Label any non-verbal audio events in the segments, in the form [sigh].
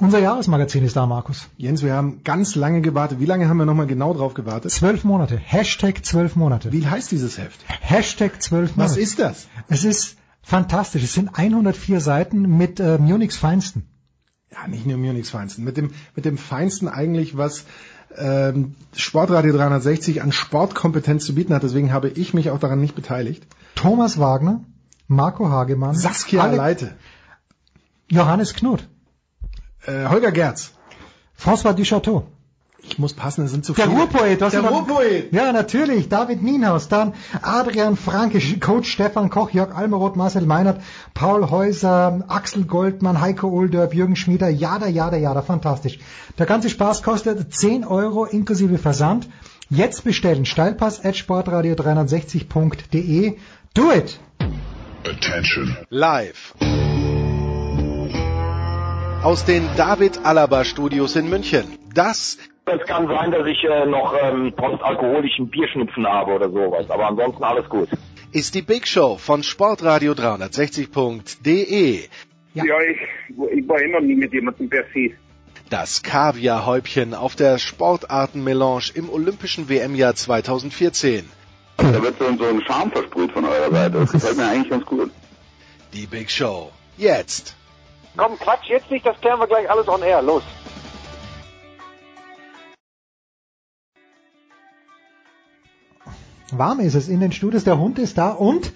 Unser Jahresmagazin ist da, Markus. Jens, wir haben ganz lange gewartet. Wie lange haben wir nochmal genau drauf gewartet? Zwölf Monate. Hashtag zwölf Monate. Wie heißt dieses Heft? Hashtag zwölf Monate. Was ist das? Es ist fantastisch. Es sind 104 Seiten mit äh, Munichs Feinsten. Ja, nicht nur Munichs Feinsten. Mit dem, mit dem Feinsten eigentlich, was ähm, Sportradio 360 an Sportkompetenz zu bieten hat. Deswegen habe ich mich auch daran nicht beteiligt. Thomas Wagner, Marco Hagemann, Saskia Leite, Johannes Knut, äh, Holger Gerz. François Duchateau. Ich muss passen, es sind zu Der viele. Ruhrpoet. was Der Ruhrpoet. Ja, natürlich. David Nienhaus, dann Adrian Franke, Coach Stefan Koch, Jörg Almeroth, Marcel Meinert, Paul Häuser, Axel Goldmann, Heiko Oldörp, Jürgen Schmieder, jada, jada, jada, fantastisch. Der ganze Spaß kostet 10 Euro inklusive Versand. Jetzt bestellen. Steilpass at sportradio360.de. Do it! Attention. Live. Aus den David Alaba Studios in München. Das Es kann sein, dass ich äh, noch ähm, postalkoholischen Bierschnupfen habe oder sowas, aber ansonsten alles gut. ist die Big Show von Sportradio 360.de. Ja. Ja, ich, ich war noch nie mit jemandem per se. Das Kaviarhäubchen auf der Sportartenmelange im Olympischen WM-Jahr 2014. Da wird so, so ein Charme versprüht von eurer Seite. Das gefällt mir eigentlich ganz gut. Die Big Show. Jetzt. Komm, Quatsch jetzt nicht, das klären wir gleich alles on air. Los. Warm ist es in den Studios, der Hund ist da und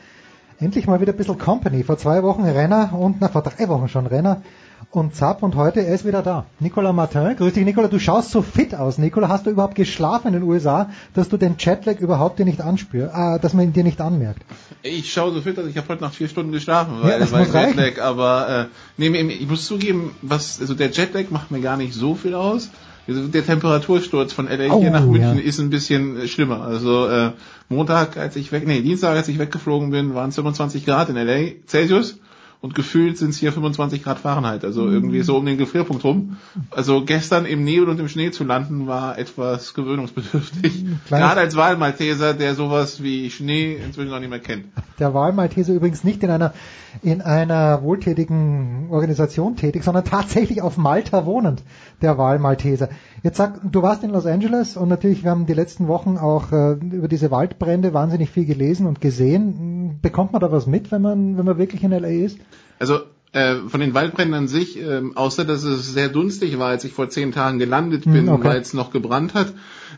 endlich mal wieder ein bisschen Company. Vor zwei Wochen Renner und, na, vor drei Wochen schon Renner und Zapp und heute, er ist wieder da. Nicolas Martin, grüß dich Nicolas, du schaust so fit aus. Nicolas, hast du überhaupt geschlafen in den USA, dass du den Jetlag überhaupt dir nicht anspürst, äh, dass man ihn dir nicht anmerkt? Ich schaue so fit aus, ich habe heute Nacht vier Stunden geschlafen, weil, Ja, das weil muss reichen. Jetlag, aber äh, nee, ich muss zugeben, was also der Jetlag macht mir gar nicht so viel aus. Also Der Temperatursturz von LA Oh, hier nach München ja. ist ein bisschen äh, schlimmer. Also äh, Montag, als ich weg, nee, Dienstag, als ich weggeflogen bin, waren es 25 Grad in LA Celsius und gefühlt sind es hier 25 Grad Fahrenheit. Also irgendwie so um den Gefrierpunkt rum. Also gestern im Nebel und im Schnee zu landen war etwas gewöhnungsbedürftig. Kleines- Gerade als Wahlmalteser, der sowas wie Schnee inzwischen noch nicht mehr kennt. Der Wahlmalteser übrigens nicht in einer, in einer wohltätigen Organisation tätig, sondern tatsächlich auf Malta wohnend, der Wahlmalteser. Jetzt sag, du warst in Los Angeles und natürlich, wir haben die letzten Wochen auch äh, über diese Waldbrände wahnsinnig viel gelesen und gesehen. Bekommt man da was mit, wenn man, wenn man wirklich in LA ist? Also äh, von den Waldbränden an sich, ähm, außer dass es sehr dunstig war, als ich vor zehn Tagen gelandet bin, Hm, okay. weil es noch gebrannt hat,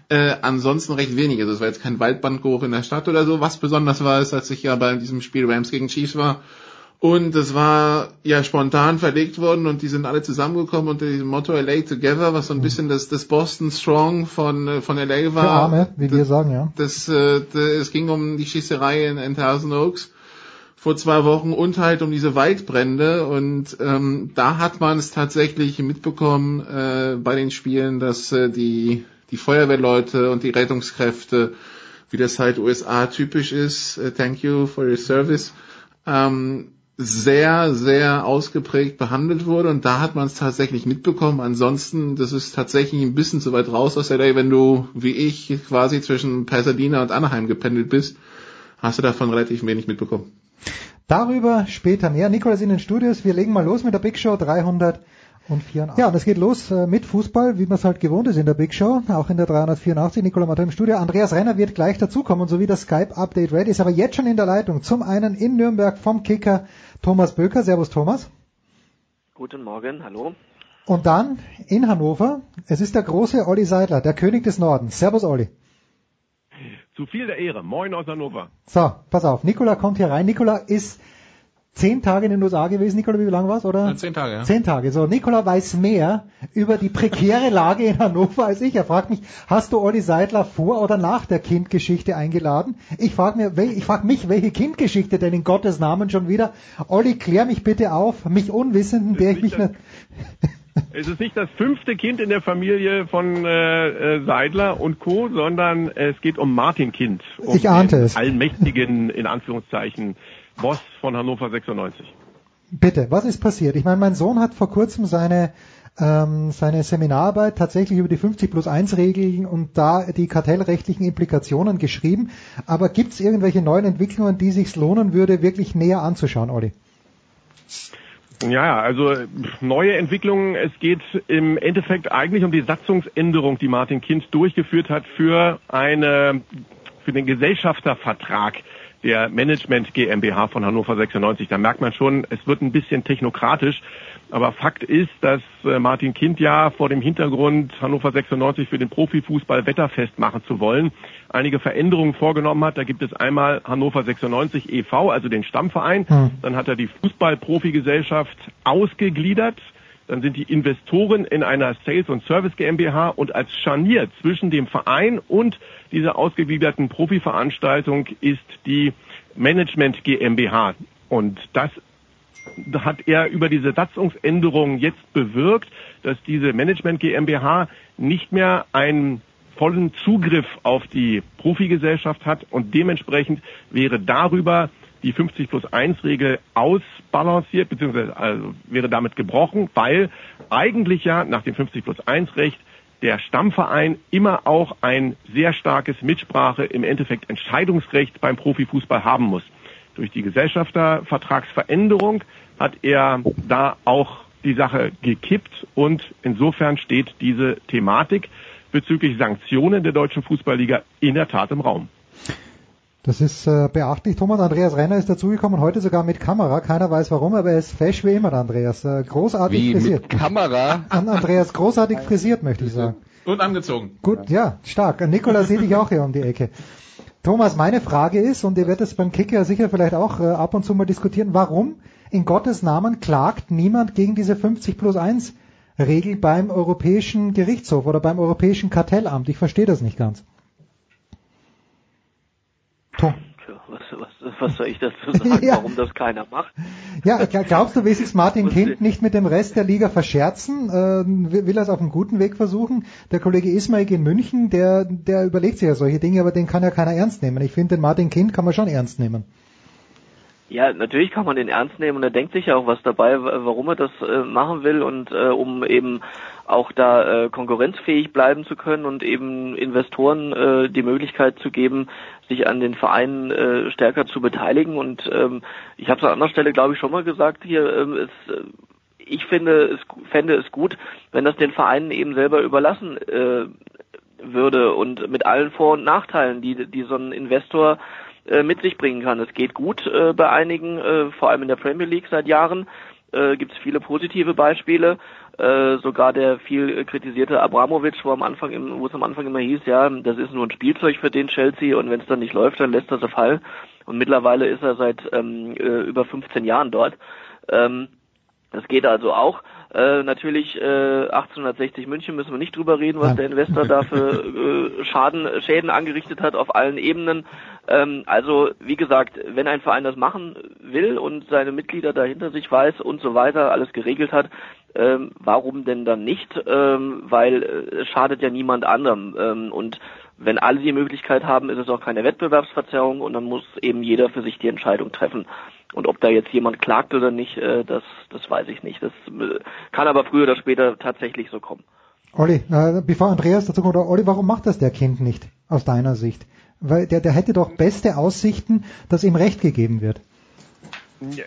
äh, ansonsten recht wenig. Also es war jetzt kein Waldbrandgeruch in der Stadt oder so. Was besonders war, ist, als ich ja bei diesem Spiel Rams gegen Chiefs war. Und das war ja spontan verlegt worden und die sind alle zusammengekommen unter diesem Motto LA Together, was so ein bisschen das, das Boston Strong von, äh, von LA war. Für Arme, wie wir sagen, ja. Das, äh, das, es ging um die Schießerei in, in Thousand Oaks vor zwei Wochen und halt um diese Waldbrände und ähm, da hat man es tatsächlich mitbekommen äh, bei den Spielen, dass äh, die die Feuerwehrleute und die Rettungskräfte, wie das halt USA typisch ist, äh, thank you for your service, ähm, sehr, sehr ausgeprägt behandelt wurde und da hat man es tatsächlich mitbekommen. Ansonsten, das ist tatsächlich ein bisschen zu weit raus aus LA, wenn du, wie ich, quasi zwischen Pasadena und Anaheim gependelt bist, hast du davon relativ wenig mitbekommen. Darüber später mehr. Nikolas in den Studios. Wir legen mal los mit der Big Show 384. Ja, und es geht los äh, mit Fußball, wie man es halt gewohnt ist in der Big Show, auch in der 384. Nikola Martin im Studio. Andreas Renner wird gleich dazukommen, so wie das Skype-Update ready ist, aber jetzt schon in der Leitung. Zum einen in Nürnberg vom Kicker Thomas Böker. Servus Thomas. Guten Morgen, hallo. Und dann in Hannover, es ist der große Olli Seidler, der König des Nordens. Servus Olli. Zu viel der Ehre. Moin aus Hannover. So, pass auf, Nikola kommt hier rein. Nikola ist zehn Tage in den USA gewesen. Nikola, wie lang war's, oder? Zehn Tage, ja. Zehn Tage. So, Nikola weiß mehr über die prekäre Lage in Hannover als ich. Er fragt mich, hast du Olli Seidler vor oder nach der Kindgeschichte eingeladen? Ich frage mir, ich frag mich, welche Kindgeschichte denn in Gottes Namen schon wieder? Olli, klär mich bitte auf, mich Unwissenden, der ich mich nicht... [laughs] Es ist nicht das fünfte Kind in der Familie von äh, äh, Seidler und Co., sondern es geht um Martin Kind. Um Ich ahnte den es. Allmächtigen, in Anführungszeichen, Boss von Hannover 96. Bitte, was ist passiert? Ich meine, mein Sohn hat vor kurzem seine ähm, seine Seminararbeit tatsächlich über die 50 plus 1 Regeln und da die kartellrechtlichen Implikationen geschrieben. Aber gibt es irgendwelche neuen Entwicklungen, die sich lohnen würde, wirklich näher anzuschauen, Olli? Ja, also neue Entwicklungen. Es geht im Endeffekt eigentlich um die Satzungsänderung, die Martin Kind durchgeführt hat für eine für den Gesellschaftervertrag der Management GmbH von Hannover 96. Da merkt man schon, es wird ein bisschen technokratisch. Aber Fakt ist, dass äh, Martin Kind ja vor dem Hintergrund Hannover 96 für den Profifußball wetterfest machen zu wollen, einige Veränderungen vorgenommen hat. Da gibt es einmal Hannover 96 e.V., also den Stammverein. Hm. Dann hat er die Fußballprofigesellschaft ausgegliedert. Dann sind die Investoren in einer Sales- und Service GmbH und als Scharnier zwischen dem Verein und dieser ausgegliederten Profiveranstaltung ist die Management GmbH. Und das hat er über diese Satzungsänderung jetzt bewirkt, dass diese Management GmbH nicht mehr einen vollen Zugriff auf die Profigesellschaft hat und dementsprechend wäre darüber die 50 plus 1 Regel ausbalanciert, beziehungsweise also wäre damit gebrochen, weil eigentlich ja nach dem 50 plus 1 Recht der Stammverein immer auch ein sehr starkes Mitsprache, im Endeffekt Entscheidungsrecht beim Profifußball haben muss. Durch die Gesellschaftervertragsveränderung hat er da auch die Sache gekippt und insofern steht diese Thematik bezüglich Sanktionen der deutschen Fußballliga in der Tat im Raum. Das ist äh, beachtlich. Thomas Andreas Renner ist dazugekommen, heute sogar mit Kamera. Keiner weiß warum, aber er ist fesch wie immer, Andreas. Äh, großartig wie, frisiert. Mit Kamera? An Andreas, großartig frisiert, möchte ich sagen. Und angezogen. Gut, ja, stark. Nikola sehe dich auch hier um die Ecke. Thomas, meine Frage ist, und ihr werdet es beim Kicker sicher vielleicht auch äh, ab und zu mal diskutieren, warum in Gottes Namen klagt niemand gegen diese 50 plus 1 Regel beim Europäischen Gerichtshof oder beim Europäischen Kartellamt? Ich verstehe das nicht ganz. Tom. Was, was, was soll ich dazu sagen, [laughs] ja. warum das keiner macht? Ja, glaubst du, will sich Martin Kind nicht mit dem Rest der Liga verscherzen? Äh, will er es auf einem guten Weg versuchen? Der Kollege Ismail in München, der, der überlegt sich ja solche Dinge, aber den kann ja keiner ernst nehmen. Ich finde, den Martin Kind kann man schon ernst nehmen. Ja, natürlich kann man den ernst nehmen und er denkt sich ja auch was dabei, warum er das äh, machen will und äh, um eben auch da äh, konkurrenzfähig bleiben zu können und eben Investoren äh, die Möglichkeit zu geben, sich an den Vereinen äh, stärker zu beteiligen. Und ähm, ich habe es an anderer Stelle, glaube ich, schon mal gesagt hier, ähm, es, äh, ich finde es, fände es gut, wenn das den Vereinen eben selber überlassen äh, würde und mit allen Vor- und Nachteilen, die, die so ein Investor äh, mit sich bringen kann. Es geht gut äh, bei einigen, äh, vor allem in der Premier League seit Jahren. Äh, gibt es viele positive Beispiele. Äh, sogar der viel kritisierte Abramovic, wo am Anfang, im, wo es am Anfang immer hieß, ja, das ist nur ein Spielzeug für den Chelsea und wenn es dann nicht läuft, dann lässt er es fallen. Und mittlerweile ist er seit ähm, äh, über 15 Jahren dort. Ähm, das geht also auch. Äh, natürlich äh, 1860 München müssen wir nicht drüber reden, was der Investor da für äh, Schaden, Schäden angerichtet hat auf allen Ebenen. Ähm, also wie gesagt, wenn ein Verein das machen will und seine Mitglieder dahinter sich weiß und so weiter, alles geregelt hat, ähm, warum denn dann nicht? Ähm, weil äh, es schadet ja niemand anderem. Ähm, und wenn alle die Möglichkeit haben, ist es auch keine Wettbewerbsverzerrung und dann muss eben jeder für sich die Entscheidung treffen. Und ob da jetzt jemand klagt oder nicht, äh, das, das weiß ich nicht. Das äh, kann aber früher oder später tatsächlich so kommen. Olli, äh, bevor Andreas dazu kommt, Olli, warum macht das der Kind nicht aus deiner Sicht? Weil der, der hätte doch beste Aussichten, dass ihm Recht gegeben wird.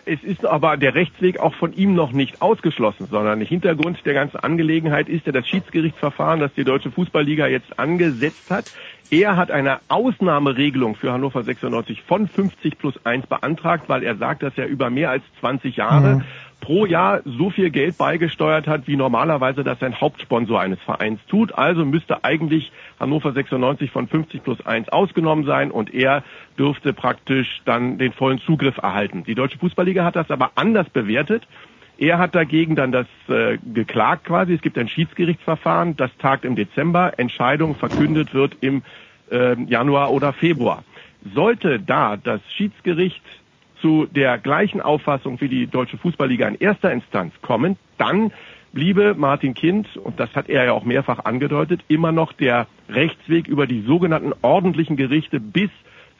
Es ist aber der Rechtsweg auch von ihm noch nicht ausgeschlossen, sondern der Hintergrund der ganzen Angelegenheit ist ja das Schiedsgerichtsverfahren, das die Deutsche Fußballliga jetzt angesetzt hat. Er hat eine Ausnahmeregelung für Hannover 96 von 50 plus 1 beantragt, weil er sagt, dass er über mehr als 20 Jahre mhm pro Jahr so viel Geld beigesteuert hat, wie normalerweise das ein Hauptsponsor eines Vereins tut. Also müsste eigentlich Hannover 96 von 50 plus 1 ausgenommen sein und er dürfte praktisch dann den vollen Zugriff erhalten. Die Deutsche Fußballliga hat das aber anders bewertet. Er hat dagegen dann das äh, geklagt quasi. Es gibt ein Schiedsgerichtsverfahren, das tagt im Dezember. Entscheidung verkündet wird im äh, Januar oder Februar. Sollte da das Schiedsgericht zu der gleichen Auffassung wie die Deutsche Fußballliga in erster Instanz kommen, dann bliebe Martin Kind, und das hat er ja auch mehrfach angedeutet, immer noch der Rechtsweg über die sogenannten ordentlichen Gerichte bis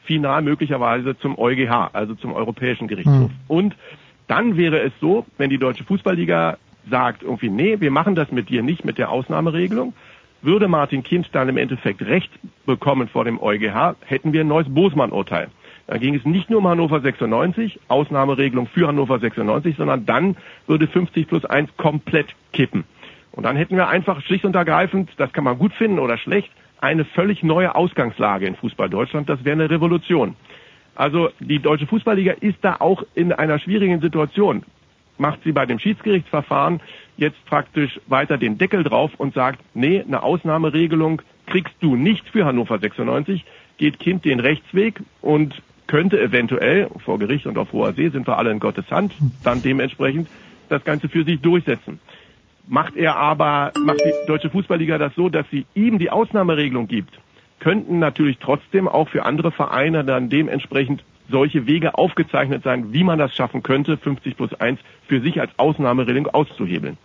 final möglicherweise zum EuGH, also zum Europäischen Gerichtshof. Mhm. Und dann wäre es so, wenn die Deutsche Fußballliga sagt irgendwie, nee, wir machen das mit dir nicht mit der Ausnahmeregelung, würde Martin Kind dann im Endeffekt Recht bekommen vor dem EuGH, hätten wir ein neues Bosmann-Urteil. Da ging es nicht nur um Hannover 96, Ausnahmeregelung für Hannover 96, sondern dann würde 50 plus 1 komplett kippen. Und dann hätten wir einfach schlicht und ergreifend, das kann man gut finden oder schlecht, eine völlig neue Ausgangslage in Fußball Deutschland. Das wäre eine Revolution. Also die Deutsche Fußballliga ist da auch in einer schwierigen Situation. Macht sie bei dem Schiedsgerichtsverfahren jetzt praktisch weiter den Deckel drauf und sagt, nee, eine Ausnahmeregelung kriegst du nicht für Hannover 96, geht Kind den Rechtsweg und könnte eventuell, vor Gericht und auf hoher See sind wir alle in Gottes Hand, dann dementsprechend das Ganze für sich durchsetzen. Macht er aber, macht die Deutsche Fußballliga das so, dass sie ihm die Ausnahmeregelung gibt, könnten natürlich trotzdem auch für andere Vereine dann dementsprechend solche Wege aufgezeichnet sein, wie man das schaffen könnte, 50 plus 1 für sich als Ausnahmeregelung auszuhebeln.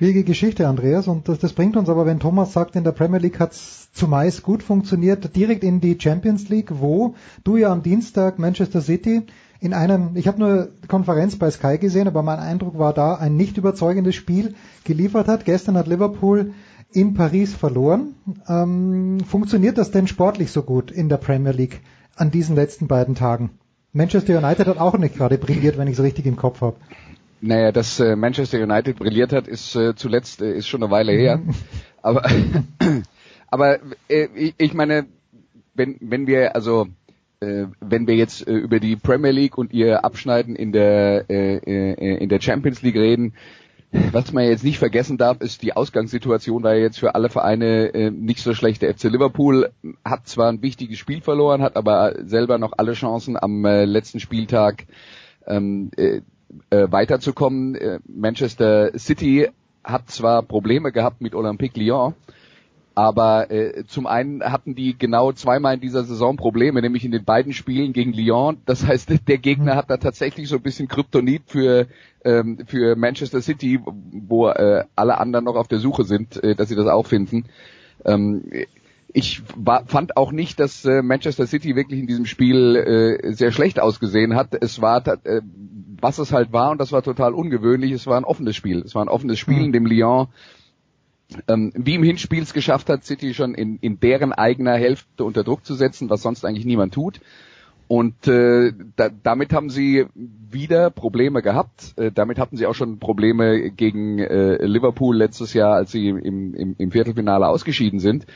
Schwierige Geschichte, Andreas, und das, das bringt uns aber, wenn Thomas sagt, in der Premier League hat es zumeist gut funktioniert, direkt in die Champions League, wo du ja am Dienstag Manchester City in einem, ich habe nur Konferenz bei Sky gesehen, aber mein Eindruck war da, ein nicht überzeugendes Spiel geliefert hat. Gestern hat Liverpool in Paris verloren. Ähm, funktioniert das denn sportlich so gut in der Premier League an diesen letzten beiden Tagen? Manchester United hat auch nicht gerade brilliert, wenn ich es richtig im Kopf habe. Naja, dass äh, Manchester United brilliert hat, ist äh, zuletzt äh, ist schon eine Weile her. aber [laughs] aber äh, ich, ich meine, wenn wenn wir also äh, wenn wir jetzt äh, über die Premier League und ihr Abschneiden in der äh, äh, in der Champions League reden, was man jetzt nicht vergessen darf, ist die Ausgangssituation war jetzt für alle Vereine äh, nicht so schlecht. Der FC Liverpool hat zwar ein wichtiges Spiel verloren, hat aber selber noch alle Chancen am äh, letzten Spieltag ähm, äh, äh, weiterzukommen. Äh, Manchester City hat zwar Probleme gehabt mit Olympique Lyon, aber äh, zum einen hatten die genau zweimal in dieser Saison Probleme, nämlich in den beiden Spielen gegen Lyon. Das heißt, [laughs] der Gegner hat da tatsächlich so ein bisschen Kryptonit für ähm, für Manchester City, wo äh, alle anderen noch auf der Suche sind, äh, dass sie das auch finden. Ähm, ich war, fand auch nicht, dass äh, Manchester City wirklich in diesem Spiel äh, sehr schlecht ausgesehen hat. Es war, äh, was es halt war, und das war total ungewöhnlich, es war ein offenes Spiel. Es war ein offenes Spiel, mhm. in dem Lyon ähm, wie im Hinspiel es geschafft hat, City schon in, in deren eigener Hälfte unter Druck zu setzen, was sonst eigentlich niemand tut. Und äh, da, damit haben sie wieder Probleme gehabt. Äh, damit hatten sie auch schon Probleme gegen äh, Liverpool letztes Jahr, als sie im, im, im Viertelfinale ausgeschieden sind.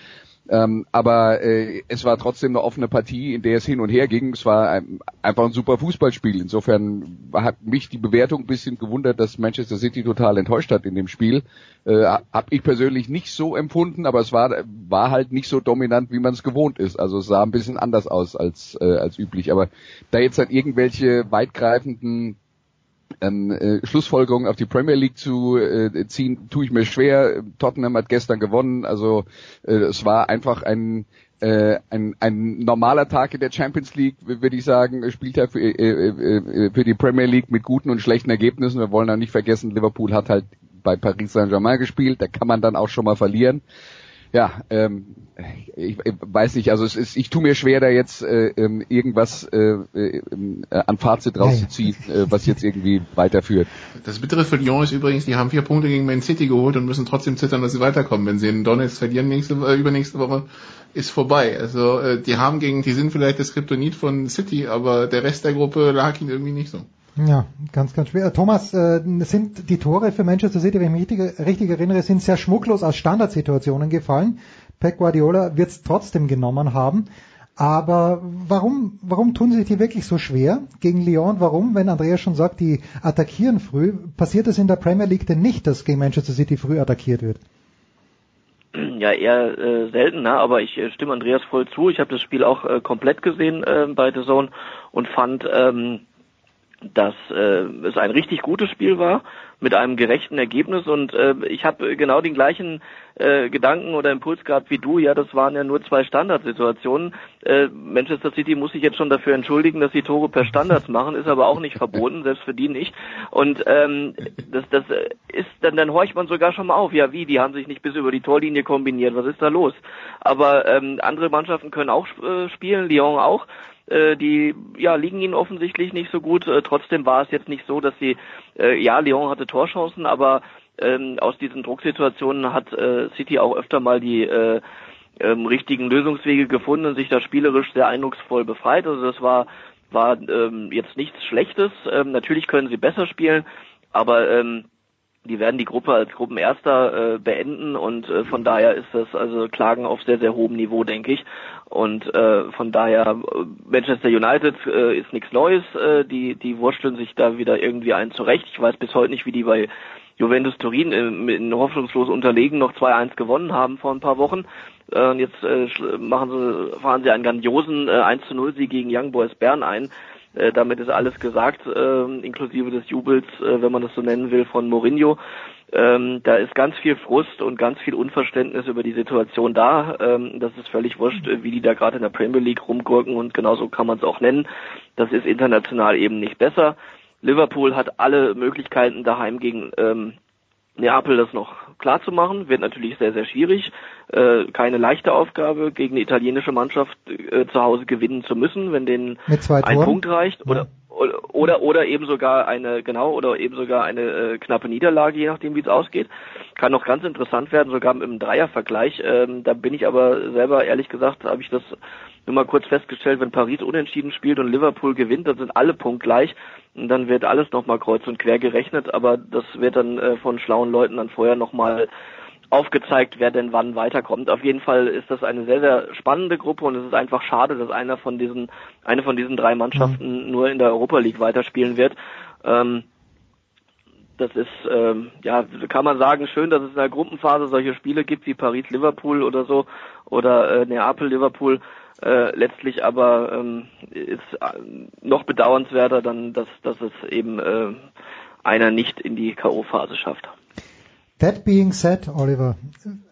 Ähm, aber äh, es war trotzdem eine offene Partie, in der es hin und her ging. Es war ein, einfach ein super Fußballspiel. Insofern hat mich die Bewertung ein bisschen gewundert, dass Manchester City total enttäuscht hat in dem Spiel. Äh, Habe ich persönlich nicht so empfunden, aber es war, war halt nicht so dominant, wie man es gewohnt ist. Also es sah ein bisschen anders aus als, äh, als üblich. Aber da jetzt halt irgendwelche weitgreifenden ähm, äh, Schlussfolgerungen auf die Premier League zu äh, ziehen, tue ich mir schwer. Tottenham hat gestern gewonnen, also äh, es war einfach ein äh, ein, ein normaler Tag in der Champions League, würde ich sagen, Spieltag für, äh, äh, für die Premier League mit guten und schlechten Ergebnissen. Wir wollen auch nicht vergessen, Liverpool hat halt bei Paris Saint-Germain gespielt, da kann man dann auch schon mal verlieren ja, ähm, ich, ich weiß nicht, also es ist, ich tue mir schwer, da jetzt äh, ähm, irgendwas äh, äh, an Fazit rauszuziehen, äh, was jetzt irgendwie weiterführt. Das Bittere für Lyon ist übrigens, die haben vier Punkte gegen Man City geholt und müssen trotzdem zittern, dass sie weiterkommen. Wenn sie in Donetsk verlieren nächste, äh, übernächste Woche, ist vorbei. Also äh, die haben gegen, die sind vielleicht das Kryptonit von City, aber der Rest der Gruppe lag ihnen irgendwie nicht so. Ja, ganz, ganz schwer. Thomas, äh, sind die Tore für Manchester City, wenn ich mich richtig, richtig erinnere, sind sehr schmucklos aus Standardsituationen gefallen. Pep Guardiola wird es trotzdem genommen haben. Aber warum, warum tun sie sich die wirklich so schwer gegen Lyon? Warum, wenn Andreas schon sagt, die attackieren früh, passiert es in der Premier League denn nicht, dass gegen Manchester City früh attackiert wird? Ja, eher äh, selten, ne? aber ich äh, stimme Andreas voll zu. Ich habe das Spiel auch äh, komplett gesehen äh, bei The Zone und fand, ähm, dass äh, es ein richtig gutes Spiel war mit einem gerechten Ergebnis und äh, ich habe genau den gleichen äh, Gedanken oder Impuls gehabt wie du. Ja, das waren ja nur zwei Standardsituationen. Äh, Manchester City muss sich jetzt schon dafür entschuldigen, dass sie Tore per Standards machen, ist aber auch nicht verboten, selbst für die nicht. Und ähm, das, das ist dann dann horcht man sogar schon mal auf. Ja, wie? Die haben sich nicht bis über die Torlinie kombiniert. Was ist da los? Aber ähm, andere Mannschaften können auch äh, spielen, Lyon auch. Äh, die ja liegen ihnen offensichtlich nicht so gut. Äh, trotzdem war es jetzt nicht so, dass sie äh, ja Lyon hatte Torchancen, aber ähm, aus diesen Drucksituationen hat City auch öfter mal die äh, ähm, richtigen Lösungswege gefunden und sich da spielerisch sehr eindrucksvoll befreit. Also das war war ähm, jetzt nichts Schlechtes. Natürlich können sie besser spielen, aber die werden die Gruppe als Gruppenerster äh, beenden und äh, von daher ist das also Klagen auf sehr, sehr hohem Niveau, denke ich. Und äh, von daher äh, Manchester United äh, ist nichts Neues, äh, die, die wursteln sich da wieder irgendwie ein zurecht. Ich weiß bis heute nicht, wie die bei Juventus Turin in, in hoffnungslos unterlegen noch 2-1 gewonnen haben vor ein paar Wochen. Äh, und jetzt äh, machen sie, fahren sie einen grandiosen äh, 1 0 Sieg gegen Young Boys Bern ein. Äh, damit ist alles gesagt, äh, inklusive des Jubels, äh, wenn man das so nennen will, von Mourinho. Ähm, da ist ganz viel Frust und ganz viel Unverständnis über die Situation da. Ähm, das ist völlig wurscht, wie die da gerade in der Premier League rumgurken und genauso kann man es auch nennen. Das ist international eben nicht besser. Liverpool hat alle Möglichkeiten daheim gegen ähm, Neapel das noch klar zu machen, wird natürlich sehr, sehr schwierig. Äh, keine leichte Aufgabe, gegen eine italienische Mannschaft äh, zu Hause gewinnen zu müssen, wenn denen ein Punkt reicht. Oder, oder, oder, oder eben sogar eine, genau, oder eben sogar eine äh, knappe Niederlage, je nachdem wie es ausgeht. Kann noch ganz interessant werden, sogar im Dreiervergleich. Ähm, da bin ich aber selber, ehrlich gesagt, habe ich das nur mal kurz festgestellt, wenn Paris unentschieden spielt und Liverpool gewinnt, dann sind alle punktgleich und dann wird alles nochmal kreuz und quer gerechnet, aber das wird dann äh, von schlauen Leuten dann vorher nochmal aufgezeigt, wer denn wann weiterkommt. Auf jeden Fall ist das eine sehr, sehr spannende Gruppe und es ist einfach schade, dass einer von diesen, eine von diesen drei Mannschaften mhm. nur in der Europa League weiterspielen wird. Ähm, das ist, ähm, ja, kann man sagen, schön, dass es in der Gruppenphase solche Spiele gibt wie Paris-Liverpool oder so oder äh, Neapel-Liverpool. Äh, letztlich aber ähm, ist äh, noch bedauernswerter dann, dass, dass es eben äh, einer nicht in die K.O.-Phase schafft. That being said, Oliver,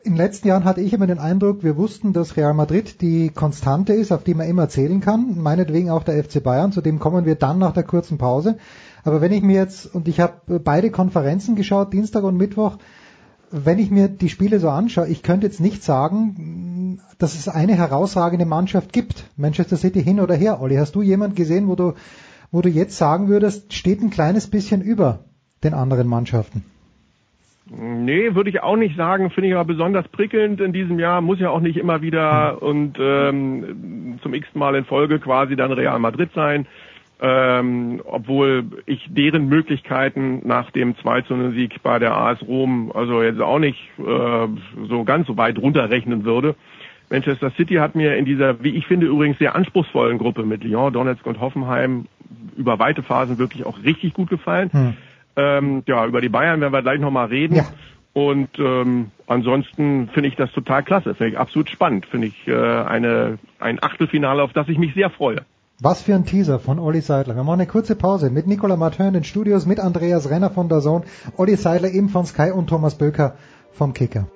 in den letzten Jahren hatte ich immer den Eindruck, wir wussten, dass Real Madrid die Konstante ist, auf die man immer zählen kann, meinetwegen auch der FC Bayern, zu dem kommen wir dann nach der kurzen Pause. Aber wenn ich mir jetzt, und ich habe beide Konferenzen geschaut, Dienstag und Mittwoch, wenn ich mir die Spiele so anschaue, ich könnte jetzt nicht sagen, dass es eine herausragende Mannschaft gibt. Manchester City hin oder her. Olli, hast du jemand gesehen, wo du, wo du jetzt sagen würdest, steht ein kleines bisschen über den anderen Mannschaften? Nee, würde ich auch nicht sagen. Finde ich aber besonders prickelnd in diesem Jahr. Muss ja auch nicht immer wieder und ähm, zum x Mal in Folge quasi dann Real Madrid sein ähm, obwohl ich deren Möglichkeiten nach dem 2 zu 0 Sieg bei der AS Rom also jetzt auch nicht äh, so ganz so weit runterrechnen würde. Manchester City hat mir in dieser, wie ich finde, übrigens sehr anspruchsvollen Gruppe mit Lyon, Donetsk und Hoffenheim über weite Phasen wirklich auch richtig gut gefallen. Hm. Ähm, ja, über die Bayern werden wir gleich nochmal reden. Ja. Und ähm, ansonsten finde ich das total klasse, finde ich absolut spannend, finde ich äh, eine ein Achtelfinale, auf das ich mich sehr freue. Was für ein Teaser von Olli Seidler. Wir machen eine kurze Pause mit Nicola Martin in den Studios, mit Andreas Renner von der Zone, Olli Seidler eben von Sky und Thomas Böker vom Kicker.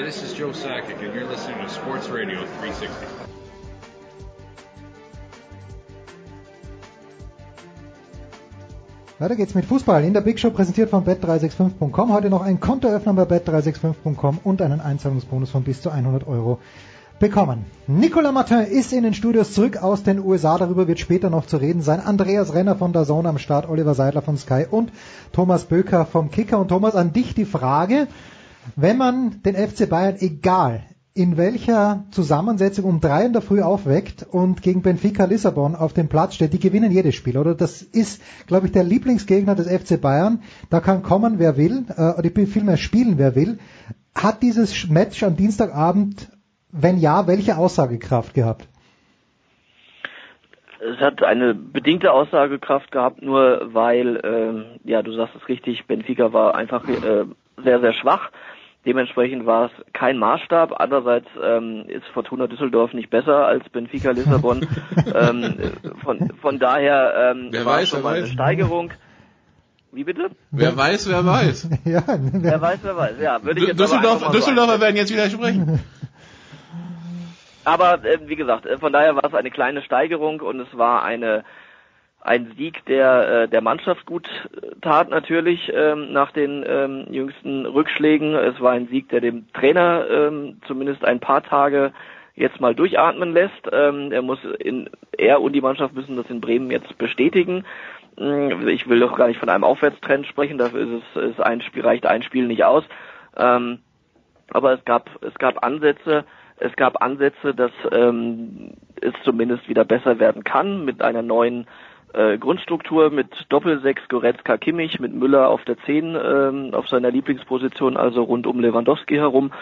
Hi, this is Joe Sakic and you're listening to Sports Radio 360. Weiter geht's mit Fußball in der Big Show, präsentiert von bet365.com. Heute noch ein Konto öffnen bei bet365.com und einen Einzahlungsbonus von bis zu 100 Euro bekommen. Nicolas Martin ist in den Studios zurück aus den USA. Darüber wird später noch zu reden sein. Andreas Renner von der Zone am Start, Oliver Seidler von Sky und Thomas Böker vom Kicker. Und Thomas, an dich die Frage, wenn man den FC Bayern, egal in welcher Zusammensetzung um drei in der Früh aufweckt und gegen Benfica Lissabon auf dem Platz steht, die gewinnen jedes Spiel, oder? Das ist, glaube ich, der Lieblingsgegner des FC Bayern. Da kann kommen, wer will, äh, oder vielmehr spielen, wer will. Hat dieses Match am Dienstagabend, wenn ja, welche Aussagekraft gehabt? Es hat eine bedingte Aussagekraft gehabt, nur weil, äh, ja, du sagst es richtig, Benfica war einfach äh, sehr, sehr schwach Dementsprechend war es kein Maßstab. Andererseits ähm, ist Fortuna Düsseldorf nicht besser als Benfica Lissabon. [laughs] ähm, von, von daher ähm, wer war weiß, schon mal eine weiß. Steigerung. Wie bitte? Wer weiß, wer weiß. [laughs] ja, Wer weiß, wer weiß. Ja, würde ich jetzt Düsseldorf, so Düsseldorfer werden jetzt widersprechen. Aber äh, wie gesagt, äh, von daher war es eine kleine Steigerung und es war eine ein Sieg, der äh, der Mannschaft gut äh, tat natürlich ähm, nach den ähm, jüngsten Rückschlägen. Es war ein Sieg, der dem Trainer ähm, zumindest ein paar Tage jetzt mal durchatmen lässt. Ähm, er muss in, er und die Mannschaft müssen das in Bremen jetzt bestätigen. Hm, ich will doch gar nicht von einem Aufwärtstrend sprechen, dafür ist es ist ein Spiel, reicht ein Spiel nicht aus. Ähm, aber es gab es gab Ansätze, es gab Ansätze, dass ähm, es zumindest wieder besser werden kann mit einer neuen äh, Grundstruktur mit Doppelsechs, Goretzka, Kimmich, mit Müller auf der 10 ähm, auf seiner Lieblingsposition, also rund um Lewandowski herum,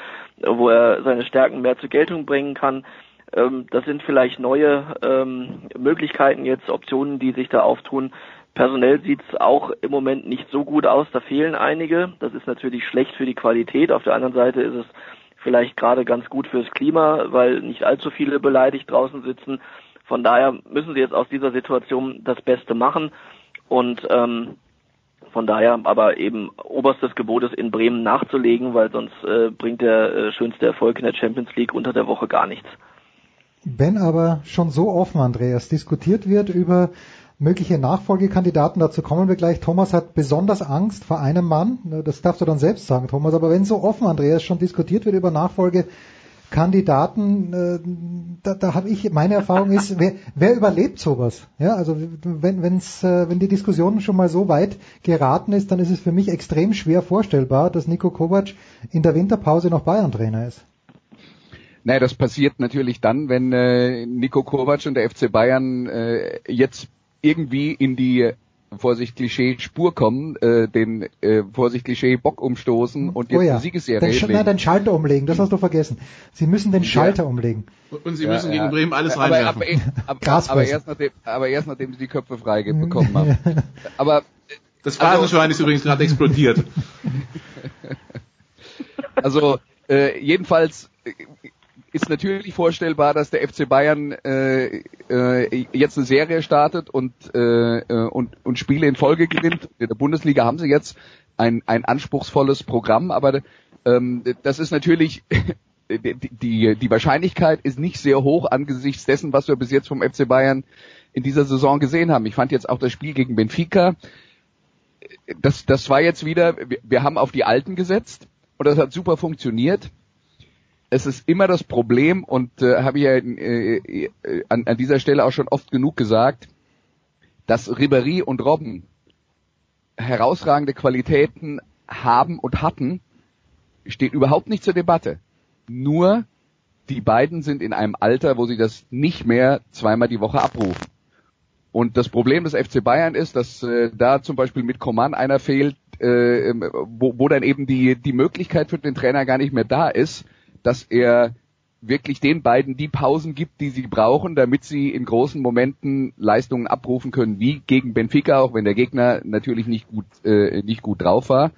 wo er seine Stärken mehr zur Geltung bringen kann. Ähm, das sind vielleicht neue ähm, Möglichkeiten jetzt, Optionen, die sich da auftun. Personell sieht es auch im Moment nicht so gut aus, da fehlen einige. Das ist natürlich schlecht für die Qualität. Auf der anderen Seite ist es vielleicht gerade ganz gut fürs Klima, weil nicht allzu viele beleidigt draußen sitzen. Von daher müssen sie jetzt aus dieser Situation das Beste machen und ähm, von daher aber eben oberstes Gebot ist in Bremen nachzulegen, weil sonst äh, bringt der äh, schönste Erfolg in der Champions League unter der Woche gar nichts. Wenn aber schon so offen, Andreas, diskutiert wird über mögliche Nachfolgekandidaten, dazu kommen wir gleich. Thomas hat besonders Angst vor einem Mann, das darfst du dann selbst sagen, Thomas, aber wenn so offen, Andreas, schon diskutiert wird über Nachfolgekandidaten, äh, da, da habe ich, meine Erfahrung ist, wer, wer überlebt sowas? Ja, also wenn, wenn's, äh, wenn die Diskussion schon mal so weit geraten ist, dann ist es für mich extrem schwer vorstellbar, dass Nico Kovac in der Winterpause noch Bayern-Trainer ist. Naja, das passiert natürlich dann, wenn äh, Nico Kovac und der FC Bayern äh, jetzt irgendwie in die Vorsicht Klischee Spur kommen, äh, den äh, Vorsicht Klischee Bock umstoßen und jetzt oh ja. eine Siegesserie den, Nein, den Schalter umlegen, das hast du vergessen. Sie müssen den Schalter ja. umlegen. Und sie müssen ja, gegen Bremen alles aber, reinwerfen. Aber, aber, aber, erst nachdem, aber erst nachdem sie die Köpfe frei bekommen haben. [laughs] aber das Phrasenschwein also, ist übrigens gerade explodiert. [laughs] also äh, jedenfalls ist natürlich vorstellbar, dass der FC Bayern äh, äh, jetzt eine Serie startet und, äh, äh, und, und Spiele in Folge gewinnt. In der Bundesliga haben sie jetzt ein, ein anspruchsvolles Programm, aber ähm, das ist natürlich [laughs] die, die, die Wahrscheinlichkeit ist nicht sehr hoch angesichts dessen, was wir bis jetzt vom FC Bayern in dieser Saison gesehen haben. Ich fand jetzt auch das Spiel gegen Benfica, das, das war jetzt wieder, wir, wir haben auf die Alten gesetzt und das hat super funktioniert es ist immer das Problem und äh, habe ich ja äh, äh, an, an dieser Stelle auch schon oft genug gesagt, dass Ribéry und Robben herausragende Qualitäten haben und hatten, steht überhaupt nicht zur Debatte. Nur die beiden sind in einem Alter, wo sie das nicht mehr zweimal die Woche abrufen. Und das Problem des FC Bayern ist, dass äh, da zum Beispiel mit Coman einer fehlt, äh, wo, wo dann eben die, die Möglichkeit für den Trainer gar nicht mehr da ist, dass er wirklich den beiden die Pausen gibt, die sie brauchen, damit sie in großen Momenten Leistungen abrufen können, wie gegen Benfica, auch wenn der Gegner natürlich nicht gut, äh, nicht gut drauf war.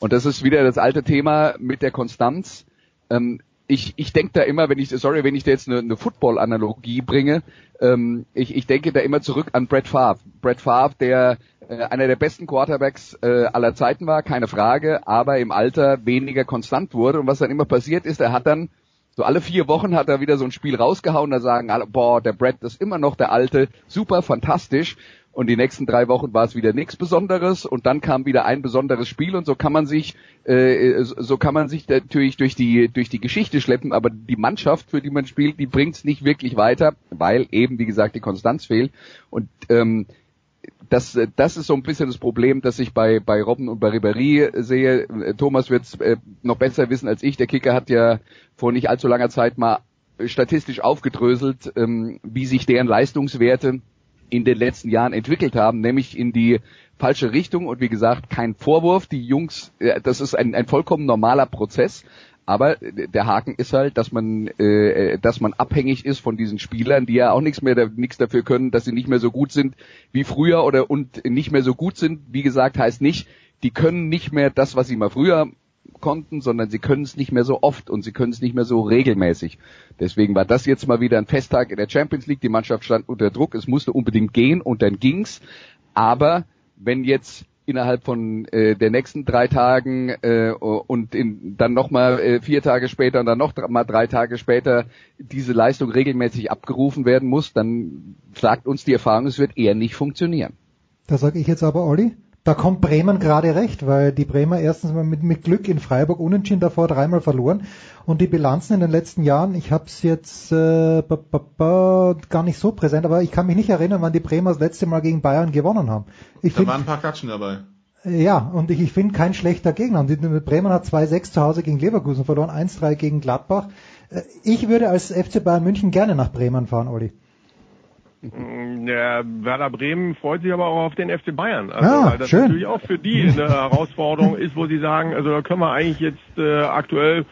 Und das ist wieder das alte Thema mit der Konstanz. Ähm, ich, ich denke da immer, wenn ich, sorry, wenn ich da jetzt eine, eine Football-Analogie bringe, ähm, ich, ich denke da immer zurück an Brett Favre. Brett Favre, der äh, einer der besten Quarterbacks äh, aller Zeiten war, keine Frage, aber im Alter weniger konstant wurde. Und was dann immer passiert ist, er hat dann so alle vier Wochen hat er wieder so ein Spiel rausgehauen, da sagen alle, boah, der Brett ist immer noch der alte, super, fantastisch. Und die nächsten drei Wochen war es wieder nichts Besonderes und dann kam wieder ein besonderes Spiel und so kann man sich, äh, so kann man sich natürlich durch die durch die Geschichte schleppen, aber die Mannschaft, für die man spielt, die bringt es nicht wirklich weiter, weil eben wie gesagt die Konstanz fehlt. Und ähm, das, das ist so ein bisschen das Problem, das ich bei, bei Robben und bei Ribéry sehe. Thomas wird es äh, noch besser wissen als ich. Der Kicker hat ja vor nicht allzu langer Zeit mal statistisch aufgedröselt, ähm, wie sich deren Leistungswerte in den letzten Jahren entwickelt haben, nämlich in die falsche Richtung. Und wie gesagt, kein Vorwurf. Die Jungs, äh, das ist ein, ein vollkommen normaler Prozess. Aber der Haken ist halt, dass man, äh, dass man abhängig ist von diesen Spielern, die ja auch nichts mehr, nichts dafür können, dass sie nicht mehr so gut sind wie früher oder und nicht mehr so gut sind. Wie gesagt, heißt nicht, die können nicht mehr das, was sie mal früher konnten, sondern sie können es nicht mehr so oft und sie können es nicht mehr so regelmäßig. Deswegen war das jetzt mal wieder ein Festtag in der Champions League. Die Mannschaft stand unter Druck, es musste unbedingt gehen und dann ging's. Aber wenn jetzt innerhalb von äh, der nächsten drei Tagen äh, und in, dann nochmal äh, vier Tage später und dann noch mal drei Tage später diese Leistung regelmäßig abgerufen werden muss, dann sagt uns die Erfahrung, es wird eher nicht funktionieren. Da sage ich jetzt aber, Olli, Da kommt Bremen gerade recht, weil die Bremer erstens mal mit, mit Glück in Freiburg unentschieden davor dreimal verloren und die Bilanzen in den letzten Jahren, ich habe es jetzt äh, ba, ba, ba, gar nicht so präsent, aber ich kann mich nicht erinnern, wann die Bremer das letzte Mal gegen Bayern gewonnen haben. Ich da find, waren ein paar Klatschen dabei. Ja, und ich, ich finde kein schlechter Gegner. Und die, Bremen hat 2-6 zu Hause gegen Leverkusen verloren, 1-3 gegen Gladbach. Äh, Ich würde als FC Bayern München gerne nach Bremen fahren, Olli. Ja, Werder Bremen freut sich aber auch auf den FC Bayern. Also, Ah, weil das schön. natürlich auch für die eine Herausforderung ist, wo sie sagen, also da können wir eigentlich jetzt äh, aktuell,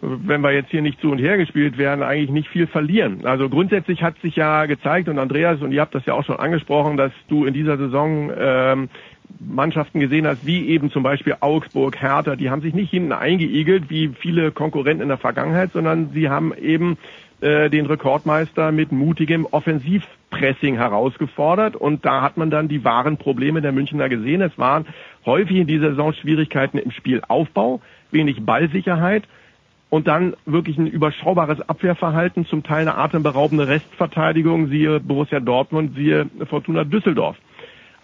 wenn wir jetzt hier nicht zu und her gespielt werden, eigentlich nicht viel verlieren. Also grundsätzlich hat sich ja gezeigt und Andreas und ihr habt das ja auch schon angesprochen, dass du in dieser Saison ähm, Mannschaften gesehen hast, wie eben zum Beispiel Augsburg, Hertha, die haben sich nicht hinten eingeigelt wie viele Konkurrenten in der Vergangenheit, sondern sie haben eben äh, den Rekordmeister mit mutigem Offensivpressing herausgefordert und da hat man dann die wahren Probleme der Münchner gesehen. Es waren häufig in dieser Saison Schwierigkeiten im Spielaufbau, wenig Ballsicherheit und dann wirklich ein überschaubares Abwehrverhalten, zum Teil eine atemberaubende Restverteidigung, siehe Borussia Dortmund, siehe Fortuna Düsseldorf.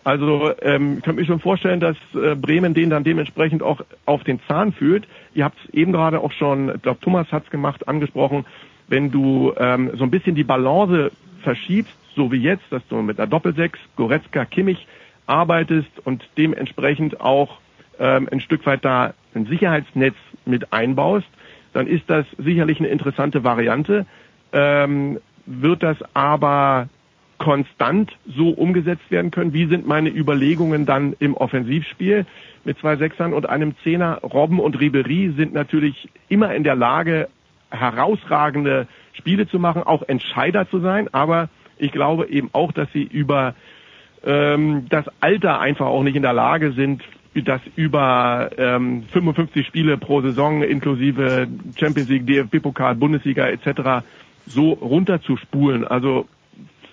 Also ähm, ich könnte mir schon vorstellen, dass äh, Bremen den dann dementsprechend auch auf den Zahn fühlt. Ihr habt es eben gerade auch schon, ich glaube Thomas hat es gemacht, angesprochen, wenn du ähm, so ein bisschen die Balance verschiebst, so wie jetzt, dass du mit einer Doppelsechs, Goretzka, Kimmich arbeitest und dementsprechend auch ähm, ein Stück weit da ein Sicherheitsnetz mit einbaust, dann ist das sicherlich eine interessante Variante. Ähm, wird das aber konstant so umgesetzt werden können? Wie sind meine Überlegungen dann im Offensivspiel? Mit zwei Sechsern und einem Zehner, Robben und Ribery sind natürlich immer in der Lage, herausragende Spiele zu machen, auch Entscheider zu sein. Aber ich glaube eben auch, dass sie über ähm, das Alter einfach auch nicht in der Lage sind, das über ähm, 55 Spiele pro Saison inklusive Champions League, DFB-Pokal, Bundesliga etc. so runterzuspulen. Also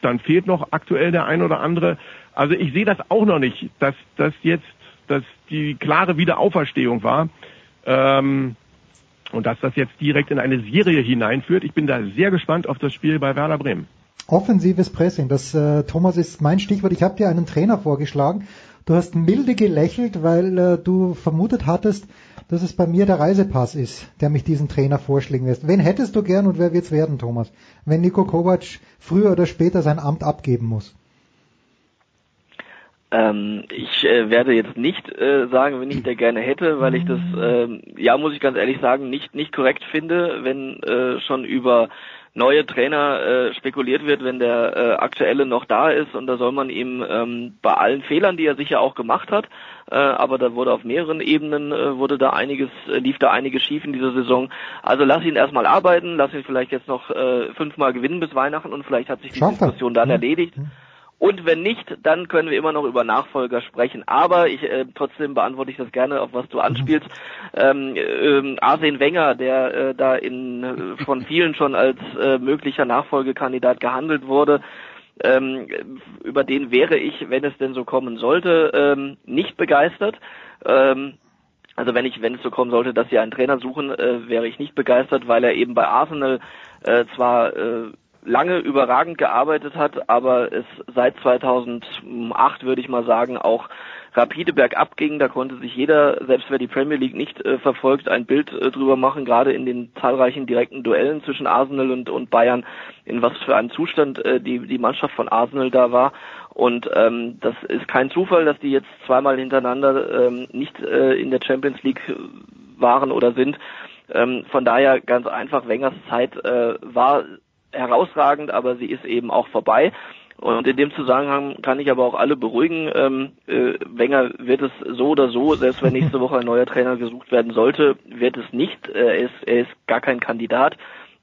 dann fehlt noch aktuell der ein oder andere. Also ich sehe das auch noch nicht, dass das jetzt dass die klare Wiederauferstehung war ähm, und dass das jetzt direkt in eine Serie hineinführt. Ich bin da sehr gespannt auf das Spiel bei Werder Bremen. Offensives Pressing, das äh, Thomas ist mein Stichwort. Ich habe dir einen Trainer vorgeschlagen. Du hast milde gelächelt, weil äh, du vermutet hattest, dass es bei mir der Reisepass ist, der mich diesen Trainer vorschlagen lässt. Wen hättest du gern und wer wird's werden, Thomas, wenn Nico Kovac früher oder später sein Amt abgeben muss? Ähm, ich äh, werde jetzt nicht äh, sagen, wenn ich der gerne hätte, weil ich das, ähm, ja, muss ich ganz ehrlich sagen, nicht nicht korrekt finde, wenn äh, schon über neue Trainer äh, spekuliert wird, wenn der äh, aktuelle noch da ist und da soll man ihm ähm, bei allen Fehlern, die er sicher auch gemacht hat, äh, aber da wurde auf mehreren Ebenen äh, wurde da einiges äh, lief da einiges schief in dieser Saison. Also lass ihn erstmal arbeiten, lass ihn vielleicht jetzt noch äh, fünfmal gewinnen bis Weihnachten und vielleicht hat sich die Schafft er. Diskussion dann Ja. erledigt. Und wenn nicht, dann können wir immer noch über Nachfolger sprechen. Aber ich äh, trotzdem beantworte ich das gerne, auf was du anspielst. Ähm, ähm, Arsene Wenger, der äh, da in äh, von vielen schon als äh, möglicher Nachfolgekandidat gehandelt wurde, ähm, über den wäre ich, wenn es denn so kommen sollte, ähm, nicht begeistert. Ähm, also wenn ich, wenn es so kommen sollte, dass sie einen Trainer suchen, äh, wäre ich nicht begeistert, weil er eben bei Arsenal äh, zwar äh, lange überragend gearbeitet hat, aber es seit 2008 würde ich mal sagen auch rapide bergab ging. Da konnte sich jeder, selbst wer die Premier League nicht äh, verfolgt, ein Bild äh, drüber machen, gerade in den zahlreichen direkten Duellen zwischen Arsenal und, und Bayern, in was für einem Zustand äh, die, die Mannschaft von Arsenal da war. Und ähm, das ist kein Zufall, dass die jetzt zweimal hintereinander ähm, nicht äh, in der Champions League waren oder sind. Ähm, von daher ganz einfach, Wengers Zeit äh, war herausragend, aber sie ist eben auch vorbei. Und in dem Zusammenhang kann ich aber auch alle beruhigen. Ähm, äh, Wenger wird es so oder so, selbst wenn nächste [laughs] Woche ein neuer Trainer gesucht werden sollte, wird es nicht. Äh, er, ist, er ist gar kein Kandidat.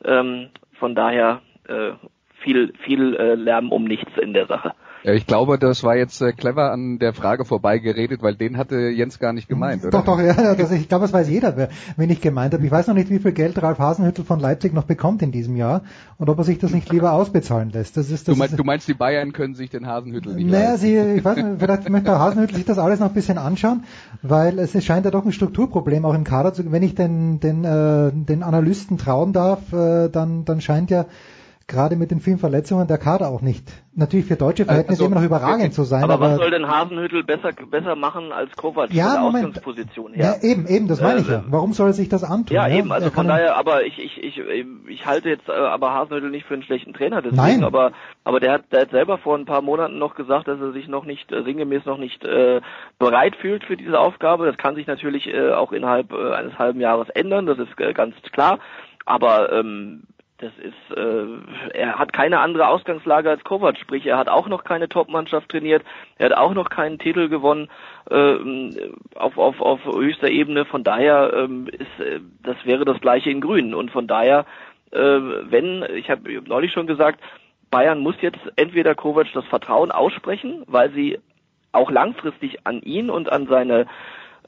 Ähm, von daher äh, viel, viel äh, Lärm um nichts in der Sache. Ja, ich glaube, das war jetzt äh, clever an der Frage vorbeigeredet, weil den hatte Jens gar nicht gemeint, oder? Doch, doch, ja, das, ich glaube, das weiß jeder, wer, wen ich gemeint habe. Ich weiß noch nicht, wie viel Geld Ralf Hasenhüttel von Leipzig noch bekommt in diesem Jahr und ob er sich das nicht lieber ausbezahlen lässt. Das ist, das Du meinst, du meinst, die Bayern können sich den Hasenhüttel nicht Naja, leisten? sie, ich weiß nicht, vielleicht möchte der Hasenhüttel sich das alles noch ein bisschen anschauen, weil es scheint ja doch ein Strukturproblem auch im Kader zu, wenn ich den, den, äh, den Analysten trauen darf, äh, dann, dann scheint ja gerade mit den vielen Verletzungen der Kader auch nicht. Natürlich für deutsche Verhältnisse also, immer noch überragend zu sein. Aber, aber, was soll denn Hasenhüttel besser, besser machen als Kovac ja, von der Moment. Ausgangsposition her? Ja, eben, eben, das meine ich ja. Ähm, Warum soll er sich das antun? Ja, eben, also von daher, aber ich, ich, ich, ich halte jetzt äh, aber Hasenhüttel nicht für einen schlechten Trainer, deswegen, Nein. aber, aber der hat, der hat selber vor ein paar Monaten noch gesagt, dass er sich noch nicht, äh, sinngemäß noch nicht äh, bereit fühlt für diese Aufgabe. Das kann sich natürlich äh, auch innerhalb äh, eines halben Jahres ändern, das ist äh, ganz klar. Aber ähm, das ist, äh, er hat keine andere Ausgangslage als Kovac, sprich er hat auch noch keine Top-Mannschaft trainiert, er hat auch noch keinen Titel gewonnen äh, auf, auf, auf höchster Ebene. Von daher ähm, ist, äh, das wäre das gleiche in Grün. Und von daher, äh, wenn ich habe neulich schon gesagt, Bayern muss jetzt entweder Kovac das Vertrauen aussprechen, weil sie auch langfristig an ihn und an seine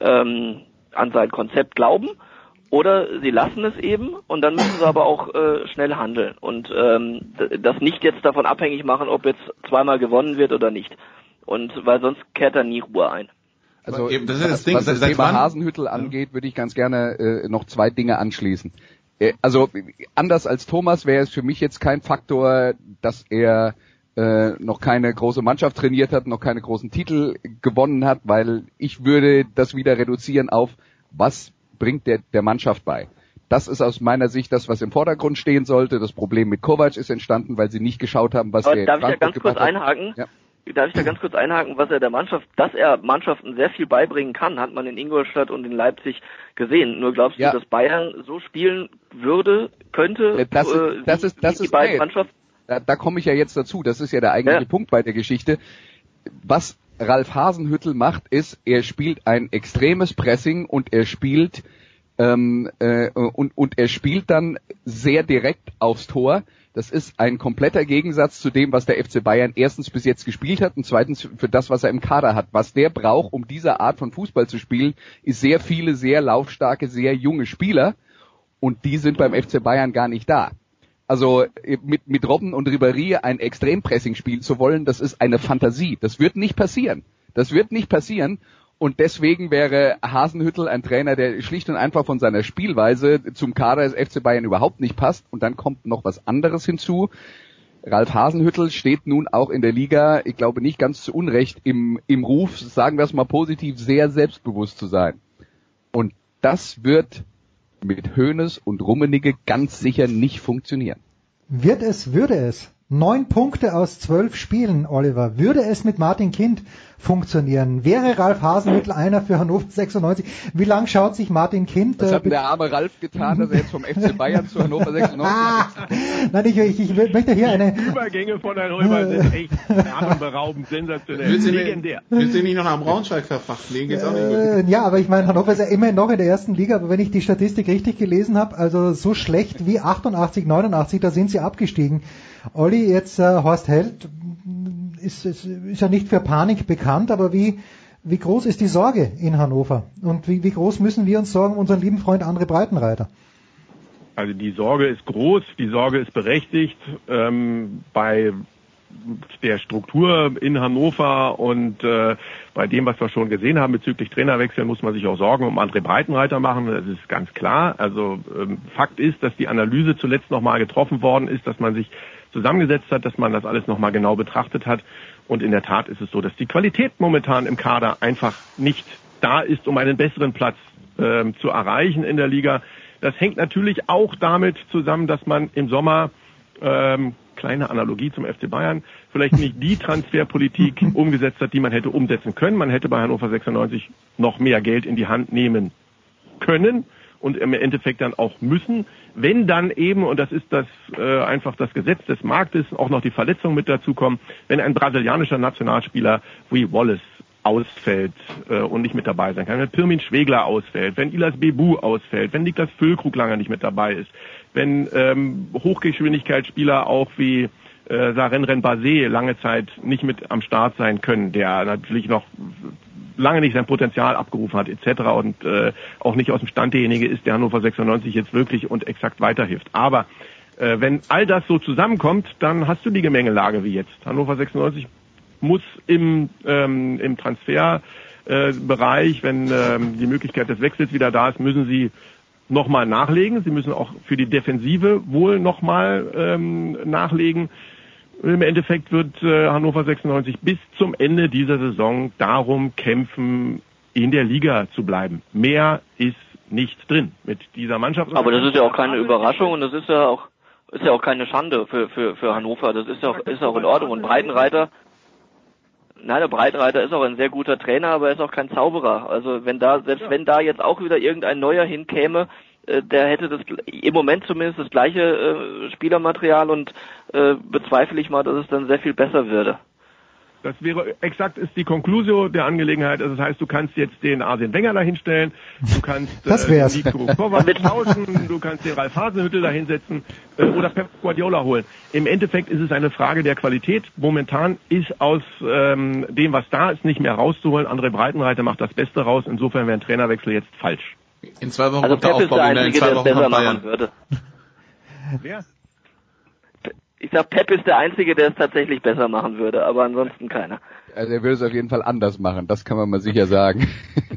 ähm, an sein Konzept glauben oder sie lassen es eben und dann müssen sie aber auch äh, schnell handeln und ähm, das nicht jetzt davon abhängig machen, ob jetzt zweimal gewonnen wird oder nicht. Und weil sonst kehrt da nie Ruhe ein. Also eben, das ist das Ding, was das Thema Hasenhüttel angeht, würde ich ganz gerne äh, noch zwei Dinge anschließen. Äh, also anders als Thomas wäre es für mich jetzt kein Faktor, dass er äh, noch keine große Mannschaft trainiert hat, noch keine großen Titel gewonnen hat, weil ich würde das wieder reduzieren auf was bringt der, der Mannschaft bei. Das ist aus meiner Sicht das, was im Vordergrund stehen sollte. Das Problem mit Kovac ist entstanden, weil sie nicht geschaut haben, was Aber der Darf ich da ganz kurz einhaken? Ja. Darf ich da ganz kurz einhaken, was er der Mannschaft, dass er Mannschaften sehr viel beibringen kann, hat man in Ingolstadt und in Leipzig gesehen. Nur glaubst ja. du, dass Bayern so spielen würde, könnte, das ist, äh, das ist, das die ist, beiden nee, Mannschaften? Da, da komme ich ja jetzt dazu. Das ist ja der eigentliche Ja. Punkt bei der Geschichte. Was Ralf Hasenhüttel macht, ist, er spielt ein extremes Pressing und er spielt ähm, äh, und, und er spielt dann sehr direkt aufs Tor. Das ist ein kompletter Gegensatz zu dem, was der FC Bayern erstens bis jetzt gespielt hat und zweitens für das, was er im Kader hat. Was der braucht, um diese Art von Fußball zu spielen, ist sehr viele, sehr laufstarke, sehr junge Spieler und die sind beim FC Bayern gar nicht da. Also äh, mit, mit Robben und Ribéry ein Extrempressing spielen zu wollen, das ist eine Fantasie. Das wird nicht passieren. Das wird nicht passieren. Und deswegen wäre Hasenhüttel ein Trainer, der schlicht und einfach von seiner Spielweise zum Kader des FC Bayern überhaupt nicht passt. Und dann kommt noch was anderes hinzu. Ralf Hasenhüttel steht nun auch in der Liga, ich glaube nicht ganz zu Unrecht, im, im Ruf, sagen wir es mal positiv, sehr selbstbewusst zu sein. Und das wird mit Hoeneß und Rummenigge ganz sicher nicht funktionieren. Wird es, würde es. Neun Punkte aus zwölf Spielen, Oliver. Würde es mit Martin Kind funktionieren? Wäre Ralf Hasenhüttl einer für Hannover 96? Wie lang schaut sich Martin Kind? Was äh, hat der arme Ralf getan, dass er jetzt vom [laughs] FC Bayern zu Hannover 96 Nein, ich, ich, ich möchte hier eine... Die Übergänge von Herrn Römer sind [laughs] echt atemberaubend, sensationell, Willst du, legendär. nicht, willst du nicht noch nach Braunschweig verfrachten? Den geht's auch nicht. Äh, ja, aber ich meine, Hannover ist ja immerhin noch in der ersten Liga, aber wenn ich die Statistik richtig gelesen habe, also so schlecht wie 88, 89, da sind sie abgestiegen. Olli, jetzt äh, Horst Held ist, ist, ist ja nicht für Panik bekannt, aber wie, wie groß ist die Sorge in Hannover? Und wie, wie groß müssen wir uns sorgen unseren lieben Freund André Breitenreiter? Also die Sorge ist groß, die Sorge ist berechtigt. Ähm, bei der Struktur in Hannover und äh, bei dem, was wir schon gesehen haben bezüglich Trainerwechsel, muss man sich auch Sorgen um André Breitenreiter machen. Das ist ganz klar. Also ähm, Fakt ist, dass die Analyse zuletzt nochmal getroffen worden ist, dass man sich zusammengesetzt hat, dass man das alles nochmal genau betrachtet hat. Und in der Tat ist es so, dass die Qualität momentan im Kader einfach nicht da ist, um einen besseren Platz ähm, zu erreichen in der Liga. Das hängt natürlich auch damit zusammen, dass man im Sommer ähm, kleine Analogie zum FC Bayern, vielleicht nicht die Transferpolitik [laughs] umgesetzt hat, die man hätte umsetzen können. Man hätte bei Hannover 96 noch mehr Geld in die Hand nehmen können und im Endeffekt dann auch müssen. Wenn dann eben, und das ist das äh, einfach das Gesetz des Marktes, auch noch die Verletzungen mit dazukommen, wenn ein brasilianischer Nationalspieler wie Wallace ausfällt äh, und nicht mit dabei sein kann, wenn Pirmin Schwegler ausfällt, wenn Ilas Bebu ausfällt, wenn Niklas Füllkrug lange nicht mit dabei ist, wenn ähm, Hochgeschwindigkeitsspieler auch wie äh, Saren Renbase lange Zeit nicht mit am Start sein können, der natürlich noch lange nicht sein Potenzial abgerufen hat etc. und äh, auch nicht aus dem Stand derjenige ist, der Hannover 96 jetzt wirklich und exakt weiterhilft. Aber äh, wenn all das so zusammenkommt, dann hast du die Gemengelage wie jetzt. Hannover 96 muss im, ähm, im Transferbereich, äh, wenn ähm, die Möglichkeit des Wechsels wieder da ist, müssen sie nochmal nachlegen. Sie müssen auch für die Defensive wohl nochmal ähm, nachlegen. Im Endeffekt wird äh, Hannover 96 bis zum Ende dieser Saison darum kämpfen, in der Liga zu bleiben. Mehr ist nicht drin mit dieser Mannschaft. Aber das ist ja auch keine Überraschung und das ist ja auch ist ja auch keine Schande für für für Hannover. Das ist ja auch ist auch in Ordnung und Breitenreiter Nein, der Breitenreiter ist auch ein sehr guter Trainer, aber er ist auch kein Zauberer. Also wenn da, selbst wenn da jetzt auch wieder irgendein neuer hinkäme, der hätte das im Moment zumindest das gleiche äh, Spielermaterial und äh, bezweifle ich mal, dass es dann sehr viel besser würde. Das wäre exakt ist die Conclusio der Angelegenheit. Also das heißt, du kannst jetzt den Arsene Wenger da hinstellen, du kannst das äh, Nico Kovac [laughs] tauschen, du kannst den Ralf Hasenhüttel da hinsetzen äh, oder Pep Guardiola holen. Im Endeffekt ist es eine Frage der Qualität. Momentan ist aus ähm, dem, was da ist, nicht mehr rauszuholen. André Breitenreiter macht das Beste raus. Insofern wäre ein Trainerwechsel jetzt falsch. In zwei Wochen also kommt der Pep ist Aufbau der Einzige, zwei der es Wochen besser machen würde. [laughs] Wer? Ich sag, Pep ist der Einzige, der es tatsächlich besser machen würde, aber ansonsten keiner. Also er würde es auf jeden Fall anders machen, das kann man mal sicher sagen.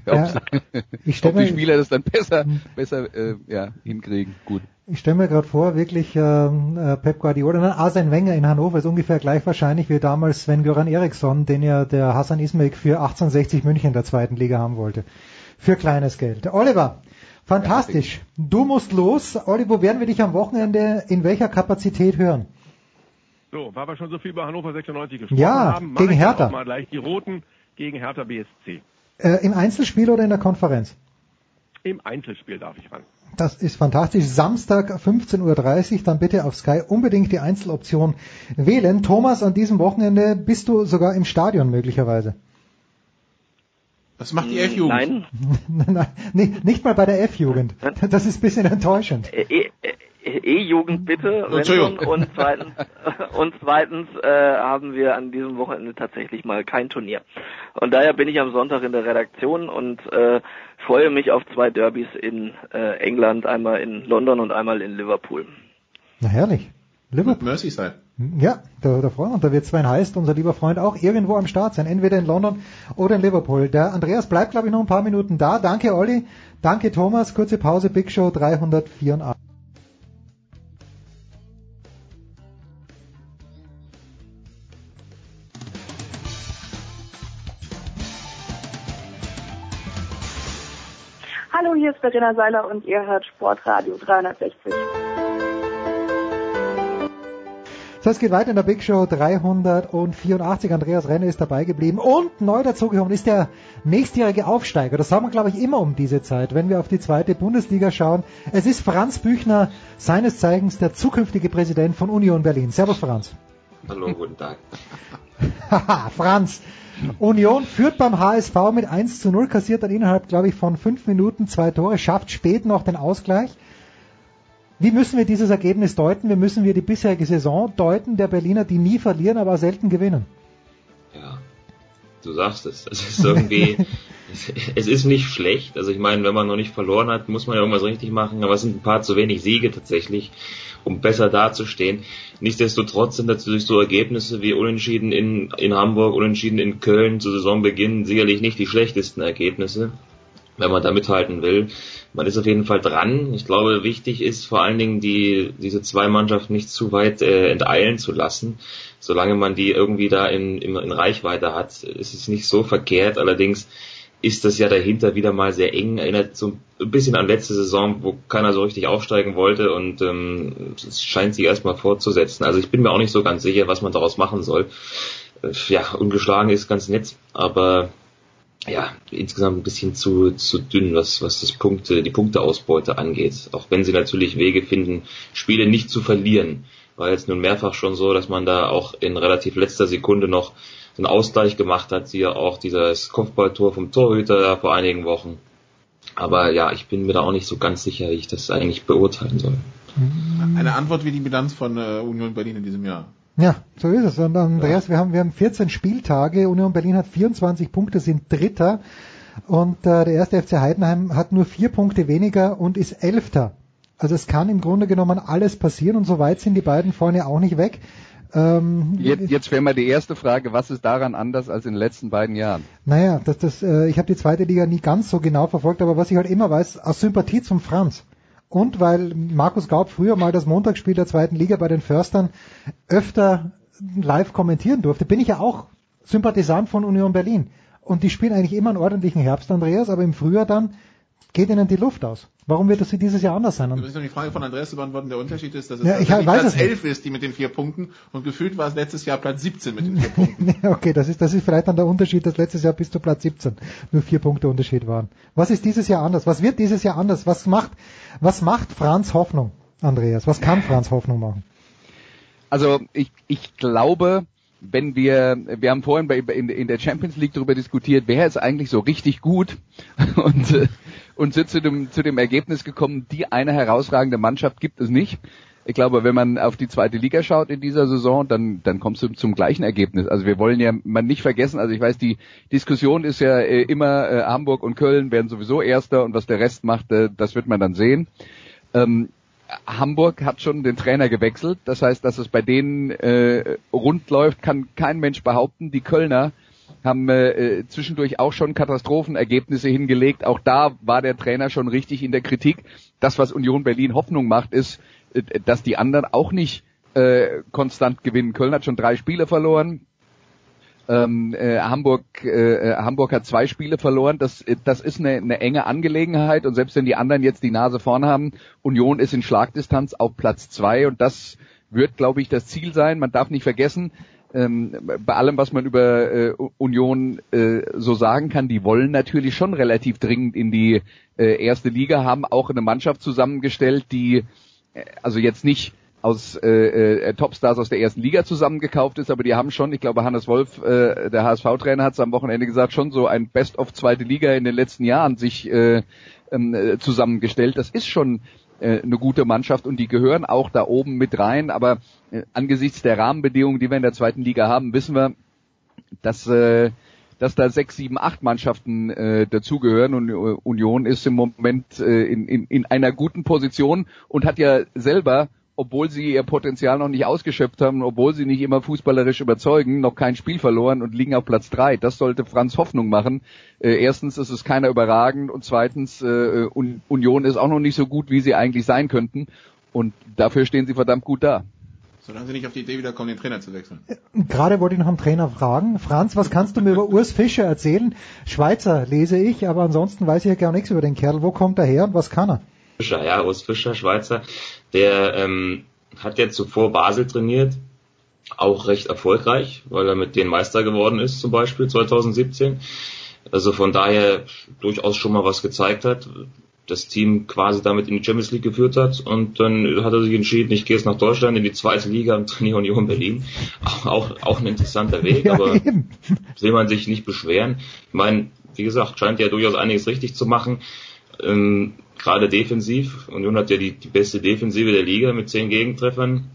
Ja, [laughs] ich stell Ob die Spieler das dann besser, besser äh, ja, hinkriegen, gut. Ich stelle mir gerade vor, wirklich ähm, äh, Pep Guardiola, nein, Arsene Wenger in Hannover ist ungefähr gleich wahrscheinlich wie damals Sven-Göran Eriksson, den ja der Hassan Ismail für 1860 München in der zweiten Liga haben wollte. Für kleines Geld. Oliver, fantastisch. Du musst los. Wo werden wir dich am Wochenende in welcher Kapazität hören? So, weil wir schon so viel über Hannover 96 gesprochen Ja, haben, gegen Hertha. mal gleich die Roten gegen Hertha BSC. Äh, Im Einzelspiel oder in der Konferenz? Im Einzelspiel darf ich ran. Das ist fantastisch. Samstag 15.30 Uhr, dann bitte auf Sky unbedingt die Einzeloption wählen. Thomas, an diesem Wochenende bist du sogar im Stadion möglicherweise. Was macht die F-Jugend? Nein, [laughs] Nein, nee, nicht mal bei der F-Jugend. Das ist ein bisschen enttäuschend. E- E- E-Jugend bitte, Entschuldigung. Und zweitens, [laughs] und zweitens äh, haben wir an diesem Wochenende tatsächlich mal kein Turnier. Und daher bin ich am Sonntag in der Redaktion und äh, freue mich auf zwei Derbys in äh, England, einmal in London und einmal in Liverpool. Na herrlich. Liverpool. Merseyside. Ja, da, da freuen wir uns. Da wird Sven Heist, unser lieber Freund, auch irgendwo am Start sein. Entweder in London oder in Liverpool. Der Andreas bleibt, glaube ich, noch ein paar Minuten da. Danke, Olli. Danke, Thomas. Kurze Pause. Big Show 384. Hallo, hier ist Verena Seiler und ihr hört Sportradio 360. So, es geht weiter in der Big Show 384. Andreas Renner ist dabei geblieben. Und neu dazugekommen ist der nächstjährige Aufsteiger. Das sagen wir, glaube ich, immer um diese Zeit, wenn wir auf die zweite Bundesliga schauen. Es ist Franz Büchner, seines Zeigens der zukünftige Präsident von Union Berlin. Servus, Franz. Hallo, guten Tag. Haha, [laughs] Franz. Union führt beim HSV mit 1 zu 0, kassiert dann innerhalb, glaube ich, von fünf Minuten zwei Tore, schafft spät noch den Ausgleich. Wie müssen wir dieses Ergebnis deuten? Wie müssen wir die bisherige Saison deuten der Berliner, die nie verlieren, aber selten gewinnen? Ja, du sagst es. Es ist irgendwie, es, [laughs] es ist nicht schlecht. Also ich meine, wenn man noch nicht verloren hat, muss man ja irgendwas richtig machen, aber es sind ein paar zu wenig Siege tatsächlich, um besser dazustehen. Nichtsdestotrotz sind natürlich so Ergebnisse wie Unentschieden in, in Hamburg, Unentschieden in Köln zu Saisonbeginn sicherlich nicht die schlechtesten Ergebnisse, wenn man da mithalten will. Man ist auf jeden Fall dran. Ich glaube, wichtig ist vor allen Dingen, die, diese zwei Mannschaften nicht zu weit äh, enteilen zu lassen. Solange man die irgendwie da in, in, in Reichweite hat, ist es nicht so verkehrt. Allerdings ist das ja dahinter wieder mal sehr eng. Erinnert so ein bisschen an letzte Saison, wo keiner so richtig aufsteigen wollte und ähm, es scheint sich erstmal fortzusetzen. Also ich bin mir auch nicht so ganz sicher, was man daraus machen soll. Äh, Ja, ungeschlagen ist ganz nett, aber ja, insgesamt ein bisschen zu, zu dünn, was, was das Punkte, die Punkteausbeute angeht. Auch wenn sie natürlich Wege finden, Spiele nicht zu verlieren. War jetzt nun mehrfach schon so, dass man da auch in relativ letzter Sekunde noch einen Ausgleich gemacht hat, siehe auch dieses Kopfballtor vom Torhüter vor einigen Wochen. Aber ja, ich bin mir da auch nicht so ganz sicher, wie ich das eigentlich beurteilen soll. Eine Antwort wie die Bilanz von äh, Union Berlin in diesem Jahr. Ja, so ist es. Und Andreas, wir haben, wir haben 14 Spieltage. Union Berlin hat 24 Punkte, sind Dritter. Und äh, der erste FC Heidenheim hat nur vier Punkte weniger und ist Elfter. Also es kann im Grunde genommen alles passieren und so weit sind die beiden vorne auch nicht weg. Ähm, Jetzt, jetzt wäre mal die erste Frage, was ist daran anders als in den letzten beiden Jahren? Naja, das, das, äh, ich habe die zweite Liga nie ganz so genau verfolgt, aber was ich halt immer weiß, aus Sympathie zum Franz, und weil Markus Gaub früher mal das Montagsspiel der zweiten Liga bei den Förstern öfter live kommentieren durfte, bin ich ja auch Sympathisant von Union Berlin. Und die spielen eigentlich immer einen ordentlichen Herbst, Andreas, aber im Frühjahr dann geht ihnen die Luft aus. Warum wird das dieses Jahr anders sein? Du willst noch die Frage von Andreas beantworten. Der Unterschied ist, dass es ja, ich weiß Platz es nicht. 11 ist, die mit den vier Punkten und gefühlt war es letztes Jahr Platz 17 mit den vier [laughs] Punkten. okay, das ist, das ist vielleicht dann der Unterschied, dass letztes Jahr bis zu Platz 17 nur vier Punkte Unterschied waren. Was ist dieses Jahr anders? Was wird dieses Jahr anders? Was macht, was macht Franz Hoffnung, Andreas? Was kann Franz Hoffnung machen? Also ich, ich glaube, wenn wir, wir haben vorhin bei, in, in der Champions League darüber diskutiert, wer ist eigentlich so richtig gut [laughs] und, äh, und sind zu dem, zu dem Ergebnis gekommen, die eine herausragende Mannschaft gibt es nicht. Ich glaube, wenn man auf die zweite Liga schaut in dieser Saison, dann, dann kommst du zum gleichen Ergebnis. Also wir wollen ja man nicht vergessen, also ich weiß, die Diskussion ist ja äh, immer, äh, Hamburg und Köln werden sowieso Erster und was der Rest macht, äh, das wird man dann sehen. Ähm, Hamburg hat schon den Trainer gewechselt. Das heißt, dass es bei denen äh, rund läuft, kann kein Mensch behaupten. Die Kölner haben äh, zwischendurch auch schon Katastrophenergebnisse hingelegt. Auch da war der Trainer schon richtig in der Kritik. Das, was Union Berlin Hoffnung macht, ist, äh, dass die anderen auch nicht äh, konstant gewinnen. Köln hat schon drei Spiele verloren. Ähm, äh, Hamburg, äh, Hamburg hat zwei Spiele verloren. Das, das ist eine, eine enge Angelegenheit und selbst wenn die anderen jetzt die Nase vorn haben, Union ist in Schlagdistanz auf Platz zwei und das wird, glaube ich, das Ziel sein. Man darf nicht vergessen, ähm, bei allem, was man über äh, Union äh, so sagen kann, die wollen natürlich schon relativ dringend in die äh, erste Liga, haben auch eine Mannschaft zusammengestellt, die äh, also jetzt nicht aus äh, äh, Topstars aus der ersten Liga zusammengekauft ist, aber die haben schon, ich glaube Hannes Wolf, äh, der HSV-Trainer hat es am Wochenende gesagt, schon so ein Best of zweite Liga in den letzten Jahren sich äh, äh, zusammengestellt. Das ist schon äh, eine gute Mannschaft und die gehören auch da oben mit rein, aber äh, angesichts der Rahmenbedingungen, die wir in der zweiten Liga haben, wissen wir, dass äh, dass da sechs, sieben, acht Mannschaften äh, dazugehören. Und äh, Union ist im Moment äh, in, in, in einer guten Position und hat ja selber obwohl sie ihr Potenzial noch nicht ausgeschöpft haben, obwohl sie nicht immer fußballerisch überzeugen, noch kein Spiel verloren und liegen auf Platz drei. Das sollte Franz Hoffnung machen. Äh, erstens ist es keiner überragend und zweitens äh, Union ist auch noch nicht so gut, wie sie eigentlich sein könnten. Und dafür stehen sie verdammt gut da. Solange sie nicht auf die Idee wieder kommen, den Trainer zu wechseln. Gerade wollte ich noch einen Trainer fragen. Franz, was kannst du mir über Urs Fischer erzählen? Schweizer lese ich, aber ansonsten weiß ich ja gar nichts über den Kerl. Wo kommt er her und was kann er? Fischer, ja, Urs Fischer, Schweizer, der ähm, hat ja zuvor Basel trainiert, auch recht erfolgreich, weil er mit denen Meister geworden ist, zum Beispiel 2017. Also von daher durchaus schon mal was gezeigt hat, das Team quasi damit in die Champions League geführt hat und dann hat er sich entschieden, ich gehe jetzt nach Deutschland in die zweite Liga und trainiere Union Berlin. Auch, [laughs] auch, auch ein interessanter Weg, ja, aber eben. will man sich nicht beschweren. Ich meine, wie gesagt, scheint ja durchaus einiges richtig zu machen. Ähm, gerade defensiv. Union hat ja die, die beste Defensive der Liga mit zehn Gegentreffern.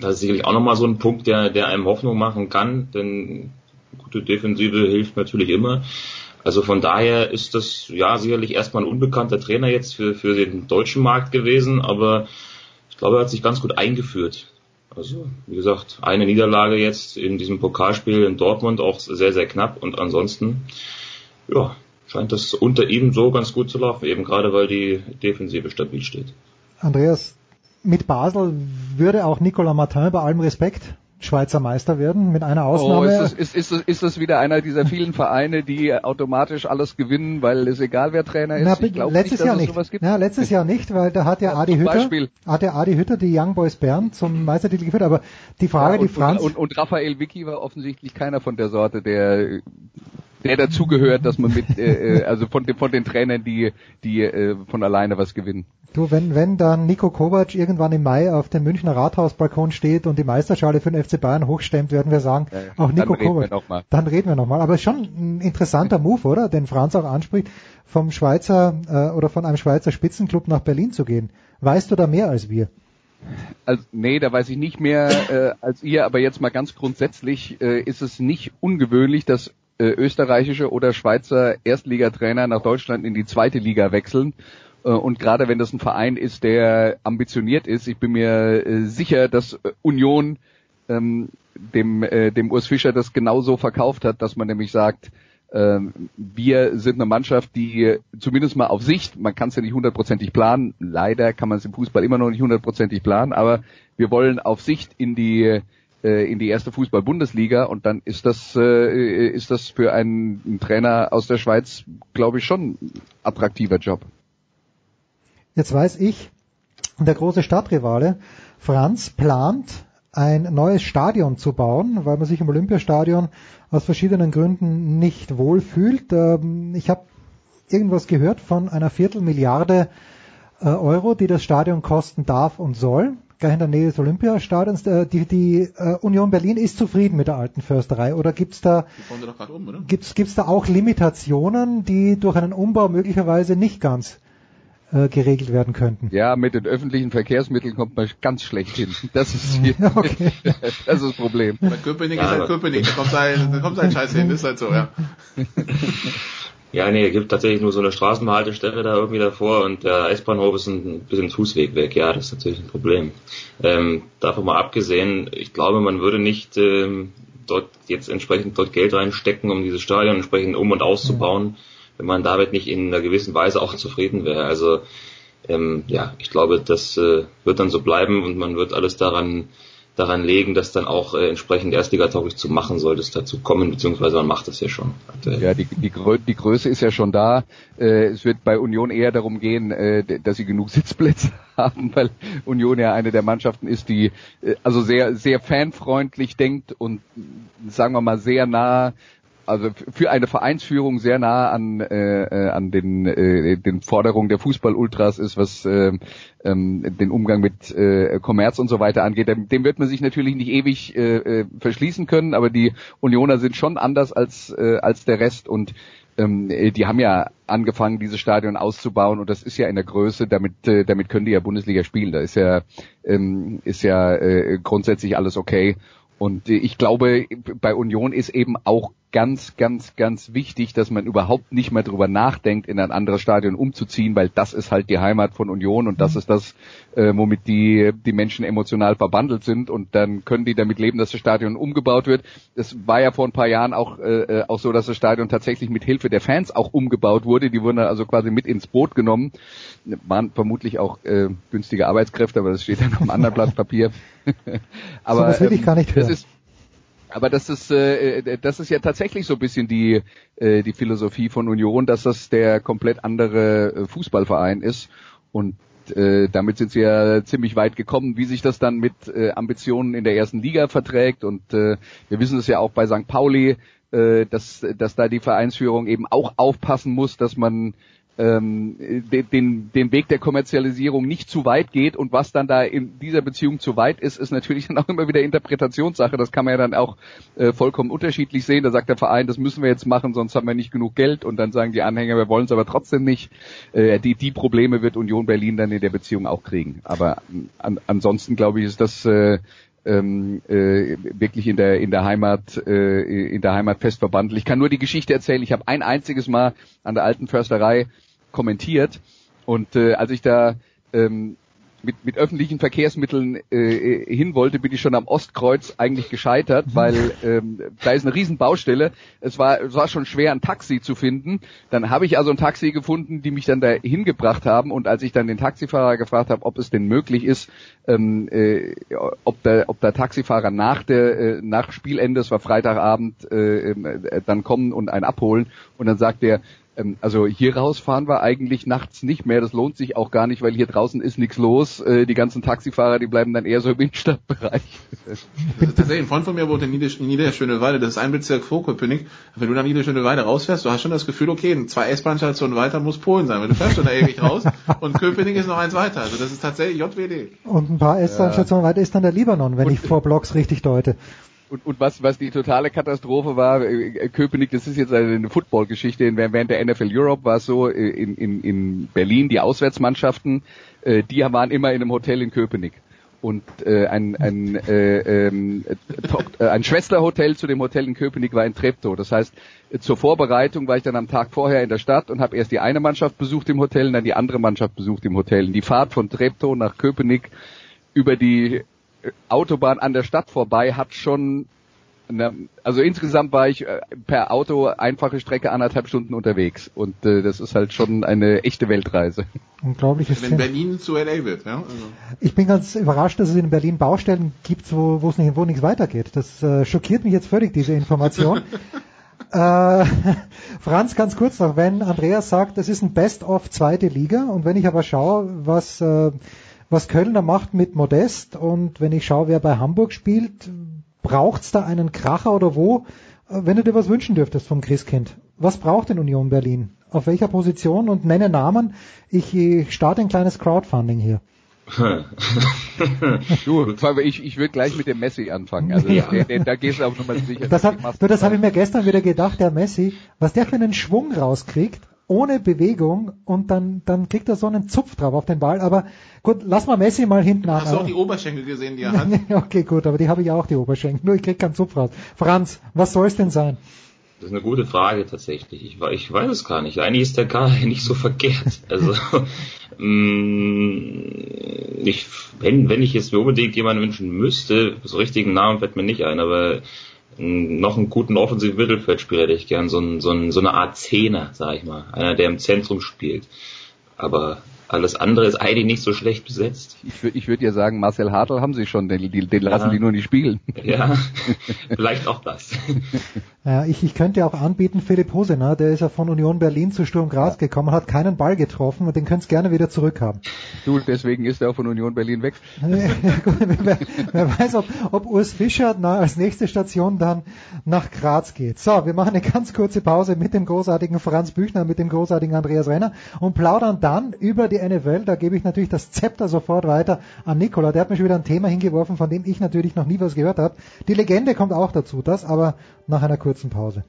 Das ist sicherlich auch nochmal so ein Punkt, der, der einem Hoffnung machen kann, denn gute Defensive hilft natürlich immer. Also von daher ist das ja sicherlich erstmal ein unbekannter Trainer jetzt für, für den deutschen Markt gewesen, aber ich glaube, er hat sich ganz gut eingeführt. Also, wie gesagt, eine Niederlage jetzt in diesem Pokalspiel in Dortmund auch sehr, sehr knapp und ansonsten, ja, scheint das unter ihm so ganz gut zu laufen, eben gerade weil die Defensive stabil steht. Andreas, mit Basel würde auch Nicolas Martin bei allem Respekt Schweizer Meister werden, mit einer Ausnahme. Oh, ist, das, ist, ist, das, ist das wieder einer dieser vielen Vereine, die automatisch alles gewinnen, weil es egal wer Trainer ist? Na, ich letztes nicht, Jahr nicht. Ja, letztes Jahr nicht, weil da hat ja Adi Hütter, Beispiel. hat ja Adi Hütter die Young Boys Bern zum Meistertitel geführt. Aber die Frage, ja, und, die Franz und, und, und Raphael Vicky war offensichtlich keiner von der Sorte, der der dazugehört, dass man mit, äh, äh, also von, den von den Trainern, die, die äh, von alleine was gewinnen. Du, wenn, wenn dann Nico Kovac irgendwann im Mai auf dem Münchner Rathausbalkon steht und die Meisterschale für den FC Bayern hochstemmt, werden wir sagen, ja, auch Nico dann Kovac. Reden dann reden wir nochmal. Aber schon ein interessanter [laughs] Move, oder? Den Franz auch anspricht, vom Schweizer äh, oder von einem Schweizer Spitzenclub nach Berlin zu gehen. Weißt du da mehr als wir? Also, nee, da weiß ich nicht mehr äh, als ihr, aber jetzt mal ganz grundsätzlich äh, ist es nicht ungewöhnlich, dass äh, österreichische oder Schweizer Erstligatrainer nach Deutschland in die zweite Liga wechseln. Äh, und gerade wenn das ein Verein ist, der ambitioniert ist, ich bin mir äh, sicher, dass äh, Union ähm, dem, äh, dem Urs Fischer das genauso verkauft hat, dass man nämlich sagt, ähm, wir sind eine Mannschaft, die zumindest mal auf Sicht, man kann es ja nicht hundertprozentig planen, leider kann man es im Fußball immer noch nicht hundertprozentig planen, aber wir wollen auf Sicht in die äh, in die erste Fußball-Bundesliga und dann ist das äh, ist das für einen, einen Trainer aus der Schweiz, glaube ich, schon ein attraktiver Job. Jetzt weiß ich, der große Stadtrivale Franz plant ein neues Stadion zu bauen, weil man sich im Olympiastadion aus verschiedenen Gründen nicht wohlfühlt. Ähm, ich habe irgendwas gehört von einer Viertelmilliarde äh, Euro, die das Stadion kosten darf und soll gleich in der Nähe des Olympiastadions. Äh, die, die uh, Union Berlin ist zufrieden mit der alten Försterei oder gibt's da um, gibt's, gibt's da auch Limitationen, die durch einen Umbau möglicherweise nicht ganz uh, geregelt werden könnten? Ja, mit den öffentlichen Verkehrsmitteln kommt man ganz schlecht hin. Das ist hier, [laughs] okay. [laughs] das ist das Problem. Bei Köpenick ja, ist halt Köpenick, da kommt sein, da kommt sein Scheiß hin, ist halt so, ja. [laughs] Ja, nee, es gibt tatsächlich nur so eine Straßenhaltestelle da irgendwie davor und der S-Bahnhof ist ein bisschen Fußweg weg. Ja, das ist natürlich ein Problem. Ähm, davon mal abgesehen, ich glaube, man würde nicht ähm, dort jetzt entsprechend dort Geld reinstecken, um dieses Stadion entsprechend um und auszubauen, mhm. Wenn man damit nicht in einer gewissen Weise auch zufrieden wäre. Also ähm, ja, ich glaube, das äh, wird dann so bleiben und man wird alles daran daran legen, das dann auch äh, entsprechend erstligatauglich zu machen, sollte es dazu kommen, beziehungsweise man macht es ja schon. Ja, die, die, Grö die Größe ist ja schon da. Äh, es wird bei Union eher darum gehen, äh, dass sie genug [laughs] Sitzplätze haben, weil Union ja eine der Mannschaften ist, die äh, also sehr sehr fanfreundlich denkt und sagen wir mal sehr nah also für eine Vereinsführung sehr nah an äh, äh, an den äh, den Forderungen der Fußball-Ultras ist, was äh, ähm, den Umgang mit äh, Kommerz und so weiter angeht. Dem, dem wird man sich natürlich nicht ewig äh, äh, verschließen können, aber die Unioner sind schon anders als äh, als der Rest und ähm, die haben ja angefangen, dieses Stadion auszubauen und das ist ja in der Größe, damit äh, damit können die ja Bundesliga spielen. Da ist ja ähm, ist ja äh, grundsätzlich alles okay und äh, ich glaube, bei Union ist eben auch ganz, ganz, ganz wichtig, dass man überhaupt nicht mehr drüber nachdenkt, in ein anderes Stadion umzuziehen, weil das ist halt die Heimat von Union und das mhm. ist das, äh, womit die, die Menschen emotional verbandelt sind und dann können die damit leben, dass das Stadion umgebaut wird. Es war ja vor ein paar Jahren auch, äh, äh auch so, dass das Stadion tatsächlich mit Hilfe der Fans auch umgebaut wurde. Die wurden also quasi mit ins Boot genommen. Waren vermutlich auch äh, günstige Arbeitskräfte, aber das steht dann auf einem anderen [laughs] Blatt Papier. [laughs] aber so, das will ich ähm, gar nicht hören. Aber das ist, äh, äh, das ist ja tatsächlich so ein bisschen die, äh, die Philosophie von Union, dass das der komplett andere äh, Fußballverein ist. Und äh, damit sind sie ja ziemlich weit gekommen, wie sich das dann mit äh, Ambitionen in der ersten Liga verträgt. Und äh, wir wissen es ja auch bei St. Pauli, äh, dass, dass da die Vereinsführung eben auch aufpassen muss, dass man ähm, den, den Weg der Kommerzialisierung nicht zu weit geht und was dann da in dieser Beziehung zu weit ist, ist natürlich [laughs] dann auch immer wieder Interpretationssache. Das kann man ja dann auch äh, vollkommen unterschiedlich sehen. Da sagt der Verein, das müssen wir jetzt machen, sonst haben wir nicht genug Geld und dann sagen die Anhänger, wir wollen es aber trotzdem nicht. Äh, die, die Probleme wird Union Berlin dann in der Beziehung auch kriegen. Aber an, ansonsten glaube ich, ist das äh, ähm, äh, wirklich in der in der Heimat äh, in der Heimat fest verbandelt. Ich kann nur die Geschichte erzählen. Ich habe ein einziges Mal an der alten Försterei kommentiert. Und äh, als ich da ähm, mit, mit öffentlichen Verkehrsmitteln äh, hin wollte, bin ich schon am Ostkreuz eigentlich gescheitert, weil ähm, da ist eine riesen Baustelle. Es war, es war schon schwer, ein Taxi zu finden. Dann habe ich also ein Taxi gefunden, die mich dann da hingebracht haben. Und als ich dann den Taxifahrer gefragt habe, ob es denn möglich ist, ähm, äh, ob, der, ob der Taxifahrer nach der äh, nach Spielende, es war Freitagabend, äh, äh, dann kommen und einen abholen. Und dann sagt er, ähm, also hier raus fahren wir eigentlich nachts nicht mehr. Das lohnt sich auch gar nicht, weil hier draußen ist nichts los. Äh, die ganzen Taxifahrer, die bleiben dann eher so im Innenstadtbereich. [laughs] Tatsächlich, ein Freund von mir wohnt in Nieder Niederschöneweide, das ist ein Bezirk vor Köpenick. Wenn du nach Niederschöneweide rausfährst, du hast schon das Gefühl, okay, zwei S-Bahn-Stationen weiter muss Polen sein, weil du fährst schon da ewig raus und Köpenick ist noch eins weiter. Also das ist tatsächlich JWD. Und ein paar S-Bahn-Stationen ja. weiter ist dann der Libanon, wenn und, ich vor Blocks richtig deute. Und, und was, was die totale Katastrophe war, äh, Köpenick, das ist jetzt eine Football-Geschichte, während der NFL Europe war es so, äh, in, in, in Berlin, die Auswärtsmannschaften, äh, die waren immer in einem Hotel in Köpenick. Und äh, ein, ein, äh, ähm, äh, ein Schwesterhotel zu dem Hotel in Köpenick war in Treptow. Das heißt, zur Vorbereitung war ich dann am Tag vorher in der Stadt und habe erst die eine Mannschaft besucht im Hotel und dann die andere Mannschaft besucht im Hotel. Und die Fahrt von Treptow nach Köpenick über die Autobahn an der Stadt vorbei hat schon also insgesamt war ich äh, per Auto einfache Strecke anderthalb Stunden unterwegs und äh, das ist halt schon eine echte Weltreise. Unglaubliches Wenn Berlin zu LA wird, ja. Also. Ich bin ganz überrascht, dass es in Berlin Baustellen gibt, wo, wo es nicht, wo nichts weitergeht. Das äh, schockiert mich jetzt völlig, diese Information. [laughs] äh, Franz, ganz kurz noch, wenn Andreas sagt, das ist ein Best-of zweite Liga und wenn ich aber schaue, was, äh, was Kölner macht mit Modest und wenn ich schaue, wer bei Hamburg spielt, braucht's da einen Kracher oder wo? Äh, wenn du dir was wünschen dürftest vom Christkind, was braucht denn Union Berlin? Auf welcher Position und nenne Namen? Ich, ich starte ein kleines Crowdfunding hier. [laughs] du, ich, ich würde gleich mit dem Messi anfangen. Also ja. der, der, da gehst du auf Nummer sicher. Das, du, das habe ich mir gestern wieder gedacht, der Messi, was der für einen Schwung rauskriegt, ohne Bewegung und dann, dann kriegt er so einen Zupf drauf auf den Ball. Aber gut, lass mal Messi mal hinten an. Hast du auch die Oberschenkel gesehen, die er [laughs] hat? okay, gut, aber die habe ich auch, die Oberschenkel. Nur ich krieg keinen Zupf raus. Franz, was soll es denn sein? Das ist eine gute Frage tatsächlich. Ich, ich weiß es gar nicht. Eigentlich ist der gar [laughs] nicht so verkehrt. Also [laughs] mm, ich, wenn, wenn ich jetzt mir unbedingt jemanden wünschen müsste, so richtigen Namen fällt mir nicht ein, aber noch einen guten offensiven Mittelfeldspieler hätte ich gern, so, ein, so, ein, so eine Art Zehner, sag ich mal. Einer, der im Zentrum spielt. Aber alles andere ist eigentlich nicht so schlecht besetzt. Ich würde ich würd ja sagen, Marcel Hartl haben sie schon, den, den lassen ja. die nur nicht spielen. Ja, [laughs] vielleicht auch das. Ja, ich, ich könnte auch anbieten, Philipp Hosener, der ist ja von Union Berlin zu Sturm Graz gekommen, hat keinen Ball getroffen und den könnt's gerne wieder zurückhaben. Du, deswegen ist er auch von Union Berlin weg. [laughs] wer, wer, weiß, ob, ob Urs Fischer na, als nächste Station dann nach Graz geht. So, wir machen eine ganz kurze Pause mit dem großartigen Franz Büchner, mit dem großartigen Andreas Renner und plaudern dann über die NFL. Da gebe ich natürlich das Zepter sofort weiter an Nikola. Der hat mir schon wieder ein Thema hingeworfen, von dem ich natürlich noch nie was gehört habe. Die Legende kommt auch dazu, das aber nach einer kurzen Pause.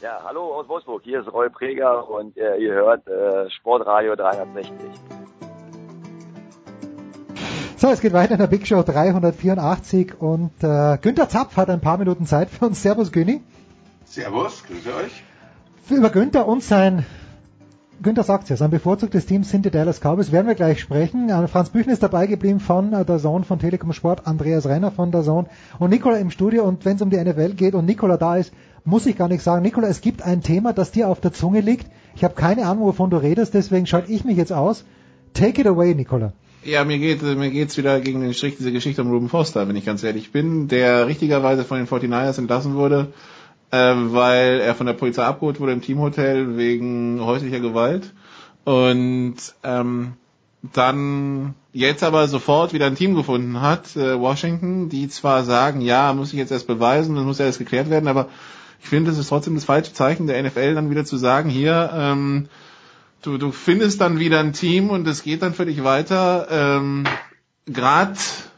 Ja, hallo aus Wolfsburg, hier ist Roy Preger und äh, ihr hört äh, Sportradio 360. So, es geht weiter in der Big Show 384 und äh, Günther Zapf hat ein paar Minuten Zeit für uns. Servus, Güni. Servus, grüße euch. Über Günther und sein Günther sagt ja, sein bevorzugtes Team sind die Dallas Cowboys. Werden wir gleich sprechen. Äh, Franz Büchner ist dabei geblieben von äh, der Zone von Telekom Sport, Andreas Renner von der Zone und Nikola im Studio. Und wenn es um die NFL geht und Nikola da ist, muss ich gar nicht sagen. Nikola, es gibt ein Thema, das dir auf der Zunge liegt. Ich habe keine Ahnung, wovon du redest, deswegen schalte ich mich jetzt aus. Take it away, Nikola. Ja, mir geht mir geht's wieder gegen den Strich diese Geschichte um Ruben Foster, wenn ich ganz ehrlich bin, der richtigerweise von den 49ers entlassen wurde äh, weil er von der Polizei abgeholt wurde im Teamhotel wegen häuslicher Gewalt und ähm, dann jetzt aber sofort wieder ein Team gefunden hat, äh, Washington, die zwar sagen, ja, muss ich jetzt erst beweisen, dann muss ja erst geklärt werden, aber ich finde, es ist trotzdem das falsche Zeichen der NFL, dann wieder zu sagen, hier, ähm, du, du findest dann wieder ein Team und es geht dann für dich weiter. Ähm, Gerade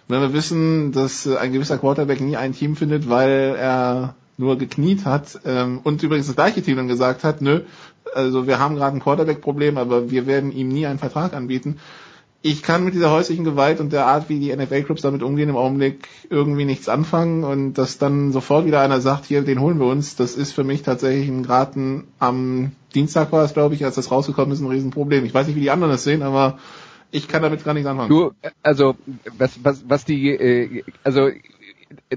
wenn wir wissen, dass ein gewisser Quarterback nie ein Team findet, weil er nur gekniet hat ähm, und übrigens das gleiche Team dann gesagt hat, nö, also wir haben gerade ein Quarterback-Problem, aber wir werden ihm nie einen Vertrag anbieten. Ich kann mit dieser häuslichen Gewalt und der Art, wie die NFL-Clubs damit umgehen, im Augenblick irgendwie nichts anfangen und dass dann sofort wieder einer sagt, hier, den holen wir uns, das ist für mich tatsächlich ein Graten am Dienstag war es, glaube ich, als das rausgekommen ist, ein Riesenproblem. Ich weiß nicht, wie die anderen das sehen, aber ich kann damit gar nichts anfangen. Du, also was, was, was die, äh, also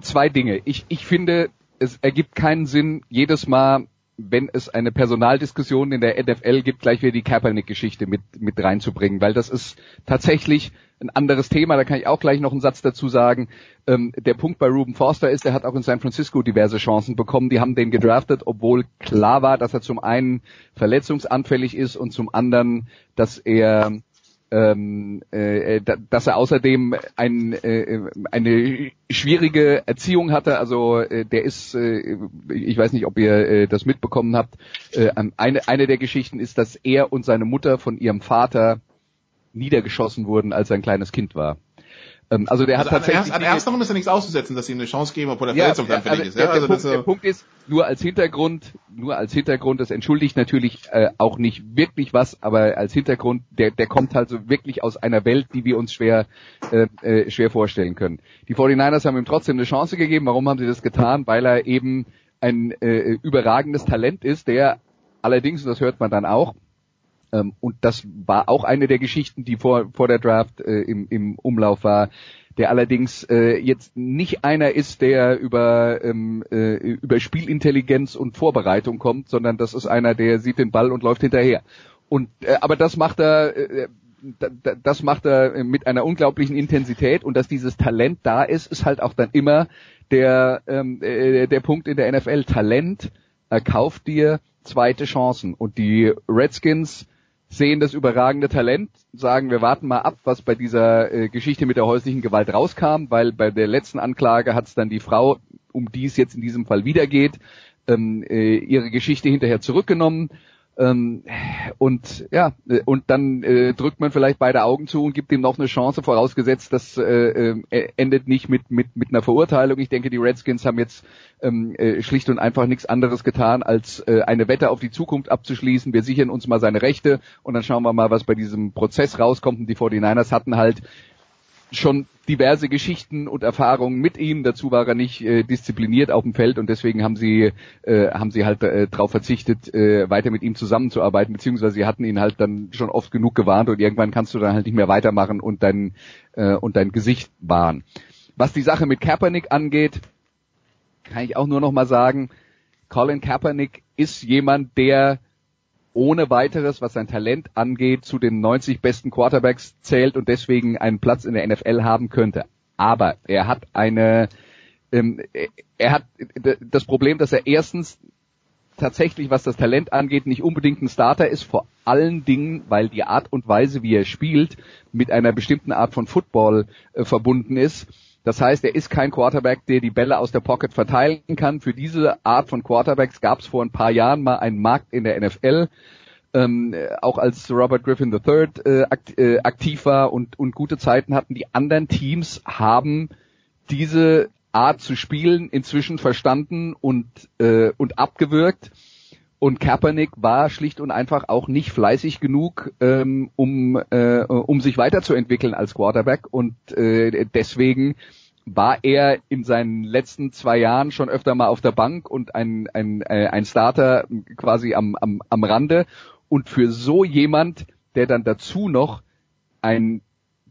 zwei Dinge. Ich, ich finde, es ergibt keinen Sinn, jedes Mal, wenn es eine Personaldiskussion in der NFL gibt, gleich wieder die Kaepernick-Geschichte mit, mit reinzubringen, weil das ist tatsächlich ein anderes Thema, da kann ich auch gleich noch einen Satz dazu sagen. Ähm, der Punkt bei Ruben Forster ist, er hat auch in San Francisco diverse Chancen bekommen, die haben den gedraftet, obwohl klar war, dass er zum einen verletzungsanfällig ist und zum anderen, dass er ähm, äh, dass er außerdem ein, äh, eine schwierige Erziehung hatte. Also äh, der ist, äh, ich weiß nicht, ob ihr äh, das mitbekommen habt. Äh, eine, eine der Geschichten ist, dass er und seine Mutter von ihrem Vater niedergeschossen wurden, als er ein kleines Kind war. Ähm, also der also hat tatsächlich. An, erst, an ist ja nichts auszusetzen, dass sie ihm eine Chance geben, obwohl der ja, Verletzung dann fällig ist. Ja? Der, also der, Punkt, der Punkt ist, nur als Hintergrund, nur als Hintergrund, das entschuldigt natürlich äh, auch nicht wirklich was, aber als Hintergrund, der, der kommt halt so wirklich aus einer Welt, die wir uns schwer, äh, äh, schwer vorstellen können. Die 49ers haben ihm trotzdem eine Chance gegeben. Warum haben sie das getan? Weil er eben ein äh, überragendes Talent ist, der allerdings, und das hört man dann auch, Ähm, und das war auch eine der Geschichten, die vor, vor der Draft äh, im, im Umlauf war der allerdings äh, jetzt nicht einer ist, der über, ähm, äh, über Spielintelligenz und Vorbereitung kommt, sondern das ist einer, der sieht den Ball und läuft hinterher. Und äh, aber das macht er, äh, das macht er mit einer unglaublichen Intensität und dass dieses Talent da ist, ist halt auch dann immer der ähm, äh, der Punkt in der NFL. Talent erkauft dir zweite Chancen und die Redskins sehen das überragende Talent, sagen, wir warten mal ab, was bei dieser äh, Geschichte mit der häuslichen Gewalt rauskam, weil bei der letzten Anklage hat es dann die Frau, um die es jetzt in diesem Fall wieder geht, ähm, äh, ihre Geschichte hinterher zurückgenommen ähm, und ja, und dann äh, drückt man vielleicht beide Augen zu und gibt ihm noch eine Chance, vorausgesetzt, das äh, äh, endet nicht mit, mit, mit einer Verurteilung. Ich denke, die Redskins haben jetzt ähm, äh, schlicht und einfach nichts anderes getan, als äh, eine Wette auf die Zukunft abzuschließen. Wir sichern uns mal seine Rechte und dann schauen wir mal, was bei diesem Prozess rauskommt. Und die 49ers hatten halt schon diverse Geschichten und Erfahrungen mit ihm. Dazu war er nicht äh, diszipliniert auf dem Feld und deswegen haben sie äh, haben sie halt äh, darauf verzichtet, äh, weiter mit ihm zusammenzuarbeiten, beziehungsweise sie hatten ihn halt dann schon oft genug gewarnt und irgendwann kannst du dann halt nicht mehr weitermachen und dein äh, und dein Gesicht wahren. Was die Sache mit Kaepernick angeht, kann ich auch nur noch mal sagen, Colin Kaepernick ist jemand, der ohne weiteres, was sein Talent angeht, zu den 90 besten Quarterbacks zählt und deswegen einen Platz in der NFL haben könnte. Aber er hat eine, ähm, er hat das Problem, dass er erstens tatsächlich, was das Talent angeht, nicht unbedingt ein Starter ist, vor allen Dingen, weil die Art und Weise, wie er spielt, mit einer bestimmten Art von Football äh, verbunden ist. Das heißt, er ist kein Quarterback, der die Bälle aus der Pocket verteilen kann. Für diese Art von Quarterbacks gab es vor ein paar Jahren mal einen Markt in der NFL. Ähm, auch als Robert Griffin III äh, akt, äh, aktiv war und, und gute Zeiten hatten, die anderen Teams haben diese Art zu spielen inzwischen verstanden und, äh, und abgewürgt. Und Kaepernick war schlicht und einfach auch nicht fleißig genug, ähm, um, äh, um sich weiterzuentwickeln als Quarterback. Und äh, deswegen war er in seinen letzten zwei Jahren schon öfter mal auf der Bank und ein, ein, äh, ein Starter quasi am, am, am Rande. Und für so jemand, der dann dazu noch einen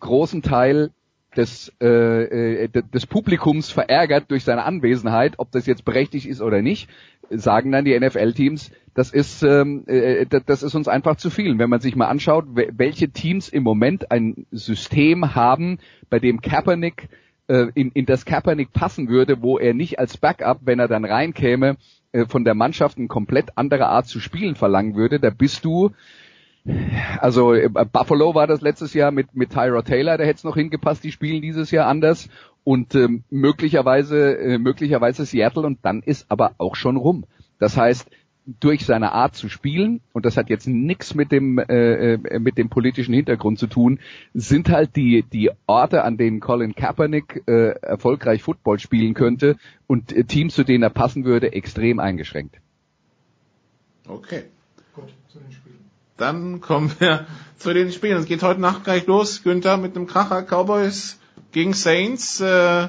großen Teil des, äh, äh des Publikums verärgert durch seine Anwesenheit, ob das jetzt berechtigt ist oder nicht, sagen dann die NFL-Teams, das ist, ähm, äh, das ist uns einfach zu viel. Wenn man sich mal anschaut, welche Teams im Moment ein System haben, bei dem Kaepernick äh, in, in das Kaepernick passen würde, wo er nicht als Backup, wenn er dann reinkäme, äh, von der Mannschaft eine komplett andere Art zu spielen verlangen würde, da bist du also äh, Buffalo war das letztes Jahr mit mit Tyrod Taylor, der hätte es noch hingepasst, die spielen dieses Jahr anders und ähm, möglicherweise äh, möglicherweise Seattle und dann ist aber auch schon rum. Das heißt, durch seine Art zu spielen und das hat jetzt nichts mit dem äh, äh, mit dem politischen Hintergrund zu tun, sind halt die die Orte, an denen Colin Kaepernick äh, erfolgreich Football spielen könnte und äh, Teams, zu denen er passen würde, extrem eingeschränkt. Okay. Gut, zu den Spielen. Dann kommen wir zu den Spielen. Es geht heute Nacht gleich los, Günther, mit einem Kracher Cowboys gegen Saints. Äh,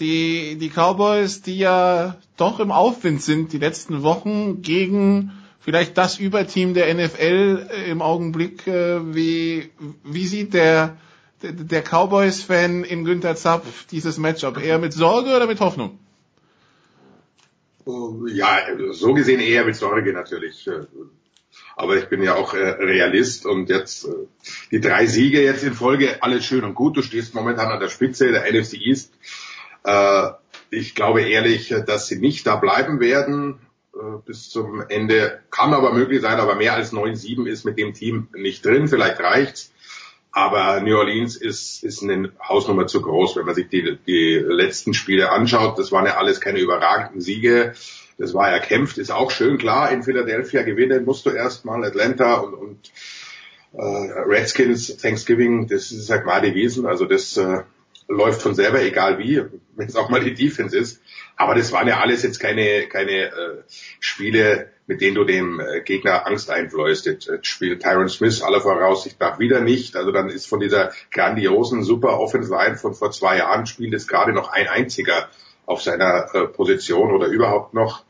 die, die Cowboys, die ja doch im Aufwind sind die letzten Wochen gegen vielleicht das Überteam der NFL äh, im Augenblick. Äh, wie, wie sieht der, der, der Cowboys-Fan in Günther Zapf dieses Matchup? Eher mit Sorge oder mit Hoffnung? Ja, so gesehen eher mit Sorge natürlich. Aber ich bin ja auch Realist und jetzt die drei Siege jetzt in Folge, alles schön und gut. Du stehst momentan an der Spitze der NFC East äh, ich glaube ehrlich, dass sie nicht da bleiben werden äh, bis zum Ende. Kann aber möglich sein, aber mehr als 9-7 ist mit dem Team nicht drin. Vielleicht reicht's. Aber New Orleans ist, ist eine Hausnummer zu groß, wenn man sich die, die letzten Spiele anschaut. Das waren ja alles keine überragenden Siege. Das war erkämpft, ist auch schön klar. In Philadelphia gewinnen musst du erstmal Atlanta und, und äh, Redskins Thanksgiving, das ist ja klar gewesen. Also das äh, läuft von selber, egal wie, wenn es auch mal die Defense ist. Aber das waren ja alles jetzt keine, keine äh, Spiele, mit denen du dem äh, Gegner Angst einflößt. Jetzt, spielt Tyron Smith aller Voraussicht nach wieder nicht. Also dann ist von dieser grandiosen, super Offensive Line von vor zwei Jahren spielt jetzt gerade noch ein einziger auf seiner äh, Position oder überhaupt noch.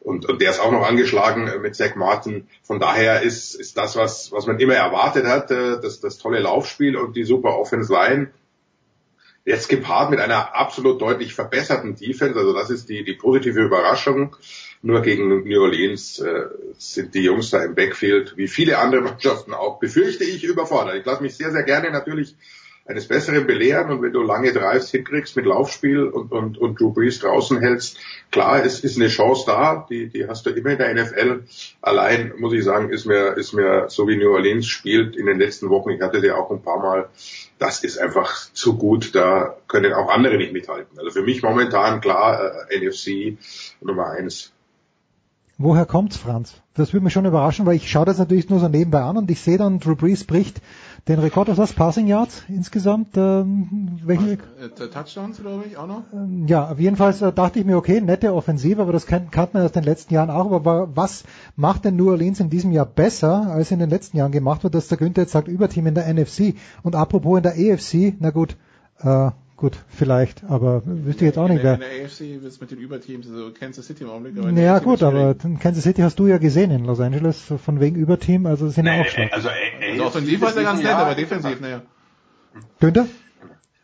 und, und der ist auch noch angeschlagen mit Zach Martin. Von daher ist, ist das, was, was man immer erwartet hat, das, das tolle Laufspiel und die super Offense Line. Jetzt gepaart mit einer absolut deutlich verbesserten Defense, also das ist die, die positive Überraschung. Nur gegen New Orleans äh, sind die Jungs da im Backfield, wie viele andere Mannschaften auch, befürchte ich, überfordert. Ich lasse mich sehr, sehr gerne natürlich eines Besseren belehren und wenn du lange Drives hinkriegst mit Laufspiel und, und, und Drew Brees draußen hältst, klar, es ist eine Chance da, die, die hast du immer in der NFL. Allein, muss ich sagen, ist mir, ist mir, so wie New Orleans spielt in den letzten Wochen, ich hatte sie auch ein paar Mal, das ist einfach zu gut, da können auch andere nicht mithalten. Also für mich momentan klar, äh, NFC Nummer eins. Woher kommt's, Franz? Das würde mich schon überraschen, weil ich schaue das natürlich nur so nebenbei an und ich sehe dann, Drew Brees bricht den Rekord aus was? Passing Yards insgesamt? Ähm, welchen äh, Touchdowns, glaube ich, auch noch? Ähm, ja, auf jeden Fall äh, dachte ich mir, okay, nette Offensive, aber das kennt man aus den letzten Jahren auch. Aber was macht denn New Orleans in diesem Jahr besser, als in den letzten Jahren gemacht wird, dass der Günther jetzt sagt, Überteam in der NFC und apropos in der EFC, na gut, äh, Gut, vielleicht, aber wüsste ich jetzt auch nicht, wer. In der AFC wird es mit den Überteams, also Kansas City im Augenblick. Aber naja, gut, aber Kansas City hast du ja gesehen in Los Angeles, von wegen Überteam, also sind nee, ja auch schwach. Also, also offensiv war es ja ganz nett, aber defensiv, naja. Günther?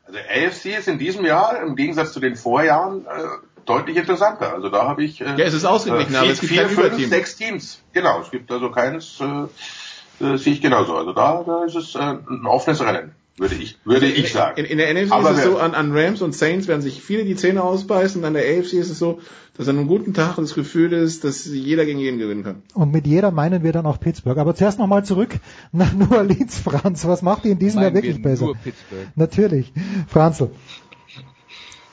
Also AFC ist in diesem Jahr, im Gegensatz zu den Vorjahren, äh, deutlich interessanter. Also da habe ich äh, ja, es ist ausgeglichen, äh, vier, aber es gibt vier, fünf, sechs Teams. Genau, es gibt also keins, äh, äh, sehe ich genauso. Also da, da ist es äh, ein offenes Rennen würde ich, würde ich sagen. In, in der NFC Aber ist es so, an, an Rams und Saints werden sich viele die Zähne ausbeißen, an der AFC ist es so, dass an einem guten Tag das Gefühl ist, dass jeder gegen jeden gewinnen kann. Und mit jeder meinen wir dann auch Pittsburgh. Aber zuerst nochmal zurück [laughs] nach New Orleans, Franz. Was macht ihr in diesem Jahr wirklich besser? Nur Pittsburgh. Natürlich. Franzl.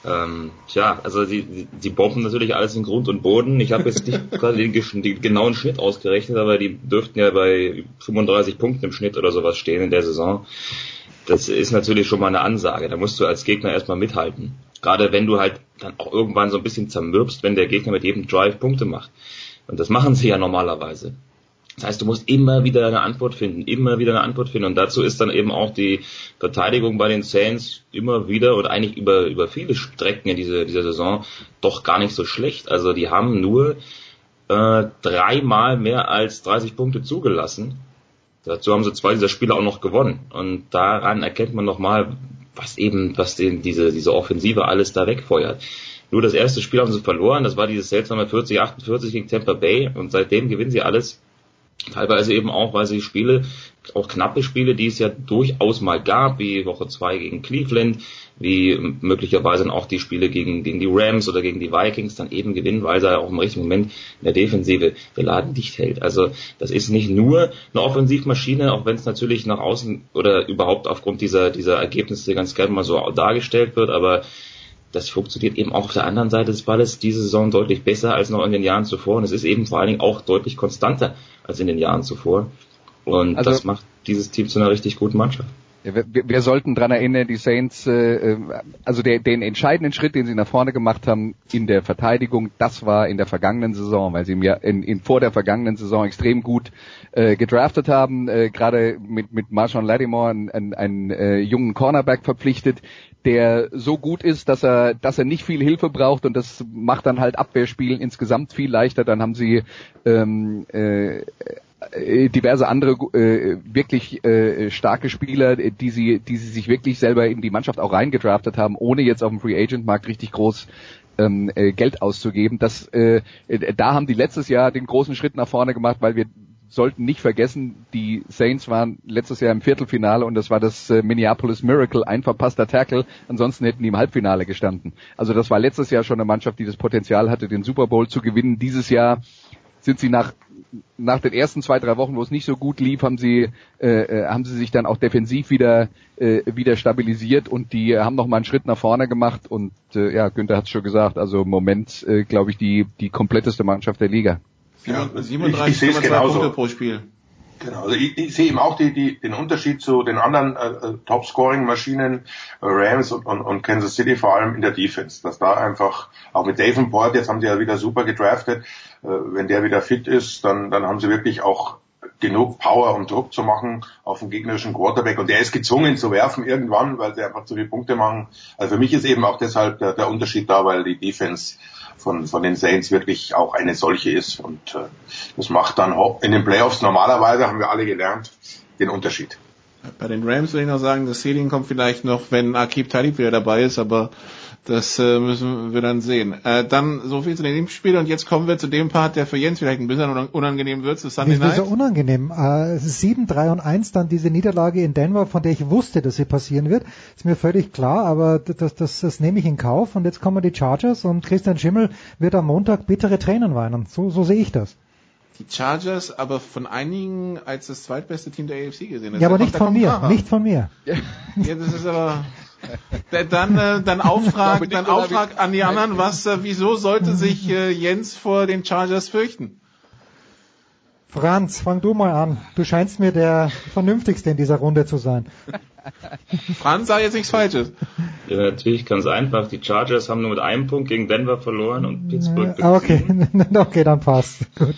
Ähm, tja, also die, die bomben natürlich alles in Grund und Boden. Ich habe jetzt nicht [laughs] gerade den, den, genauen Schnitt ausgerechnet, aber die dürften ja bei 35 Punkten im Schnitt oder sowas stehen in der Saison das ist natürlich schon mal eine Ansage. Da musst du als Gegner erstmal mithalten. Gerade wenn du halt dann auch irgendwann so ein bisschen zermürbst, wenn der Gegner mit jedem Drive Punkte macht. Und das machen sie ja normalerweise. Das heißt, du musst immer wieder eine Antwort finden, immer wieder eine Antwort finden. Und dazu ist dann eben auch die Verteidigung bei den Saints immer wieder und eigentlich über, über viele Strecken in dieser, dieser Saison doch gar nicht so schlecht. Also die haben nur äh, dreimal mehr als 30 Punkte zugelassen. Dazu haben sie zwei dieser Spiele auch noch gewonnen. Und daran erkennt man nochmal, was eben, was den, diese, diese Offensive alles da wegfeuert. Nur das erste Spiel haben sie verloren, das war dieses seltsame 40-48 gegen Tampa Bay und seitdem gewinnen sie alles. Teilweise eben auch, weil sie Spiele auch knappe Spiele, die es ja durchaus mal gab, wie Woche 2 gegen Cleveland, wie möglicherweise auch die Spiele gegen, gegen die Rams oder gegen die Vikings dann eben gewinnen, weil er auch im richtigen Moment in der Defensive den Laden dicht hält. Also das ist nicht nur eine Offensivmaschine, auch wenn es natürlich nach außen oder überhaupt aufgrund dieser, dieser Ergebnisse ganz gerne mal so dargestellt wird, aber das funktioniert eben auch auf der anderen Seite des Balles diese Saison deutlich besser als noch in den Jahren zuvor und es ist eben vor allen Dingen auch deutlich konstanter als in den Jahren zuvor. Und also, das macht dieses Team zu einer richtig guten Mannschaft. Wir, wir sollten dran erinnern, die Saints, äh, also der, den entscheidenden Schritt, den sie nach vorne gemacht haben in der Verteidigung, das war in der vergangenen Saison, weil sie Jahr, in, in, vor der vergangenen Saison extrem gut äh, gedraftet haben, äh, gerade mit, mit Marshawn Lattimore einen, einen, einen äh, jungen Cornerback verpflichtet, der so gut ist, dass er, dass er nicht viel Hilfe braucht und das macht dann halt Abwehrspielen insgesamt viel leichter. Dann haben sie ähm, äh, äh, diverse andere äh, wirklich äh, starke Spieler, die sie, die sie sich wirklich selber in die Mannschaft auch reingedraftet haben, ohne jetzt auf dem Free Agent Markt richtig groß ähm, äh, Geld auszugeben. Das, äh, da haben die letztes Jahr den großen Schritt nach vorne gemacht, weil wir sollten nicht vergessen, die Saints waren letztes Jahr im Viertelfinale und das war das äh, Minneapolis Miracle, ein verpasster Tackle, ansonsten hätten die im Halbfinale gestanden. Also das war letztes Jahr schon eine Mannschaft, die das Potenzial hatte, den Super Bowl zu gewinnen. Dieses Jahr sind sie nach nach den ersten zwei drei Wochen, wo es nicht so gut lief, haben sie äh, äh, haben sie sich dann auch defensiv wieder äh, wieder stabilisiert und die haben noch mal einen Schritt nach vorne gemacht und äh, ja Günther hat es schon gesagt, also im Moment äh, glaube ich die die kompletteste Mannschaft der Liga. Ja, 37,2 Punkte pro Spiel. Genau, also ich, ich sehe eben auch die, die, den Unterschied zu den anderen äh, äh Top-Scoring-Maschinen, äh, Rams und, und, und Kansas City, vor allem in der Defense, dass da einfach, auch mit Davenport, jetzt haben sie ja wieder super gedraftet, äh, wenn der wieder fit ist, dann, dann haben sie wirklich auch genug Power und Druck zu machen auf den gegnerischen Quarterback. Und der ist gezwungen zu werfen irgendwann, weil sie einfach zu viele Punkte machen. Also für mich ist eben auch deshalb der, der Unterschied da, weil die Defense von, von den Saints wirklich auch eine solche ist. Und äh, das macht dann in den Playoffs normalerweise, haben wir alle gelernt, den Unterschied. Bei den Rams will ich noch sagen, das Ceiling kommt vielleicht noch, wenn Akib Talib wieder dabei ist, aber das äh, müssen wir dann sehen. Äh, dann so viel zu dem Spiel und jetzt kommen wir zu dem Part, der für Jens vielleicht ein bisschen unangenehm wird, zu Sunday Night. Wieso unangenehm? Äh, 7, 3 und 1, dann diese Niederlage in Denver, von der ich wusste, dass sie passieren wird. Ist mir völlig klar, aber das, das, das nehme ich in Kauf. Und jetzt kommen die Chargers und Christian Schimmel wird am Montag bittere Tränen weinen. So, so sehe ich das die Chargers aber von einigen als das zweitbeste Team der AFC gesehen. Das ja, aber nicht von mir, Aha. nicht von mir. Ja, das ist aber [laughs] [laughs] dann äh, dann Auftrag, dann Auftrag an die anderen, was äh, wieso sollte [laughs] sich äh, Jens vor den Chargers fürchten? Franz, fang du mal an. Du scheinst mir der vernünftigste in dieser Runde zu sein. [laughs] Franz sagt jetzt nichts Falsches. Ja, natürlich ganz einfach. Die Chargers haben nur mit einem Punkt gegen Denver verloren und Pittsburgh. Ah, okay, okay, dann passt. Gut.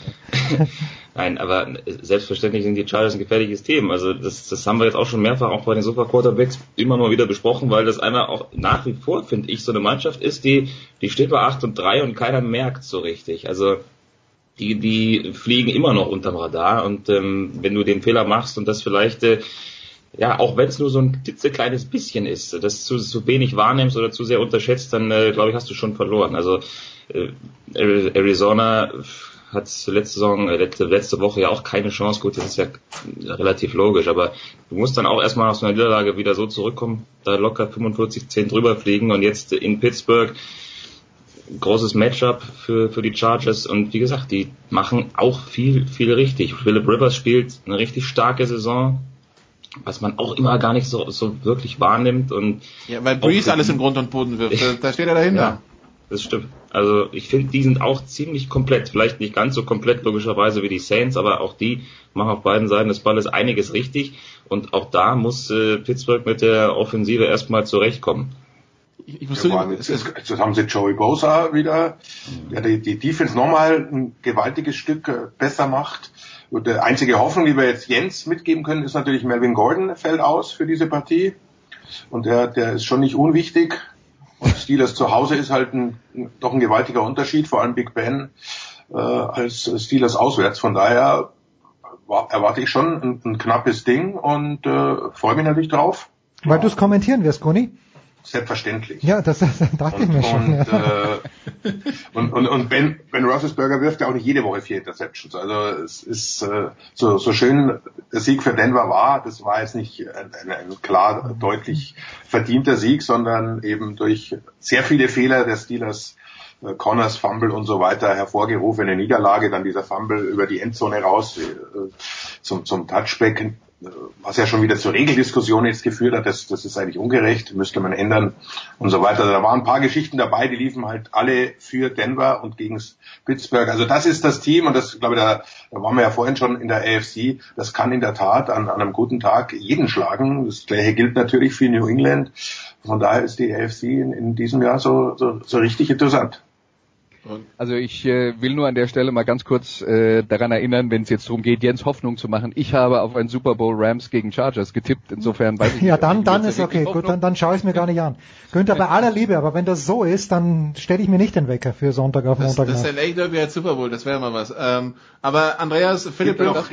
Nein, aber selbstverständlich sind die Chargers ein gefährliches Team. Also das, das haben wir jetzt auch schon mehrfach auch bei den Super Quarterbacks immer mal wieder besprochen, weil das einmal auch nach wie vor, finde ich, so eine Mannschaft ist, die, die steht bei 8 und 3 und keiner merkt so richtig. Also die, die fliegen immer noch unterm Radar und ähm, wenn du den Fehler machst und das vielleicht äh, ja, auch wenn es nur so ein klitzekleines bisschen ist, das zu, zu wenig wahrnimmst oder zu sehr unterschätzt, dann äh, glaube ich, hast du schon verloren. Also äh, Arizona hat letzte Saison, äh, letzte, letzte Woche ja auch keine Chance. Gut, das ist ja relativ logisch, aber du musst dann auch erstmal aus einer Niederlage wieder so zurückkommen, da locker 45, 10 drüber fliegen und jetzt in Pittsburgh großes Matchup für, für die Chargers und wie gesagt, die machen auch viel, viel richtig. Philip Rivers spielt eine richtig starke Saison, was man auch immer gar nicht so, so wirklich wahrnimmt und. Ja, weil Breeze alles im Grund und Boden wirft. [laughs] Da steht er dahinter. Ja, das stimmt. Also ich finde, die sind auch ziemlich komplett. Vielleicht nicht ganz so komplett logischerweise wie die Saints, aber auch die machen auf beiden Seiten des Balles einiges richtig. Und auch da muss äh, Pittsburgh mit der Offensive erstmal zurechtkommen. Ich, ich muss ja, jetzt, jetzt, haben sie Joey Bosa wieder, der die, die Defense nochmal ein gewaltiges Stück äh, besser macht. Und die einzige Hoffnung, die wir jetzt Jens mitgeben können, ist natürlich Melvin Gordon fällt aus für diese Partie. Und der, der ist schon nicht unwichtig. Steelers zu Hause ist halt ein, doch ein gewaltiger Unterschied, vor allem Big Ben äh, als Steelers auswärts. Von daher erwarte ich schon ein, ein knappes Ding und äh, freue mich natürlich drauf. Weil du es kommentieren wirst, Conny? Selbstverständlich. Ja, das, das dachte und, ich mir schon. Und, ja. äh, und, und, und Ben, ben Roethlisberger wirft ja auch nicht jede Woche vier Interceptions. Also es ist äh, so, so schön der Sieg für Denver war, das war jetzt nicht ein, ein, ein klar deutlich verdienter Sieg, sondern eben durch sehr viele Fehler der Steelers äh, Connors Fumble und so weiter hervorgerufene Niederlage, dann dieser Fumble über die Endzone raus äh, zum, zum Touchback was ja schon wieder zur Regeldiskussion jetzt geführt hat, das, das ist eigentlich ungerecht, müsste man ändern und so weiter. Da waren ein paar Geschichten dabei, die liefen halt alle für Denver und gegen Pittsburgh. Also das ist das Team und das, glaube ich, da, da waren wir ja vorhin schon in der AFC, das kann in der Tat an, an einem guten Tag jeden schlagen. Das gleiche gilt natürlich für New England. Von daher ist die AFC in, in diesem Jahr so, so, so richtig interessant. Also ich äh, will nur an der Stelle mal ganz kurz äh, daran erinnern, wenn es jetzt darum geht, Jens Hoffnung zu machen. Ich habe auf ein Super Bowl Rams gegen Chargers getippt. Insofern weiß ich Ja, dann, dann ist okay. Gut, dann, dann schaue ich es mir gar nicht an. Günther, bei aller Liebe, aber wenn das so ist, dann stelle ich mir nicht den Wecker für Sonntag auf Montag. Das, das ist LA Derby als Super Bowl, das wäre mal was. Ähm, aber Andreas, Philipp, war auch, das,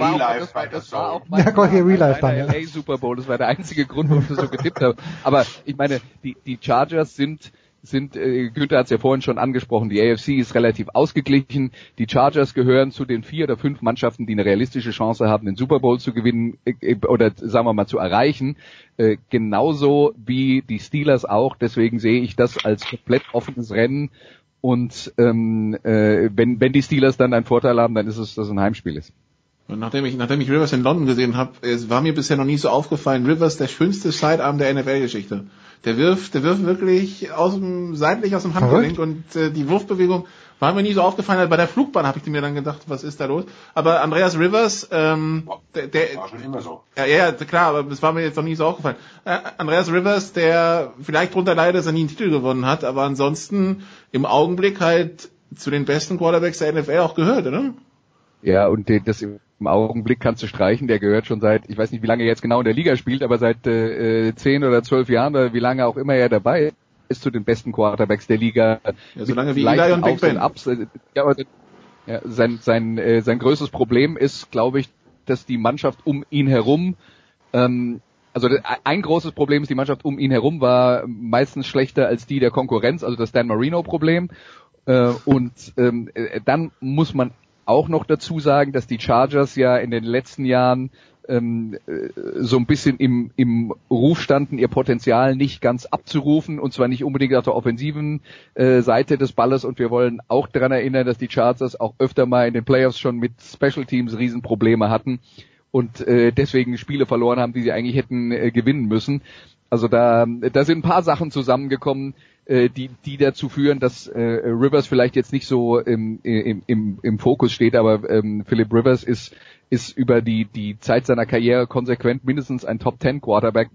war, das war auch mein, ja, Real Life dann, ja. LA Super Bowl. Das war der einzige Grund, warum ich das so getippt habe. Aber ich meine, die, die Chargers sind sind, äh, Günther hat es ja vorhin schon angesprochen, die AFC ist relativ ausgeglichen. Die Chargers gehören zu den vier oder fünf Mannschaften, die eine realistische Chance haben, den Super Bowl zu gewinnen äh, äh, oder sagen wir mal zu erreichen. Äh, genauso wie die Steelers auch. Deswegen sehe ich das als komplett offenes Rennen. Und ähm, äh, wenn, wenn die Steelers dann einen Vorteil haben, dann ist es, dass es ein Heimspiel ist. Und nachdem ich, nachdem ich Rivers in London gesehen habe, es war mir bisher noch nie so aufgefallen, Rivers der schönste Sidearm der NFL-Geschichte. Der wirft, der wirft wirklich aus dem, seitlich aus dem Handgelenk und äh, die Wurfbewegung war mir nie so aufgefallen. Bei der Flugbahn habe ich mir dann gedacht, was ist da los? Aber Andreas Rivers, ähm, der, der war schon immer so. Ja, ja, klar, aber es war mir jetzt noch nie so aufgefallen. Äh, Andreas Rivers, der vielleicht drunter leidet, dass er nie einen Titel gewonnen hat, aber ansonsten im Augenblick halt zu den besten Quarterbacks der NFL auch gehört, oder? Ja, und das im Augenblick kannst du streichen, der gehört schon seit, ich weiß nicht, wie lange er jetzt genau in der Liga spielt, aber seit äh, zehn oder zwölf Jahren oder wie lange auch immer er dabei ist zu den besten Quarterbacks der Liga. Ja, so lange wie Eli und Big Ben. Ups. Ja, aber, ja, sein, sein, äh, sein größtes Problem ist, glaube ich, dass die Mannschaft um ihn herum ähm, also ein großes Problem ist, die Mannschaft um ihn herum war meistens schlechter als die der Konkurrenz, also das Dan Marino-Problem. Äh, und ähm, äh, dann muss man auch noch dazu sagen, dass die Chargers ja in den letzten Jahren ähm, äh, so ein bisschen im, im Ruf standen, ihr Potenzial nicht ganz abzurufen und zwar nicht unbedingt auf der offensiven äh, Seite des Balles und wir wollen auch daran erinnern, dass die Chargers auch öfter mal in den Playoffs schon mit Special Teams Riesenprobleme hatten und äh, deswegen Spiele verloren haben, die sie eigentlich hätten äh, gewinnen müssen. Also da, da sind ein paar Sachen zusammengekommen, äh, die, die dazu führen, dass äh, Rivers vielleicht jetzt nicht so im, im, im, im Fokus steht, aber ähm, Philip Rivers ist ist über die, die Zeit seiner Karriere konsequent mindestens ein Top 10 Quarterback,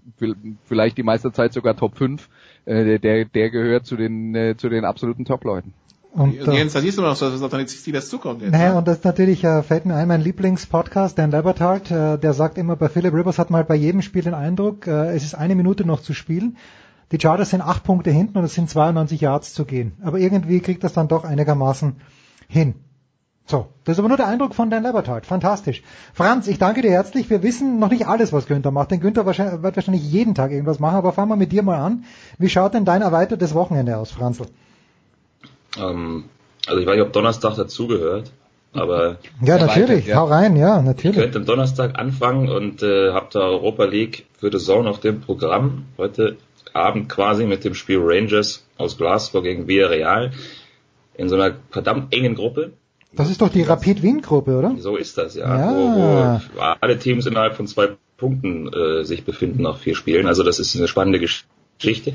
vielleicht die meiste Zeit sogar Top 5. Äh, der, der gehört zu den, äh, zu den absoluten Top-Leuten. Und, und Jens, da siehst du noch, dass auf deine Steelers zukommt. Jetzt, naja, ne? und das natürlich äh, fällt mir ein, mein Lieblingspodcast, Dan Labertard, äh, der sagt immer, bei Philip Rivers hat man halt bei jedem Spiel den Eindruck, äh, es ist eine Minute noch zu spielen. Die Chargers sind acht Punkte hinten und es sind 92 Yards zu gehen. Aber irgendwie kriegt das dann doch einigermaßen hin. So, das ist aber nur der Eindruck von Dan Labertard. Fantastisch. Franz, ich danke dir herzlich. Wir wissen noch nicht alles, was Günther macht. Denn Günther wahrscheinlich, wird wahrscheinlich jeden Tag irgendwas machen. Aber fangen wir mit dir mal an. Wie schaut denn dein erweitertes Wochenende aus, Franzl? Ähm, also ich weiß nicht, ob Donnerstag dazugehört. Aber ja, natürlich. Ja. Hau rein, ja, natürlich. Ich könnte am Donnerstag anfangen und äh, habe da Europa League für The Zone auf dem Programm. Heute Abend quasi mit dem Spiel Rangers aus Glasgow gegen Villarreal in so einer verdammt engen Gruppe. Das ist doch die Rapid Wien Gruppe, oder? So ist das, ja. ja. Wo, wo alle Teams innerhalb von zwei Punkten äh, sich befinden nach vier Spielen. Also das ist eine spannende Geschichte.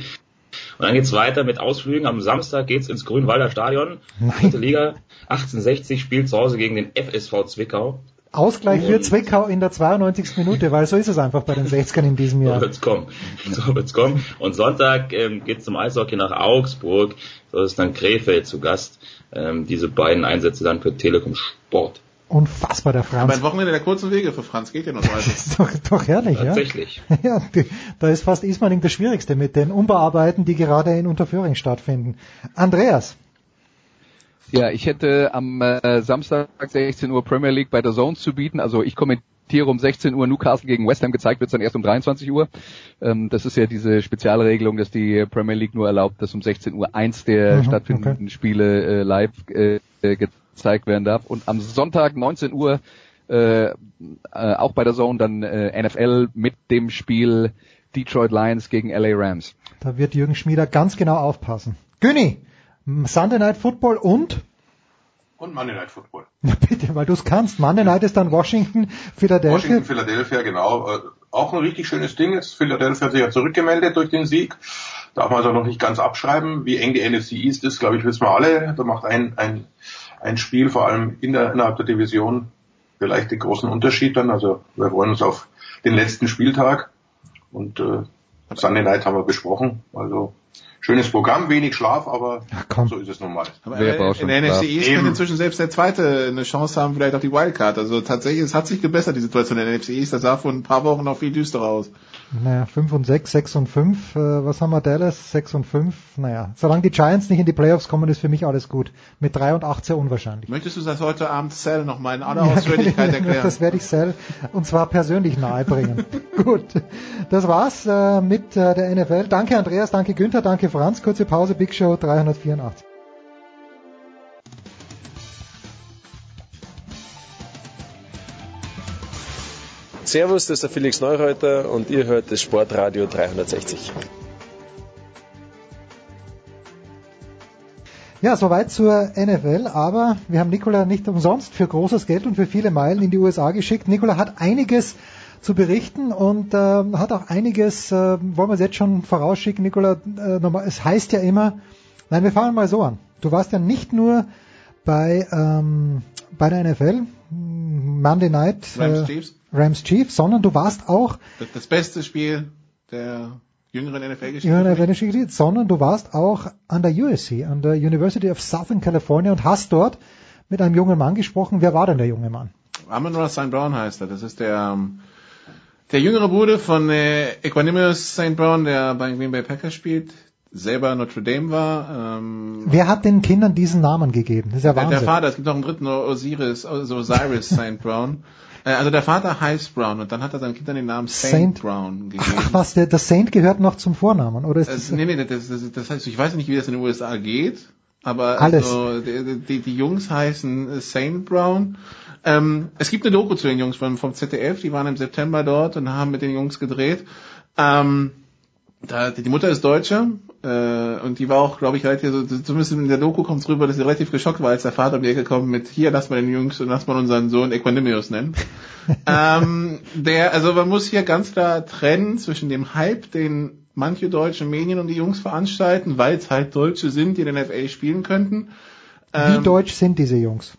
Und dann geht's weiter mit Ausflügen. Am Samstag geht's ins Grünwalder Stadion. Dritte Liga. 1860 spielt zu Hause gegen den FSV Zwickau. Ausgleich für Zwickau in der 92. Minute, weil so ist es einfach bei den 60ern in diesem Jahr. So wird's kommen. So wird's kommen. Und Sonntag ähm, geht's zum Eishockey nach Augsburg. So ist dann Krefeld zu Gast ähm, diese beiden Einsätze dann für Telekom Sport. Unfassbar, der Franz. Aber ein Wochenende der kurzen Wege für Franz geht ja noch weiter. [laughs] Das ist doch, doch herrlich, Tatsächlich. ja. Tatsächlich. [laughs] Ja, da ist fast Ismaning das Schwierigste mit den Umbearbeiten, die gerade in Unterföhring stattfinden. Andreas. Ja, ich hätte am äh, Samstag 16 Uhr Premier League bei der Zones zu bieten. Also ich kommentiere Tiere um 16 Uhr Newcastle gegen West Ham gezeigt, wird es dann erst um 23 Uhr. Ähm, das ist ja diese Spezialregelung, dass die Premier League nur erlaubt, dass um 16 Uhr eins der mhm, stattfindenden okay. Spiele äh, live äh, gezeigt werden darf. Und am Sonntag 19 Uhr äh, äh, auch bei der Zone dann äh, NFL mit dem Spiel Detroit Lions gegen LA Rams. Da wird Jürgen Schmieder ganz genau aufpassen. Günni, Sunday Night Football und und Monday Night Football. [laughs] Na bitte, weil du es kannst. Monday Night ist dann Washington, Philadelphia. Washington, Philadelphia, genau. Äh, auch ein richtig schönes Ding ist. Philadelphia hat sich ja zurückgemeldet durch den Sieg. Darf man also noch nicht ganz abschreiben. Wie eng die NFC East ist, glaube ich, wissen wir alle. Da macht ein, ein, ein Spiel, vor allem in der, innerhalb der Division, vielleicht den großen Unterschied dann. Also wir freuen uns auf den letzten Spieltag. Und äh, Sunday Night haben wir besprochen. Also schönes Programm, wenig Schlaf, aber ja, so ist es nun mal. Aber in der NFC East könnte inzwischen selbst der Zweite eine Chance haben, vielleicht auf die Wildcard. Also tatsächlich, es hat sich gebessert, die Situation in der NFC East. Das sah vor ein paar Wochen noch viel düsterer aus. Naja, 5 und 6, 6 und 5. Äh, was haben wir Dallas? 6 und 5. Naja, solange die Giants nicht in die Playoffs kommen, ist für mich alles gut. Mit 3 und 8 sehr unwahrscheinlich. Möchtest du das heute Abend Cell nochmal in aller Ausführlichkeit [laughs] erklären? das werde ich Cell und zwar persönlich nahebringen. [laughs] gut, das war's äh, mit äh, der NFL. Danke Andreas, danke Günther, danke Franz. Kurze Pause, Big Show 384. Servus, das ist der Felix Neureuter und ihr hört das Sportradio 360. Ja, soweit zur NFL, aber wir haben Nikola nicht umsonst für großes Geld und für viele Meilen in die USA geschickt. Nikola hat einiges zu berichten und äh, hat auch einiges, äh, wollen wir es jetzt schon vorausschicken, Nikola, äh, nochmal, es heißt ja immer, nein, wir fangen mal so an. Du warst ja nicht nur bei, ähm, bei der NFL, Monday Night, Rams Chiefs. Rams Chiefs, sondern du warst auch das, das beste Spiel der jüngeren NFL-Geschichte. Sondern du warst auch an der USC, an der University of Southern California und hast dort mit einem jungen Mann gesprochen. Wer war denn der junge Mann? Amon Ross St. Brown heißt er. Das ist der, ähm, der jüngere Bruder von äh, Equanimous St. Brown, der bei Green Bay Packers spielt, selber Notre Dame war. Ähm, Wer hat den Kindern diesen Namen gegeben? Das ist ja der, Wahnsinn. der Vater, es gibt noch einen dritten Osiris, also Osiris St. Brown. [laughs] Äh, Also der Vater heißt Brown und dann hat er seinen Kindern den Namen Saint, Saint- Brown gegeben. Ach [laughs] was, der, das Saint gehört noch zum Vornamen, oder ist Äh, das? nee, nee, das, das, das heißt, ich weiß nicht, wie das in den USA geht, aber Alles. Also, die, die, die Jungs heißen Saint Brown. Ähm, es gibt eine Doku zu den Jungs vom, vom ZDF, die waren im September dort und haben mit den Jungs gedreht. Ähm, da, die Mutter ist Deutsche äh, und die war auch, glaube ich, relativ, also, zumindest in der Doku kommt es rüber, dass sie relativ geschockt war, als der Vater um die Ecke kommt mit, hier, lass mal den Jungs und lass mal unseren Sohn Equanimous nennen. [laughs] ähm, der, also man muss hier ganz klar trennen zwischen dem Hype, den manche deutsche Medien und die Jungs veranstalten, weil es halt Deutsche sind, die in der NFL spielen könnten. Wie Ähm, deutsch sind diese Jungs?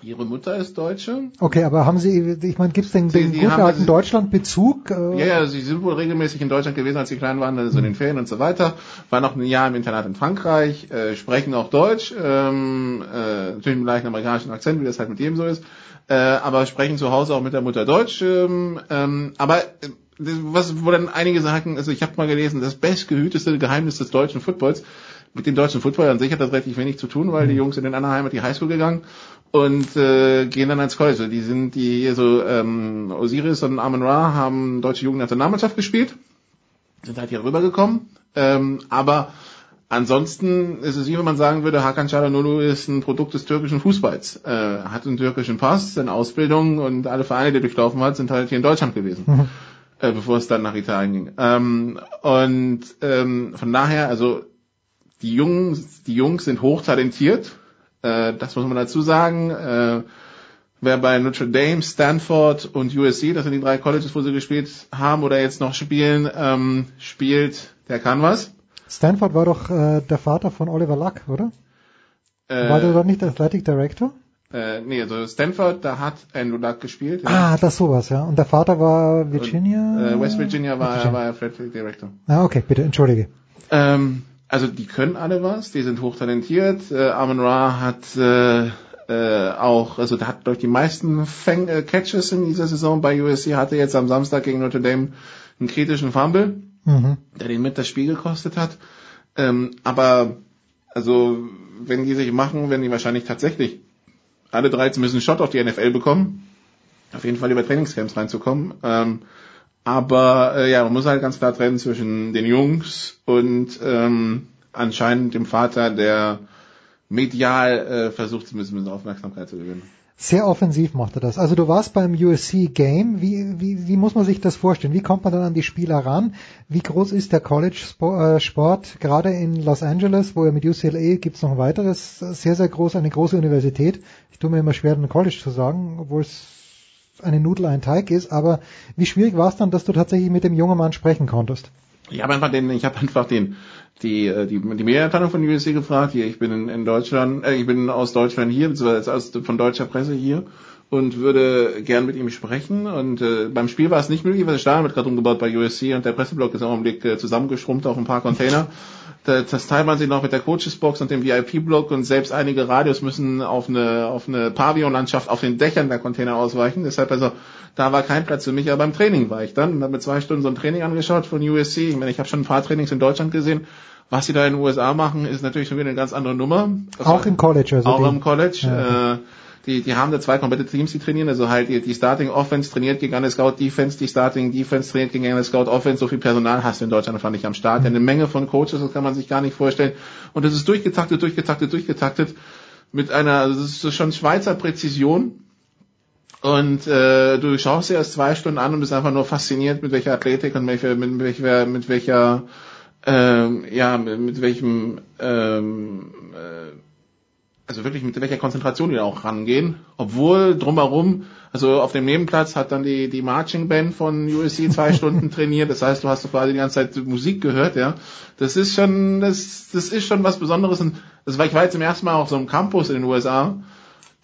Ihre Mutter ist Deutsche. Okay, aber haben Sie, ich meine, gibt es den, den guten alten Deutschland-Bezug? Äh, Ja, ja, sie sind wohl regelmäßig in Deutschland gewesen, als sie klein waren, also in den Ferien und so weiter. Waren auch ein Jahr im Internat in Frankreich, äh, sprechen auch Deutsch, ähm, äh, natürlich mit einem leichten amerikanischen Akzent, wie das halt mit jedem so ist, äh, aber sprechen zu Hause auch mit der Mutter Deutsch. Ähm, ähm, aber äh, was, wo dann einige sagen, also ich habe mal gelesen, das bestgehüteste Geheimnis des deutschen Footballs, mit dem deutschen Football an sich hat das relativ wenig zu tun, weil die Jungs sind in Anaheim hat die Highschool gegangen und äh, gehen dann ans College. Die sind die hier so ähm, Osiris und Amon Ra haben deutsche Jugendnationalmannschaft gespielt, sind halt hier rübergekommen, ähm, aber ansonsten ist es wie wenn man sagen würde, Hakan Çalhanoğlu ist ein Produkt des türkischen Fußballs, äh, hat einen türkischen Pass, eine Ausbildung und alle Vereine, die er durchlaufen hat, sind halt hier in Deutschland gewesen Mhm. äh, bevor es dann nach Italien ging. Ähm, und ähm, von daher, also die Jungs, die Jungs sind hochtalentiert. Äh, das muss man dazu sagen. Äh, wer bei Notre Dame, Stanford und USC, das sind die drei Colleges, wo sie gespielt haben oder jetzt noch spielen, ähm, spielt, der kann was. Stanford war doch äh, der Vater von Oliver Luck, oder? Äh, war der dort nicht Athletic Director? äh, nee, also Stanford, da hat Andrew Luck gespielt. Ah, das sowas, ja. Und der Vater war Virginia? Äh, West Virginia war, Virginia. war Athletic Director. Ah, okay, bitte, entschuldige. Ähm, also die können alle was, die sind hochtalentiert. Äh, Amon Ra hat äh, äh, auch, also der hat durch die meisten Fang äh, Catches in dieser Saison bei USC, hatte jetzt am Samstag gegen Notre Dame einen kritischen Fumble, Mhm. der den mit das Spiel gekostet hat. Ähm, aber also wenn die sich machen, werden die wahrscheinlich tatsächlich alle drei zumindest einen Shot auf die NFL bekommen. Auf jeden Fall über Trainingscamps reinzukommen. Ähm, aber äh, ja, man muss halt ganz klar trennen zwischen den Jungs und ähm, anscheinend dem Vater, der medial äh, versucht, zumindest bisschen Aufmerksamkeit zu gewinnen. Sehr offensiv macht er das. Also du warst beim USC Game. Wie, wie, wie muss man sich das vorstellen? Wie kommt man dann an die Spieler ran? Wie groß ist der College Spo- äh, Sport? Gerade in Los Angeles, wo er mit UCLA gibt es noch ein weiteres, äh, sehr, sehr groß, eine große Universität. Ich tue mir immer schwer, ein College zu sagen, obwohl es eine Nudel, ein Teig ist. Aber wie schwierig war es dann, dass du tatsächlich mit dem jungen Mann sprechen konntest? Ich habe einfach den, ich habe einfach den, die, äh, die, die Medienabteilung von USC gefragt. Hier, ich bin in, in Deutschland, äh, ich bin aus Deutschland hier, beziehungsweise aus, von deutscher Presse hier und würde gern mit ihm sprechen. Und äh, beim Spiel war es nicht möglich, weil das Stadion wird gerade umgebaut bei USC und der Presseblock ist im Augenblick äh, zusammengeschrumpft auf ein paar Container. [laughs] Da- Das teilt man sich noch mit der Coachesbox und dem VIP-Block und selbst einige Radios müssen auf eine, auf eine Pavillonlandschaft auf den Dächern der Container ausweichen. Deshalb also, da war kein Platz für mich, aber beim Training war ich dann und habe mir zwei Stunden so ein Training angeschaut von USC. Ich meine, ich habe schon ein paar Trainings in Deutschland gesehen. Was sie da in den USA machen, ist natürlich schon wieder eine ganz andere Nummer. Also auch im College, also auch im College. Ja. Äh, die, die haben da zwei komplette Teams, die trainieren. Also halt die, die Starting Offense trainiert gegen eine Scout Defense, die Starting Defense trainiert gegen eine Scout Offense. So viel Personal hast du in Deutschland fand ich am Start. Ja, eine Menge von Coaches, das kann man sich gar nicht vorstellen. Und das ist durchgetaktet, durchgetaktet, durchgetaktet mit einer, also das ist schon Schweizer Präzision. Und äh, du schaust dir erst zwei Stunden an und bist einfach nur fasziniert, mit welcher Athletik und welcher, mit welcher, mit welcher, ähm, ja, mit, mit welchem, ähm, äh, also wirklich mit welcher Konzentration die da auch rangehen. Obwohl drumherum, also auf dem Nebenplatz hat dann die, die Marching Band von USC zwei [laughs] Stunden trainiert. Das heißt, du hast quasi die ganze Zeit Musik gehört, ja. Das ist schon, das, das ist schon was Besonderes. Und das war, ich war jetzt zum ersten Mal auf so einem Campus in den USA.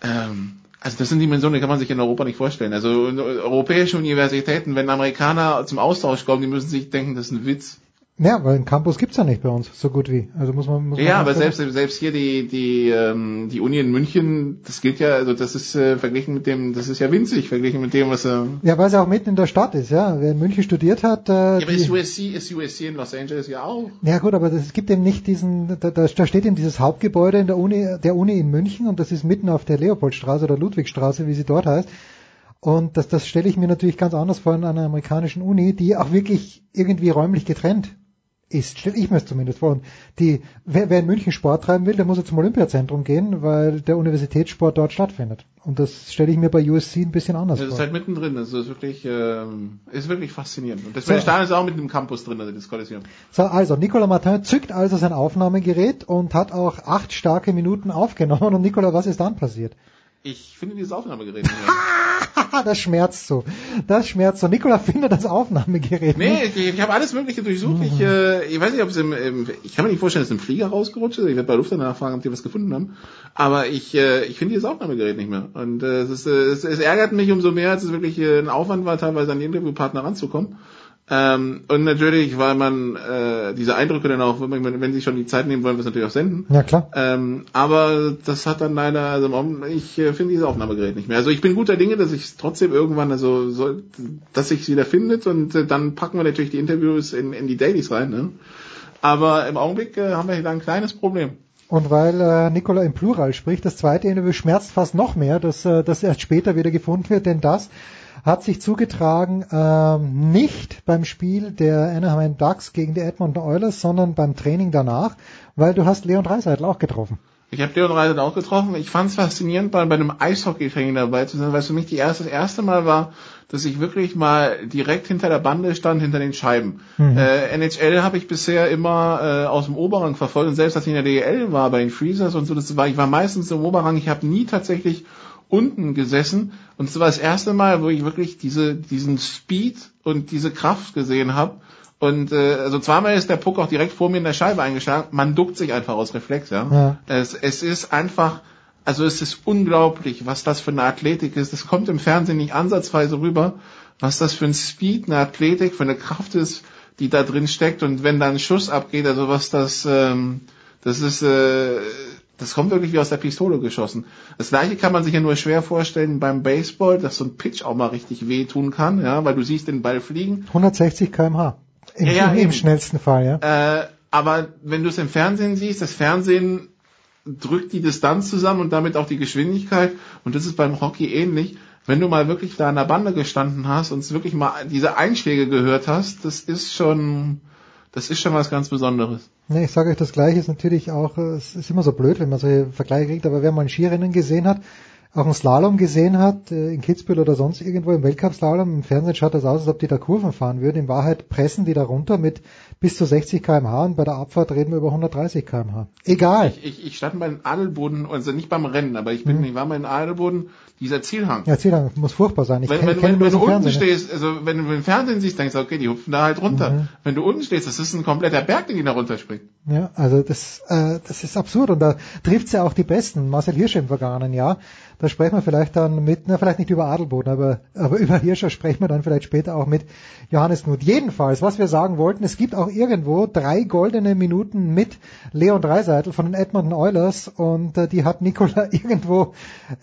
Ähm, also das sind Dimensionen, die kann man sich in Europa nicht vorstellen. Also in europäische Universitäten, wenn Amerikaner zum Austausch kommen, die müssen sich denken, das ist ein Witz. Ja, weil einen Campus gibt's ja nicht bei uns, so gut wie. Also muss man, muss man Ja, aber selbst, selbst hier die, die, ähm, die Uni in München, das gilt ja, also das ist äh, verglichen mit dem, das ist ja winzig, verglichen mit dem, was äh, Ja, weil es ja auch mitten in der Stadt ist, ja. Wer in München studiert hat, äh, Ja, aber ist USC, ist USC in Los Angeles ja auch. ja gut, aber das, es gibt eben nicht diesen, da, da da steht eben dieses Hauptgebäude in der Uni, der Uni in München und das ist mitten auf der Leopoldstraße oder Ludwigstraße, wie sie dort heißt. Und das, das stelle ich mir natürlich ganz anders vor in einer amerikanischen Uni, die auch wirklich irgendwie räumlich getrennt ist, stelle ich mir es zumindest vor. Und die, wer, wer in München Sport treiben will, der muss jetzt zum Olympiazentrum gehen, weil der Universitätssport dort stattfindet. Und das stelle ich mir bei USC ein bisschen anders Das ist vor. halt mittendrin, das ist wirklich, ähm, ist wirklich faszinierend. Und das So. Stadion ist auch mit dem Campus drin, also das Kolosseum. So, also Nicolas Martin zückt also sein Aufnahmegerät und hat auch acht starke Minuten aufgenommen. Und Nicolas, was ist dann passiert? Ich finde dieses Aufnahmegerät nicht mehr. [laughs] Das schmerzt so. Das schmerzt so. Nicolas findet das Aufnahmegerät Nee, nicht. ich, ich habe alles Mögliche durchsucht. Ich, äh, ich weiß nicht, ob es im, im ich kann mir nicht vorstellen, dass im Flieger rausgerutscht ist. Ich werde bei Lufthansa nachfragen, ob die was gefunden haben. Aber ich, äh, ich finde dieses Aufnahmegerät nicht mehr. Und äh, es, ist, äh, es, es ärgert mich umso mehr, als es wirklich äh, ein Aufwand war, teilweise an die Interviewpartner ranzukommen. Ähm, und natürlich, weil man äh, diese Eindrücke dann auch, wenn, man, wenn sie schon die Zeit nehmen wollen, wir es natürlich auch senden. Ja, klar. Ähm, aber das hat dann leider, also im Augenblick- ich äh, finde dieses Aufnahmegerät nicht mehr. Also ich bin guter Dinge, dass ich es trotzdem irgendwann, also so, dass sich wieder findet und äh, dann packen wir natürlich die Interviews in, in die Dailies rein. Ne? Aber im Augenblick äh, haben wir hier da ein kleines Problem. Und weil äh, Nicola im Plural spricht, das zweite Interview schmerzt fast noch mehr, dass äh, das erst später wieder gefunden wird, denn das hat sich zugetragen ähm, nicht beim Spiel der Anaheim Ducks gegen die Edmonton Oilers, sondern beim Training danach, weil du hast Leon Dreiseitel auch getroffen. Ich habe Leon Reiser auch getroffen. Ich fand es faszinierend, bei, bei einem Eishockey-Training dabei zu sein, weil es für mich die erste, das erste Mal war, dass ich wirklich mal direkt hinter der Bande stand, hinter den Scheiben. Mhm. Äh, NHL habe ich bisher immer äh, aus dem Oberrang verfolgt und selbst als ich in der DEL war, bei den Freezers und so, das war, ich war meistens im Oberrang, ich habe nie tatsächlich unten gesessen und es war das erste Mal, wo ich wirklich diese, diesen Speed und diese Kraft gesehen habe. Und äh, also zweimal ist der Puck auch direkt vor mir in der Scheibe eingeschlagen. Man duckt sich einfach aus Reflex, ja. Ja. Es, es ist einfach, also es ist unglaublich, was das für eine Athletik ist. Das kommt im Fernsehen nicht ansatzweise rüber, was das für ein Speed, eine Athletik, für eine Kraft ist, die da drin steckt. Und wenn da ein Schuss abgeht, also was das, ähm, das ist, äh, das kommt wirklich wie aus der Pistole geschossen. Das gleiche kann man sich ja nur schwer vorstellen beim Baseball, dass so ein Pitch auch mal richtig wehtun kann, ja, weil du siehst den Ball fliegen. 160 kmh. Im, Ja, ja, im, schnellsten Fall, ja. Äh, aber wenn du es im Fernsehen siehst, das Fernsehen drückt die Distanz zusammen und damit auch die Geschwindigkeit. Und das ist beim Hockey ähnlich. Wenn du mal wirklich da an der Bande gestanden hast und wirklich mal diese Einschläge gehört hast, das ist schon, das ist schon was ganz Besonderes. Nee, ich sage euch das Gleiche ist natürlich auch, äh, es ist immer so blöd, wenn man solche Vergleiche kriegt, aber wer mal ein Skirennen gesehen hat, auch einen Slalom gesehen hat, äh, in Kitzbühel oder sonst irgendwo im Weltcup-Slalom, im Fernsehen schaut das aus, als ob die da Kurven fahren würden. In Wahrheit pressen die da runter mit bis zu 60 kmh und bei der Abfahrt reden wir über 130 kmh. Egal. Ich, ich, ich stand bei den Adelboden, also nicht beim Rennen, aber ich bin, ich war mal in Adelboden, dieser Zielhang. Ja, dann, muss furchtbar sein. Ich wenn, kenn- wenn, wenn, wenn du unten Fernsehen, stehst, also wenn du im Fernsehen siehst, denkst du, okay, die hupfen da halt runter. Mhm. Wenn du unten stehst, das ist ein kompletter Berg, den die da runterspringt. Ja, also das, äh, das ist absurd und da trifft's ja auch die Besten. Marcel Hirscher im vergangenen Jahr. Da sprechen wir vielleicht dann mit, na vielleicht nicht über Adelboden, aber, aber [laughs] über Hirscher sprechen wir dann vielleicht später auch mit Johannes Nuth. Jedenfalls, was wir sagen wollten, es gibt auch irgendwo drei goldene Minuten mit Leon Dreiseitel von den Edmonton Oilers und äh, die hat Nikola [laughs] irgendwo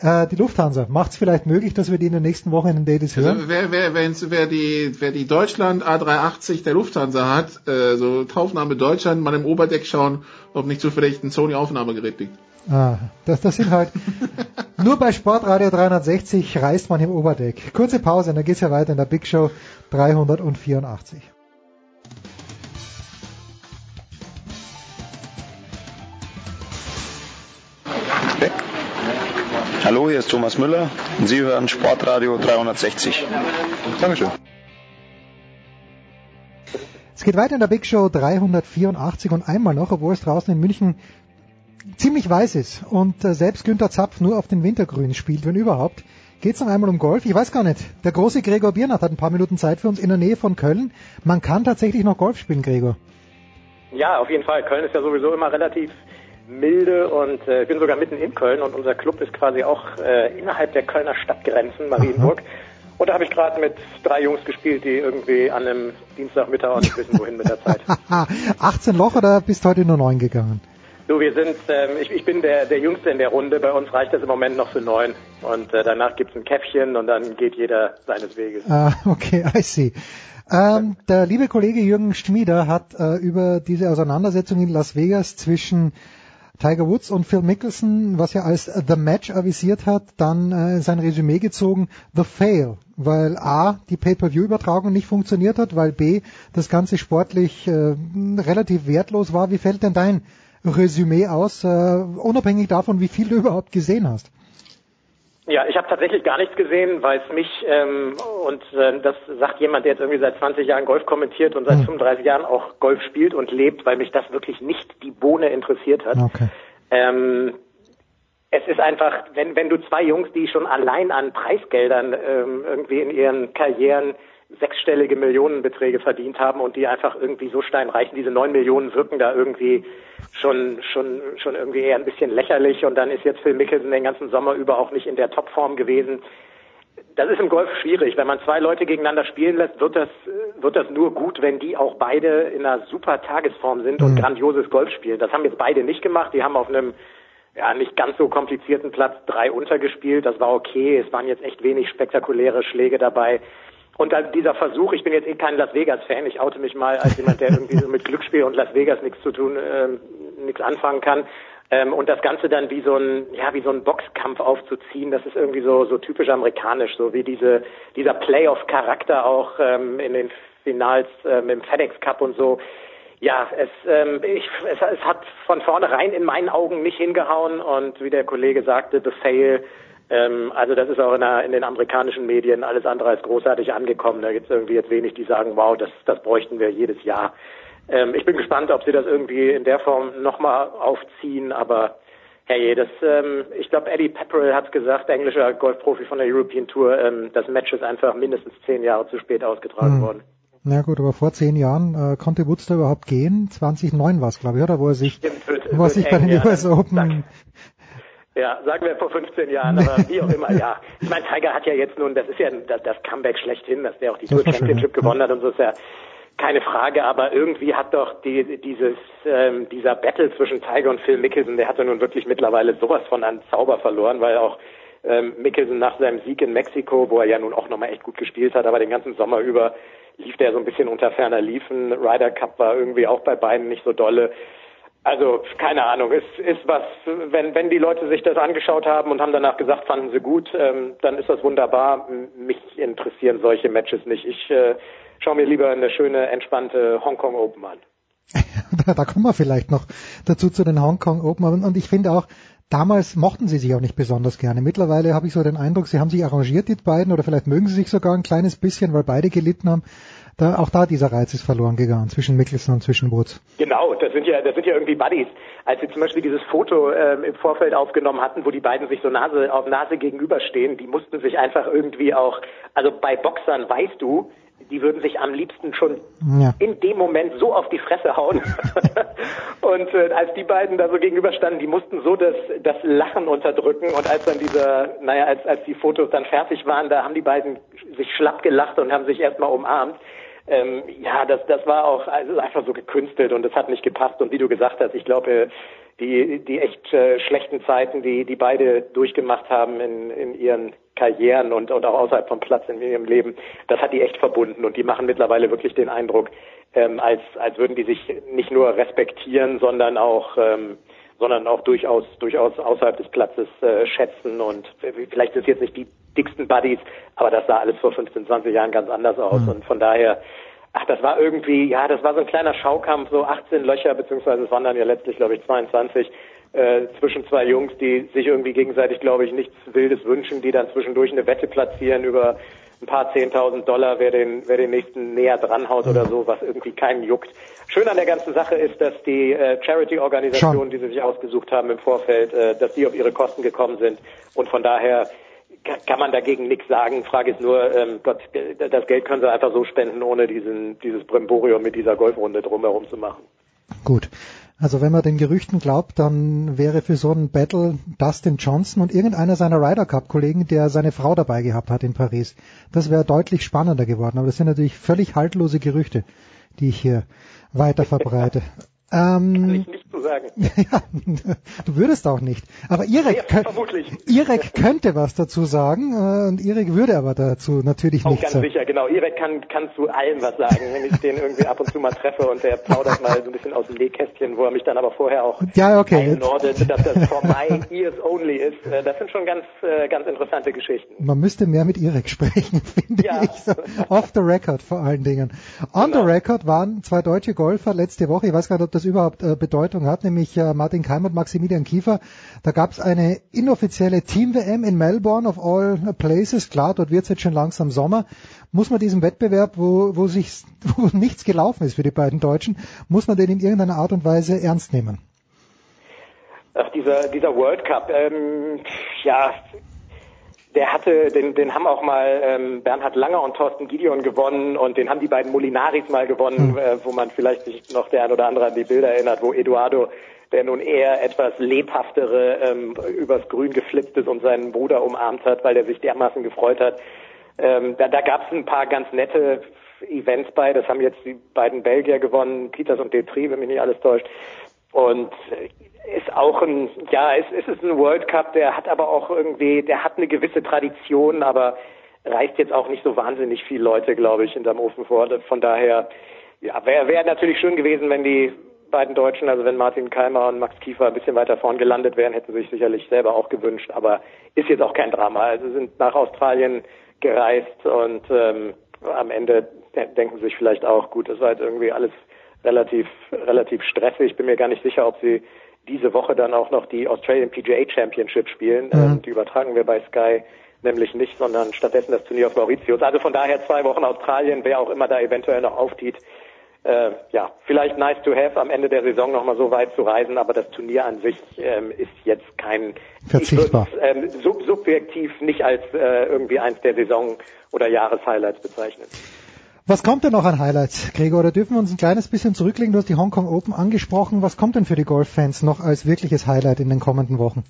äh, die Lufthansa. Macht's vielleicht möglich, dass wir die in den nächsten Wochen in den Dailies hören? Also wer, wer, wenn's- wer die, wer die Deutschland A380 der Lufthansa hat, äh, so Aufnahme Deutschland, mal im Oberdeck schauen, ob nicht zufällig ein Sony Aufnahmegerät liegt. Ah, das, das sind halt [laughs] nur bei Sportradio 360 reist man im Oberdeck. Kurze Pause, und dann geht's ja weiter in der Big Show 384. Hallo, hier ist Thomas Müller und Sie hören Sportradio 360. Dankeschön. Es geht weiter in der Big Show 384 und einmal noch, obwohl es draußen in München ziemlich weiß ist und äh, selbst Günther Zapf nur auf den Wintergrün spielt, wenn überhaupt, geht's noch einmal um Golf. Ich weiß gar nicht. Der große Gregor Biernat hat ein paar Minuten Zeit für uns in der Nähe von Köln. Man kann tatsächlich noch Golf spielen, Gregor. Ja, auf jeden Fall. Köln ist ja sowieso immer relativ milde und äh, ich bin sogar mitten in Köln und unser Club ist quasi auch äh, innerhalb der Kölner Stadtgrenzen, Marienburg. Und da habe ich gerade mit drei Jungs gespielt, die irgendwie an einem Dienstagmittag auch nicht wissen, wohin mit der Zeit. [laughs] 18 Loch oder bist heute nur 9 gegangen? Du, wir sind, ähm, ich, ich bin der, der Jüngste in der Runde. Bei uns reicht das im Moment noch für neun. Und äh, danach gibt's ein Käffchen und dann geht jeder seines Weges. Ah, [laughs] okay, I see. Ähm, der liebe Kollege Jürgen Schmieder hat äh, über diese Auseinandersetzung in Las Vegas zwischen Tiger Woods und Phil Mickelson, was er als The Match avisiert hat, dann äh, sein Resümee gezogen, The Fail, weil A, die Pay-Per-View-Übertragung nicht funktioniert hat, weil B, das Ganze sportlich äh, relativ wertlos war. Wie fällt denn dein Resümee aus, äh, unabhängig davon, wie viel du überhaupt gesehen hast? Ja, ich habe tatsächlich gar nichts gesehen, weil es mich, ähm, und äh, das sagt jemand, der jetzt irgendwie seit 20 Jahren Golf kommentiert und seit mhm. 35 Jahren auch Golf spielt und lebt, weil mich das wirklich nicht die Bohne interessiert hat. Okay. Ähm, es ist einfach, wenn, wenn du zwei Jungs, die schon allein an Preisgeldern ähm, irgendwie in ihren Karrieren sechsstellige Millionenbeträge verdient haben und die einfach irgendwie so steinreichen. Diese neun Millionen wirken da irgendwie schon, schon, schon irgendwie eher ein bisschen lächerlich und dann ist jetzt Phil Mickelson den ganzen Sommer über auch nicht in der Topform gewesen. Das ist im Golf schwierig. Wenn man zwei Leute gegeneinander spielen lässt, wird das, wird das nur gut, wenn die auch beide in einer super Tagesform sind und mhm. grandioses Golf spielen. Das haben jetzt beide nicht gemacht. Die haben auf einem ja, nicht ganz so komplizierten Platz drei untergespielt. Das war okay. Es waren jetzt echt wenig spektakuläre Schläge dabei. Und dieser Versuch, ich bin jetzt eh kein Las Vegas-Fan, ich oute mich mal als jemand, der irgendwie so mit Glücksspiel und Las Vegas nichts zu tun, ähm, nichts anfangen kann. Ähm, und das Ganze dann wie so ein, ja, wie so ein Boxkampf aufzuziehen, das ist irgendwie so, so typisch amerikanisch, so wie diese, dieser Playoff-Charakter auch ähm, in den Finals ähm, im FedEx Cup und so. Ja, es, ähm, ich, es, es hat von vornherein in meinen Augen nicht hingehauen und wie der Kollege sagte, the fail ähm, also das ist auch in, der, in, den amerikanischen Medien alles andere als großartig angekommen. Da gibt es irgendwie jetzt wenig, die sagen, wow, das, das bräuchten wir jedes Jahr. Ähm, ich bin gespannt, ob sie das irgendwie in der Form nochmal aufziehen, aber hey, das, ähm, ich glaube, Eddie Pepperell hat gesagt, englischer Golfprofi von der European Tour, ähm, das Match ist einfach mindestens zehn Jahre zu spät ausgetragen hm. worden. Na gut, aber vor zehn Jahren äh, konnte Woods da überhaupt gehen. 2009 war es, glaube ich, oder? Wo er sich, Stimmt, wird, wo er sich bei den US Open ja, sagen wir vor 15 Jahren, aber wie auch immer, ja. Ich meine, Tiger hat ja jetzt nun, das ist ja das, das Comeback schlechthin, dass der auch die Tour Championship gewonnen hat und so ist ja keine Frage, aber irgendwie hat doch die, dieses, ähm, dieser Battle zwischen Tiger und Phil Mickelson, der hatte nun wirklich mittlerweile sowas von an Zauber verloren, weil auch ähm, Mickelson nach seinem Sieg in Mexiko, wo er ja nun auch nochmal echt gut gespielt hat, aber den ganzen Sommer über lief der so ein bisschen unter ferner Liefen. Ryder Cup war irgendwie auch bei beiden nicht so dolle. Also keine Ahnung, es ist was, wenn, wenn die Leute sich das angeschaut haben und haben danach gesagt, fanden sie gut, ähm, dann ist das wunderbar. Mich interessieren solche Matches nicht. Ich äh, schaue mir lieber eine schöne, entspannte Hongkong Open an. [laughs] da kommen wir vielleicht noch dazu zu den Hongkong Open. Und ich finde auch, damals mochten sie sich auch nicht besonders gerne. Mittlerweile habe ich so den Eindruck, sie haben sich arrangiert, die beiden, oder vielleicht mögen sie sich sogar ein kleines bisschen, weil beide gelitten haben da, auch da dieser Reiz ist verloren gegangen zwischen Mickelson und zwischen Woods. Genau, das sind ja, das sind ja irgendwie Buddies. Als sie zum Beispiel dieses Foto ähm, im Vorfeld aufgenommen hatten, wo die beiden sich so Nase auf Nase gegenüberstehen, die mussten sich einfach irgendwie auch, also bei Boxern weißt du, die würden sich am liebsten schon ja. in dem Moment so auf die Fresse hauen. [laughs] und äh, als die beiden da so gegenüberstanden, die mussten so das, das Lachen unterdrücken. Und als dann dieser, naja, als, als die Fotos dann fertig waren, da haben die beiden sich schlapp gelacht und haben sich erstmal umarmt ähm, ja, das, das war auch also einfach so gekünstelt und das hat nicht gepasst. Und wie du gesagt hast, ich glaube, die, die echt äh, schlechten Zeiten, die, die beide durchgemacht haben in, in ihren Karrieren und, und auch außerhalb vom Platz in ihrem Leben, das hat die echt verbunden und die machen mittlerweile wirklich den Eindruck, ähm, als, als würden die sich nicht nur respektieren, sondern auch ähm, sondern auch durchaus durchaus außerhalb des Platzes äh, schätzen und vielleicht es jetzt nicht die dicksten Buddies, aber das sah alles vor 15, 20 Jahren ganz anders aus mhm. und von daher ach, das war irgendwie, ja, das war so ein kleiner Schaukampf, so 18 Löcher, beziehungsweise es waren dann ja letztlich, glaube ich, 22 äh, zwischen zwei Jungs, die sich irgendwie gegenseitig, glaube ich, nichts Wildes wünschen, die dann zwischendurch eine Wette platzieren über ein paar zehntausend Dollar, wer den, wer den nächsten näher dranhaut oder so, was irgendwie keinen juckt. Schön an der ganzen Sache ist, dass die äh, Charity-Organisationen, die sie sich ausgesucht haben im Vorfeld, äh, dass die auf ihre Kosten gekommen sind und von daher kann man dagegen nichts sagen. Frage ist nur, ähm, Gott, das Geld können sie einfach so spenden, ohne diesen, dieses Bremborium mit dieser Golfrunde drumherum zu machen. Gut. Also wenn man den Gerüchten glaubt, dann wäre für so einen Battle Dustin Johnson und irgendeiner seiner Ryder Cup Kollegen, der seine Frau dabei gehabt hat in Paris. Das wäre deutlich spannender geworden. Aber das sind natürlich völlig haltlose Gerüchte, die ich hier weiter verbreite. [laughs] Ähm, Kann ich nicht so sagen. [laughs] ja, du würdest auch nicht. Aber Irek, ja, Irek könnte was dazu sagen äh, und Irek würde aber dazu natürlich auch nichts sagen. ganz sicher, genau. Irek kann, kann zu allem was sagen, wenn ich den irgendwie ab und zu mal treffe und der plaudert mal so ein bisschen aus dem Nähkästchen, wo er mich dann aber vorher auch ja, okay. einnordet, dass das for my ears only ist. Äh, das sind schon ganz, äh, ganz interessante Geschichten. Man müsste mehr mit Irek sprechen, [laughs] finde ja. ich. So. Off the record vor allen Dingen. On genau. the record waren zwei deutsche Golfer letzte Woche, ich weiß gar nicht, ob das überhaupt äh, Bedeutung hat, nämlich äh, Martin Keim und Maximilian Kiefer. Da gab es eine inoffizielle Team-WM in Melbourne of all places. Klar, dort wird es jetzt schon langsam Sommer. Muss man diesen Wettbewerb, wo, wo, sich, [laughs] wo nichts gelaufen ist für die beiden Deutschen, muss man den in irgendeiner Art und Weise ernst nehmen? Ach, dieser, dieser World Cup, ähm, ja, der hatte, den, den haben auch mal ähm, Bernhard Langer und Thorsten Gideon gewonnen und den haben die beiden Molinaris mal gewonnen, mhm. äh, wo man vielleicht sich noch der ein oder andere an die Bilder erinnert, wo Eduardo, der nun eher etwas lebhaftere, ähm, übers Grün geflippt ist und seinen Bruder umarmt hat, weil der sich dermaßen gefreut hat. Ähm, da da gab es ein paar ganz nette Events bei, das haben jetzt die beiden Belgier gewonnen, Peters und Detri, wenn mich nicht alles täuscht. Und äh, ist auch ein, ja, es, es ist ein World Cup, der hat aber auch irgendwie, der hat eine gewisse Tradition, aber reißt jetzt auch nicht so wahnsinnig viele Leute, glaube ich, hinterm Ofen vor. Von daher, ja, wäre wär natürlich schön gewesen, wenn die beiden Deutschen, also wenn Martin Keimer und Max Kiefer ein bisschen weiter vorn gelandet wären, hätten sie sich sicherlich selber auch gewünscht, aber ist jetzt auch kein Drama. Also sind nach Australien gereist und ähm, am Ende denken sie sich vielleicht auch, gut, das war jetzt irgendwie alles relativ, relativ stressig. Ich bin mir gar nicht sicher, ob sie diese Woche dann auch noch die Australian PGA Championship spielen. Mhm. Ähm, die übertragen wir bei Sky nämlich nicht, sondern stattdessen das Turnier auf Mauritius. Also von daher zwei Wochen Australien, wer auch immer da eventuell noch auftiet. Äh, ja, vielleicht nice to have, am Ende der Saison nochmal so weit zu reisen, aber das Turnier an sich ähm, ist jetzt kein verzichtbar. Ich ähm, sub subjektiv nicht als äh, irgendwie eins der Saison- oder Jahreshighlights bezeichnen. Was kommt denn noch an Highlights, Gregor? Da dürfen wir uns ein kleines bisschen zurücklegen. Du hast die Hongkong Open angesprochen. Was kommt denn für die Golffans noch als wirkliches Highlight in den kommenden Wochen?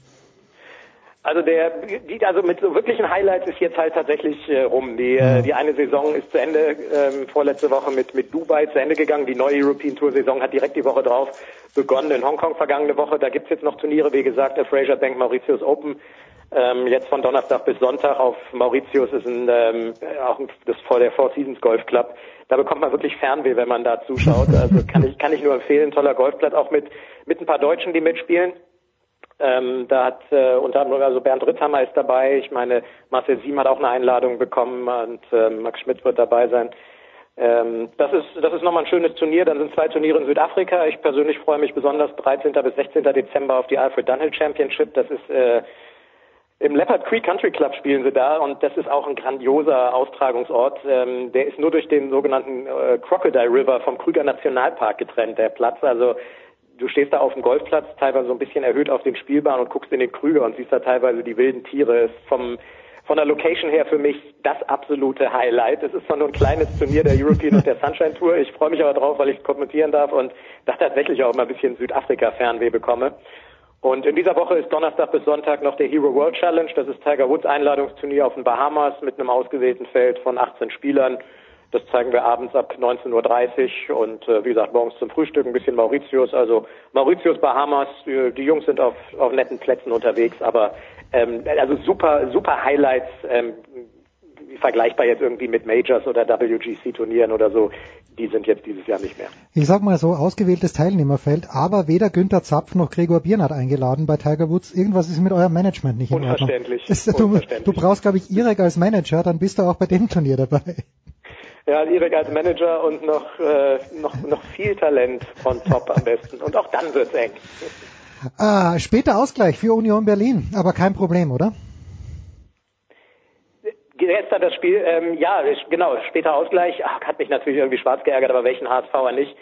Also der, die, also mit so wirklichen Highlights ist jetzt halt tatsächlich äh, rum. Die, äh, die eine Saison ist zu Ende, ähm, vorletzte Woche mit, mit Dubai zu Ende gegangen. Die neue European Tour Saison hat direkt die Woche drauf begonnen in Hongkong vergangene Woche. Da gibt's jetzt noch Turniere, wie gesagt, der Fraser Bank Mauritius Open ähm, jetzt von Donnerstag bis Sonntag auf Mauritius ist ein, ähm, auch das vor der Four Seasons Golf Club. Da bekommt man wirklich Fernweh, wenn man da zuschaut. Also kann ich, kann ich nur empfehlen. Toller Golfplatz, auch mit, mit ein paar Deutschen, die mitspielen. Ähm, da hat äh, unter anderem also Bernd Ritthammer ist dabei. Ich meine, Marcel Siem hat auch eine Einladung bekommen und äh, Max Schmidt wird dabei sein. Ähm, das ist das ist nochmal ein schönes Turnier. Dann sind zwei Turniere in Südafrika. Ich persönlich freue mich besonders 13. bis 16. Dezember auf die Alfred Dunhill Championship. Das ist äh, im Leopard Creek Country Club spielen sie da und das ist auch ein grandioser Austragungsort. Ähm, der ist nur durch den sogenannten äh, Crocodile River vom Krüger Nationalpark getrennt, der Platz. Also du stehst da auf dem Golfplatz, teilweise so ein bisschen erhöht auf den Spielbahn und guckst in den Krüger und siehst da teilweise die wilden Tiere. Ist vom von der Location her für mich das absolute Highlight. Es ist nur ein kleines Turnier der European und der Sunshine Tour. Ich freue mich aber drauf, weil ich kommentieren darf und da tatsächlich auch mal ein bisschen Südafrika-Fernweh bekomme. Und in dieser Woche ist Donnerstag bis Sonntag noch der Hero World Challenge. Das ist Tiger Woods Einladungsturnier auf den Bahamas mit einem ausgewählten Feld von 18 Spielern. Das zeigen wir abends ab 19.30 Uhr und äh, wie gesagt morgens zum Frühstück ein bisschen Mauritius. Also Mauritius, Bahamas, die, die Jungs sind auf, auf netten Plätzen unterwegs, aber ähm, also super, super Highlights, ähm, vergleichbar jetzt irgendwie mit Majors oder WGC-Turnieren oder so, die sind jetzt dieses Jahr nicht mehr. Ich sag mal so, ausgewähltes Teilnehmerfeld, aber weder Günther Zapf noch Gregor Biernat eingeladen bei Tiger Woods. Irgendwas ist mit eurem Management nicht in Unverständlich. [laughs] Ordnung. Das, du, du brauchst, glaube ich, Irek als Manager, dann bist du auch bei dem Turnier dabei. Ja, Irek als Manager und noch, äh, noch, noch viel Talent von Top am besten. Und auch dann wird's eng. Ah, später Ausgleich für Union Berlin, aber kein Problem, oder? Gestern das Spiel, ähm, ja, genau, später Ausgleich, ach, hat mich natürlich irgendwie schwarz geärgert, aber welchen HSVer nicht.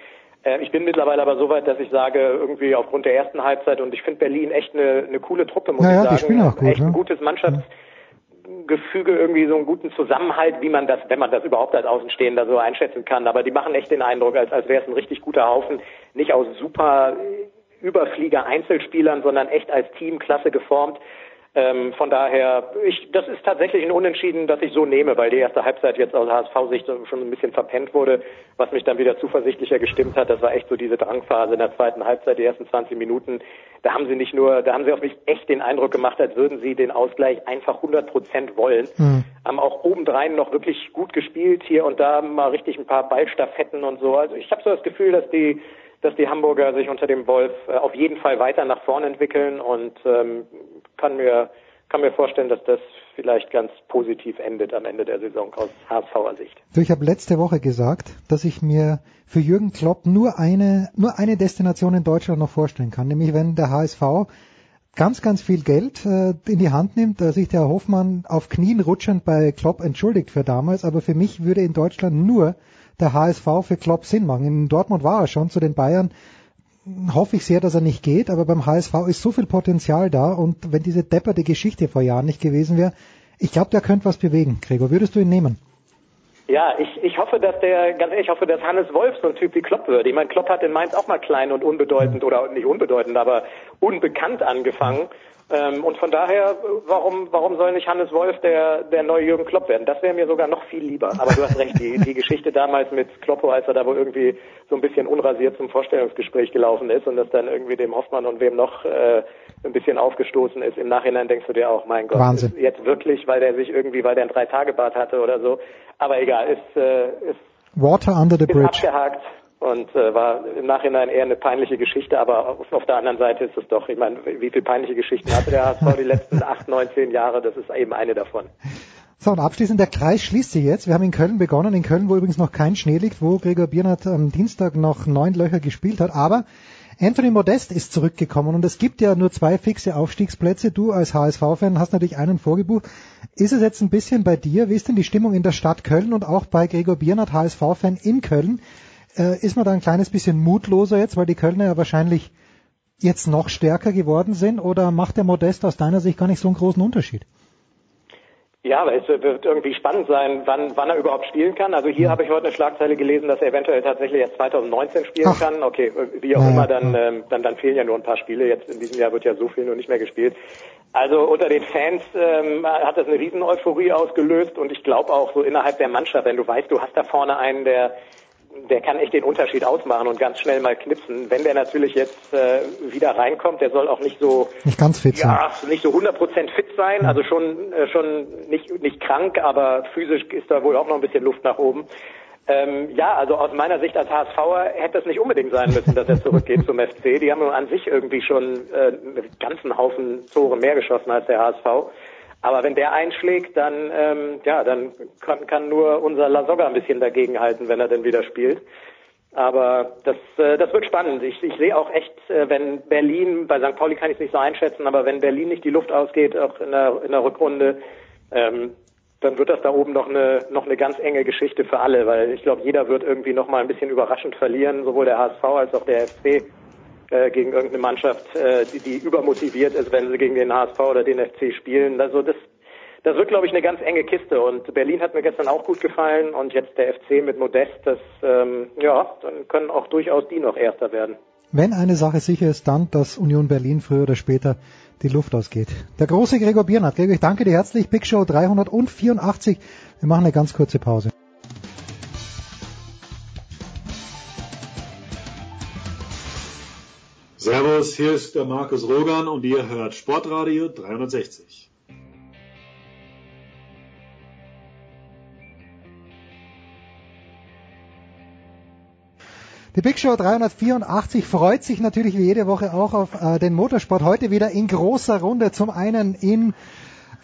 Äh, ich bin mittlerweile aber so weit, dass ich sage, irgendwie aufgrund der ersten Halbzeit und ich finde Berlin echt eine, eine coole Truppe, muss ja, ich sagen. Die spielen auch gut, echt ein ja. gutes Mannschaftsgefüge, irgendwie so einen guten Zusammenhalt, wie man das, wenn man das überhaupt als Außenstehender so einschätzen kann. Aber die machen echt den Eindruck, als, als wäre es ein richtig guter Haufen, nicht aus super Überflieger-Einzelspielern, sondern echt als Team klasse geformt. Ähm, von daher, ich, das ist tatsächlich ein Unentschieden, das ich so nehme, weil die erste Halbzeit jetzt aus HSV-Sicht schon ein bisschen verpennt wurde, was mich dann wieder zuversichtlicher gestimmt hat. Das war echt so diese Drangphase in der zweiten Halbzeit, die ersten 20 Minuten. Da haben sie nicht nur, da haben sie auf mich echt den Eindruck gemacht, als würden sie den Ausgleich einfach 100 Prozent wollen. Mhm. Haben auch obendrein noch wirklich gut gespielt, hier und da mal richtig ein paar Ballstaffetten und so. Also ich habe so das Gefühl, dass die dass die Hamburger sich unter dem Wolf äh, auf jeden Fall weiter nach vorn entwickeln und ähm, kann mir kann mir vorstellen, dass das vielleicht ganz positiv endet am Ende der Saison aus HSVer Sicht. Ich habe letzte Woche gesagt, dass ich mir für Jürgen Klopp nur eine nur eine Destination in Deutschland noch vorstellen kann, nämlich wenn der HSV ganz, ganz viel Geld äh, in die Hand nimmt, da sich der Hoffmann auf Knien rutschend bei Klopp entschuldigt für damals, aber für mich würde in Deutschland nur der HSV für Klopp Sinn machen. In Dortmund war er schon zu den Bayern. Hoffe ich sehr, dass er nicht geht, aber beim HSV ist so viel Potenzial da und wenn diese depperte Geschichte vor Jahren nicht gewesen wäre, ich glaube, der könnte was bewegen. Gregor, würdest du ihn nehmen? Ja, ich, ich hoffe, dass der, ganz ehrlich, ich hoffe, dass Hannes Wolf so ein Typ wie Klopp wird. Ich meine, Klopp hat in Mainz auch mal klein und unbedeutend oder nicht unbedeutend, aber unbekannt angefangen. Ähm, und von daher, warum, warum soll nicht Hannes Wolf der, der neue Jürgen Klopp werden? Das wäre mir sogar noch viel lieber. Aber du hast recht, die, die Geschichte damals mit Kloppo, als er da wohl irgendwie so ein bisschen unrasiert zum Vorstellungsgespräch gelaufen ist und das dann irgendwie dem Hoffmann und wem noch äh, ein bisschen aufgestoßen ist. Im Nachhinein denkst du dir auch, mein Gott, Wahnsinn. jetzt wirklich, weil der sich irgendwie, weil der ein Drei-Tage-Bad hatte oder so. Aber egal, ist, äh, ist Water under the bridge. abgehakt und äh, war im Nachhinein eher eine peinliche Geschichte, aber auf, auf der anderen Seite ist es doch, ich meine, wie viele peinliche Geschichten hatte der HSV die letzten [laughs] acht, neun, zehn Jahre, das ist eben eine davon. So, und abschließend, der Kreis schließt sich jetzt. Wir haben in Köln begonnen, in Köln, wo übrigens noch kein Schnee liegt, wo Gregor Biernert am Dienstag noch neun Löcher gespielt hat, aber Anthony Modest ist zurückgekommen und es gibt ja nur zwei fixe Aufstiegsplätze. Du als HSV-Fan hast natürlich einen vorgebucht. Ist es jetzt ein bisschen bei dir? Wie ist denn die Stimmung in der Stadt Köln und auch bei Gregor Biernert, HSV-Fan in Köln? Äh, ist man da ein kleines bisschen mutloser jetzt, weil die Kölner ja wahrscheinlich jetzt noch stärker geworden sind oder macht der Modest aus deiner Sicht gar nicht so einen großen Unterschied? Ja, aber es wird irgendwie spannend sein, wann, wann er überhaupt spielen kann. Also hier habe ich heute eine Schlagzeile gelesen, dass er eventuell tatsächlich erst 2019 spielen Ach. kann. Okay, wie auch ja, immer, dann, ähm, dann, dann fehlen ja nur ein paar Spiele. Jetzt in diesem Jahr wird ja so viel nur nicht mehr gespielt. Also unter den Fans ähm, hat das eine riesen Euphorie ausgelöst und ich glaube auch so innerhalb der Mannschaft, wenn du weißt, du hast da vorne einen, der der kann echt den Unterschied ausmachen und ganz schnell mal knipsen. Wenn der natürlich jetzt äh, wieder reinkommt, der soll auch nicht so nicht ganz fit sein. Ja, nicht so 100% fit sein, ja. also schon äh, schon nicht nicht krank, aber physisch ist da wohl auch noch ein bisschen Luft nach oben. Ähm, ja, also aus meiner Sicht als HSVer hätte es nicht unbedingt sein müssen, dass er zurückgeht zum FC. Die haben an sich irgendwie schon äh, einen ganzen Haufen Tore mehr geschossen als der HSV. Aber wenn der einschlägt, dann, ähm, ja, dann kann, kann nur unser Lasogga ein bisschen dagegenhalten, wenn er denn wieder spielt. Aber das, äh, das wird spannend. Ich, ich sehe auch echt, äh, wenn Berlin, bei St. Pauli kann ich es nicht so einschätzen, aber wenn Berlin nicht die Luft ausgeht, auch in der, in der Rückrunde, ähm, dann wird das da oben noch eine, noch eine ganz enge Geschichte für alle, weil ich glaube, jeder wird irgendwie noch mal ein bisschen überraschend verlieren, sowohl der HSV als auch der FC. Äh, gegen irgendeine Mannschaft, äh, die, die übermotiviert ist, wenn sie gegen den HSV oder den FC spielen. Also das, das wird, glaube ich, eine ganz enge Kiste. Und Berlin hat mir gestern auch gut gefallen und jetzt der FC mit Modest, das, ähm, ja, dann können auch durchaus die noch Erster werden. Wenn eine Sache sicher ist, dann, dass Union Berlin früher oder später die Luft ausgeht. Der große Gregor Biernat. Gregor, ich danke dir herzlich. Big Show 384. Wir machen eine ganz kurze Pause. Servus, hier ist der Markus Rogan und ihr hört Sportradio 360. Die Big Show 384 freut sich natürlich wie jede Woche auch auf äh, den Motorsport. Heute wieder in großer Runde. Zum einen in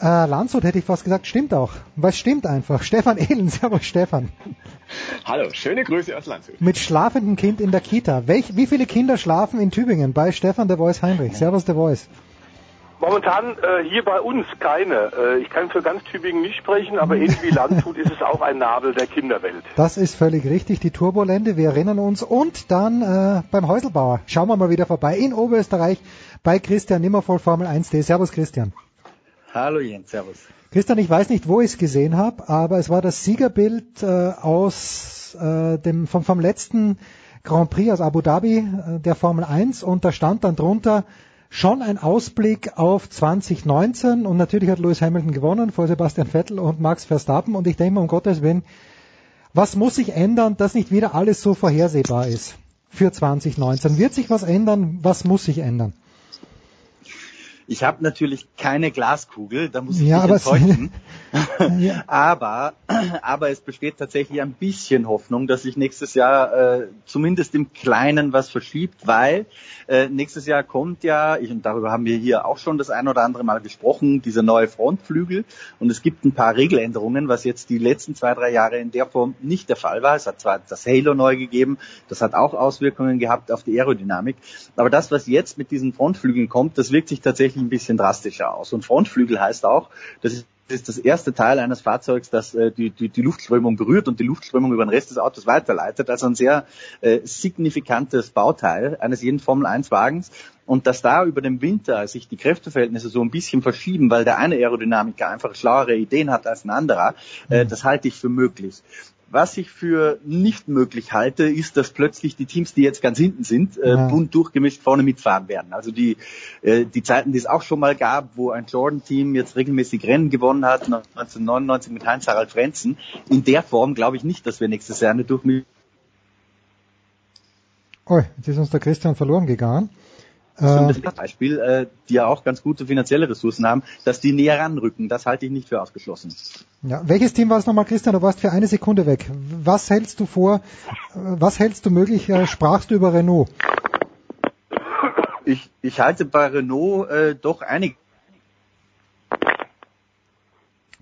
äh, Landshut hätte ich fast gesagt, stimmt auch. Was stimmt einfach? Stefan Ehlen, [laughs] servus Stefan. Hallo, schöne Grüße aus Landshut. Mit schlafendem Kind in der Kita. Welch, wie viele Kinder schlafen in Tübingen bei Stefan der Voice Heinrich? Servus der Voice. Momentan äh, hier bei uns keine. Äh, ich kann für ganz Tübingen nicht sprechen, aber ähnlich wie Landshut ist es auch ein Nabel der Kinderwelt. Das ist völlig richtig, die Turbolände, wir erinnern uns. Und dann äh, beim Häuselbauer. Schauen wir mal wieder vorbei in Oberösterreich bei Christian Nimmervoll Formel 1D. Servus Christian. Hallo Jens, servus. Christian, ich weiß nicht, wo ich es gesehen habe, aber es war das Siegerbild äh, aus äh, dem vom, vom letzten Grand Prix aus Abu Dhabi äh, der Formel 1 und da stand dann drunter schon ein Ausblick auf 2019 und natürlich hat Lewis Hamilton gewonnen vor Sebastian Vettel und Max Verstappen und ich denke mal, um Gottes Willen, was muss sich ändern, dass nicht wieder alles so vorhersehbar ist für 2019? Wird sich was ändern? Was muss sich ändern? Ich habe natürlich keine Glaskugel, da muss ich ja, dich enttäuschen. [laughs] ja. [laughs] aber, aber es besteht tatsächlich ein bisschen Hoffnung, dass sich nächstes Jahr äh, zumindest im Kleinen was verschiebt, weil äh, nächstes Jahr kommt ja, ich, und darüber haben wir hier auch schon das ein oder andere Mal gesprochen, dieser neue Frontflügel. Und es gibt ein paar Regeländerungen, was jetzt die letzten zwei, drei Jahre in der Form nicht der Fall war. Es hat zwar das Halo neu gegeben, das hat auch Auswirkungen gehabt auf die Aerodynamik. Aber das, was jetzt mit diesen Frontflügeln kommt, das wirkt sich tatsächlich ein bisschen drastischer aus. Und Frontflügel heißt auch, das ist das erste Teil eines Fahrzeugs, das äh, die, die, die Luftströmung berührt und die Luftströmung über den Rest des Autos weiterleitet. Also ein sehr äh, signifikantes Bauteil eines jeden Formel-1-Wagens. Und dass da über den Winter sich die Kräfteverhältnisse so ein bisschen verschieben, weil der eine Aerodynamiker einfach schlauere Ideen hat als ein anderer, äh, das halte ich für möglich. Was ich für nicht möglich halte, ist, dass plötzlich die Teams, die jetzt ganz hinten sind, äh, Ja. bunt durchgemischt vorne mitfahren werden. Also die, äh, die Zeiten, die es auch schon mal gab, wo ein Jordan-Team jetzt regelmäßig Rennen gewonnen hat, 1999 mit Heinz-Harald Frenzen, in der Form glaube ich nicht, dass wir nächstes Jahr eine Durchmischung Oh, jetzt ist uns der Christian verloren gegangen. Äh, Beispiel, äh, die ja auch ganz gute finanzielle Ressourcen haben, dass die näher ranrücken. Das halte ich nicht für ausgeschlossen. ja. Welches Team war es nochmal, Christian? Du warst für eine Sekunde weg. Was hältst du vor? äh, Was hältst du möglich? Äh, sprachst du über Renault? Ich, ich halte bei Renault äh, doch einige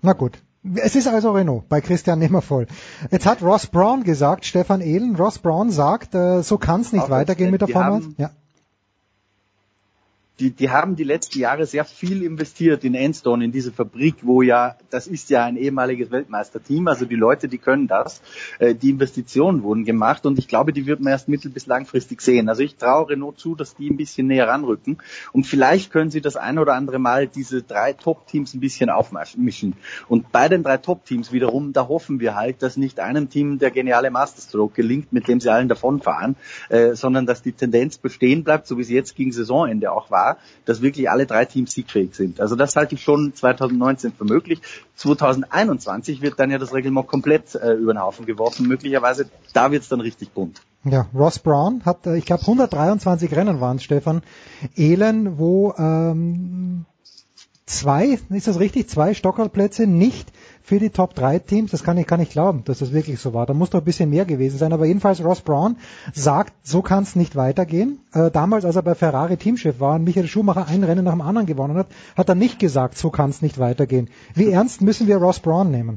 Na gut. Es ist also Renault, bei Christian Nimmervoll. Jetzt hat Ross Brown gesagt, Stefan Ehlen, Ross Brown sagt, äh, so kann es nicht Auch, weitergehen mit der Formel haben- 1. Ja. Die, die haben die letzten Jahre sehr viel investiert in Enstone, in diese Fabrik, wo ja, das ist ja ein ehemaliges Weltmeisterteam, also die Leute, die können das. Äh, die Investitionen wurden gemacht und ich glaube, die wird man erst mittel- bis langfristig sehen. Also ich traue Renault zu, dass die ein bisschen näher ranrücken und vielleicht können sie das ein oder andere Mal diese drei Top-Teams ein bisschen aufmischen. Und bei den drei Top-Teams wiederum, da hoffen wir halt, dass nicht einem Team der geniale Masterstroke gelingt, mit dem sie allen davonfahren, äh, sondern dass die Tendenz bestehen bleibt, so wie sie jetzt gegen Saisonende auch war, dass wirklich alle drei Teams siegfähig sind. Also das halte ich schon 2019 für möglich. 2021 wird dann ja das Reglement komplett äh, über den Haufen geworfen. Möglicherweise, da wird es dann richtig bunt. Ja, Ross Brown hat, äh, ich glaube, 123 Rennen waren Stefan Ehlen, wo ähm, zwei, ist das richtig, zwei Stockerplätze nicht für die Top 3 Teams. Das kann ich gar nicht glauben, dass das wirklich so war. Da muss doch ein bisschen mehr gewesen sein. Aber jedenfalls Ross Brown sagt, so kann es nicht weitergehen. Äh, damals, als er bei Ferrari Teamchef war und Michael Schumacher ein Rennen nach dem anderen gewonnen hat, hat er nicht gesagt, so kann es nicht weitergehen. Wie [laughs] ernst müssen wir Ross Brown nehmen?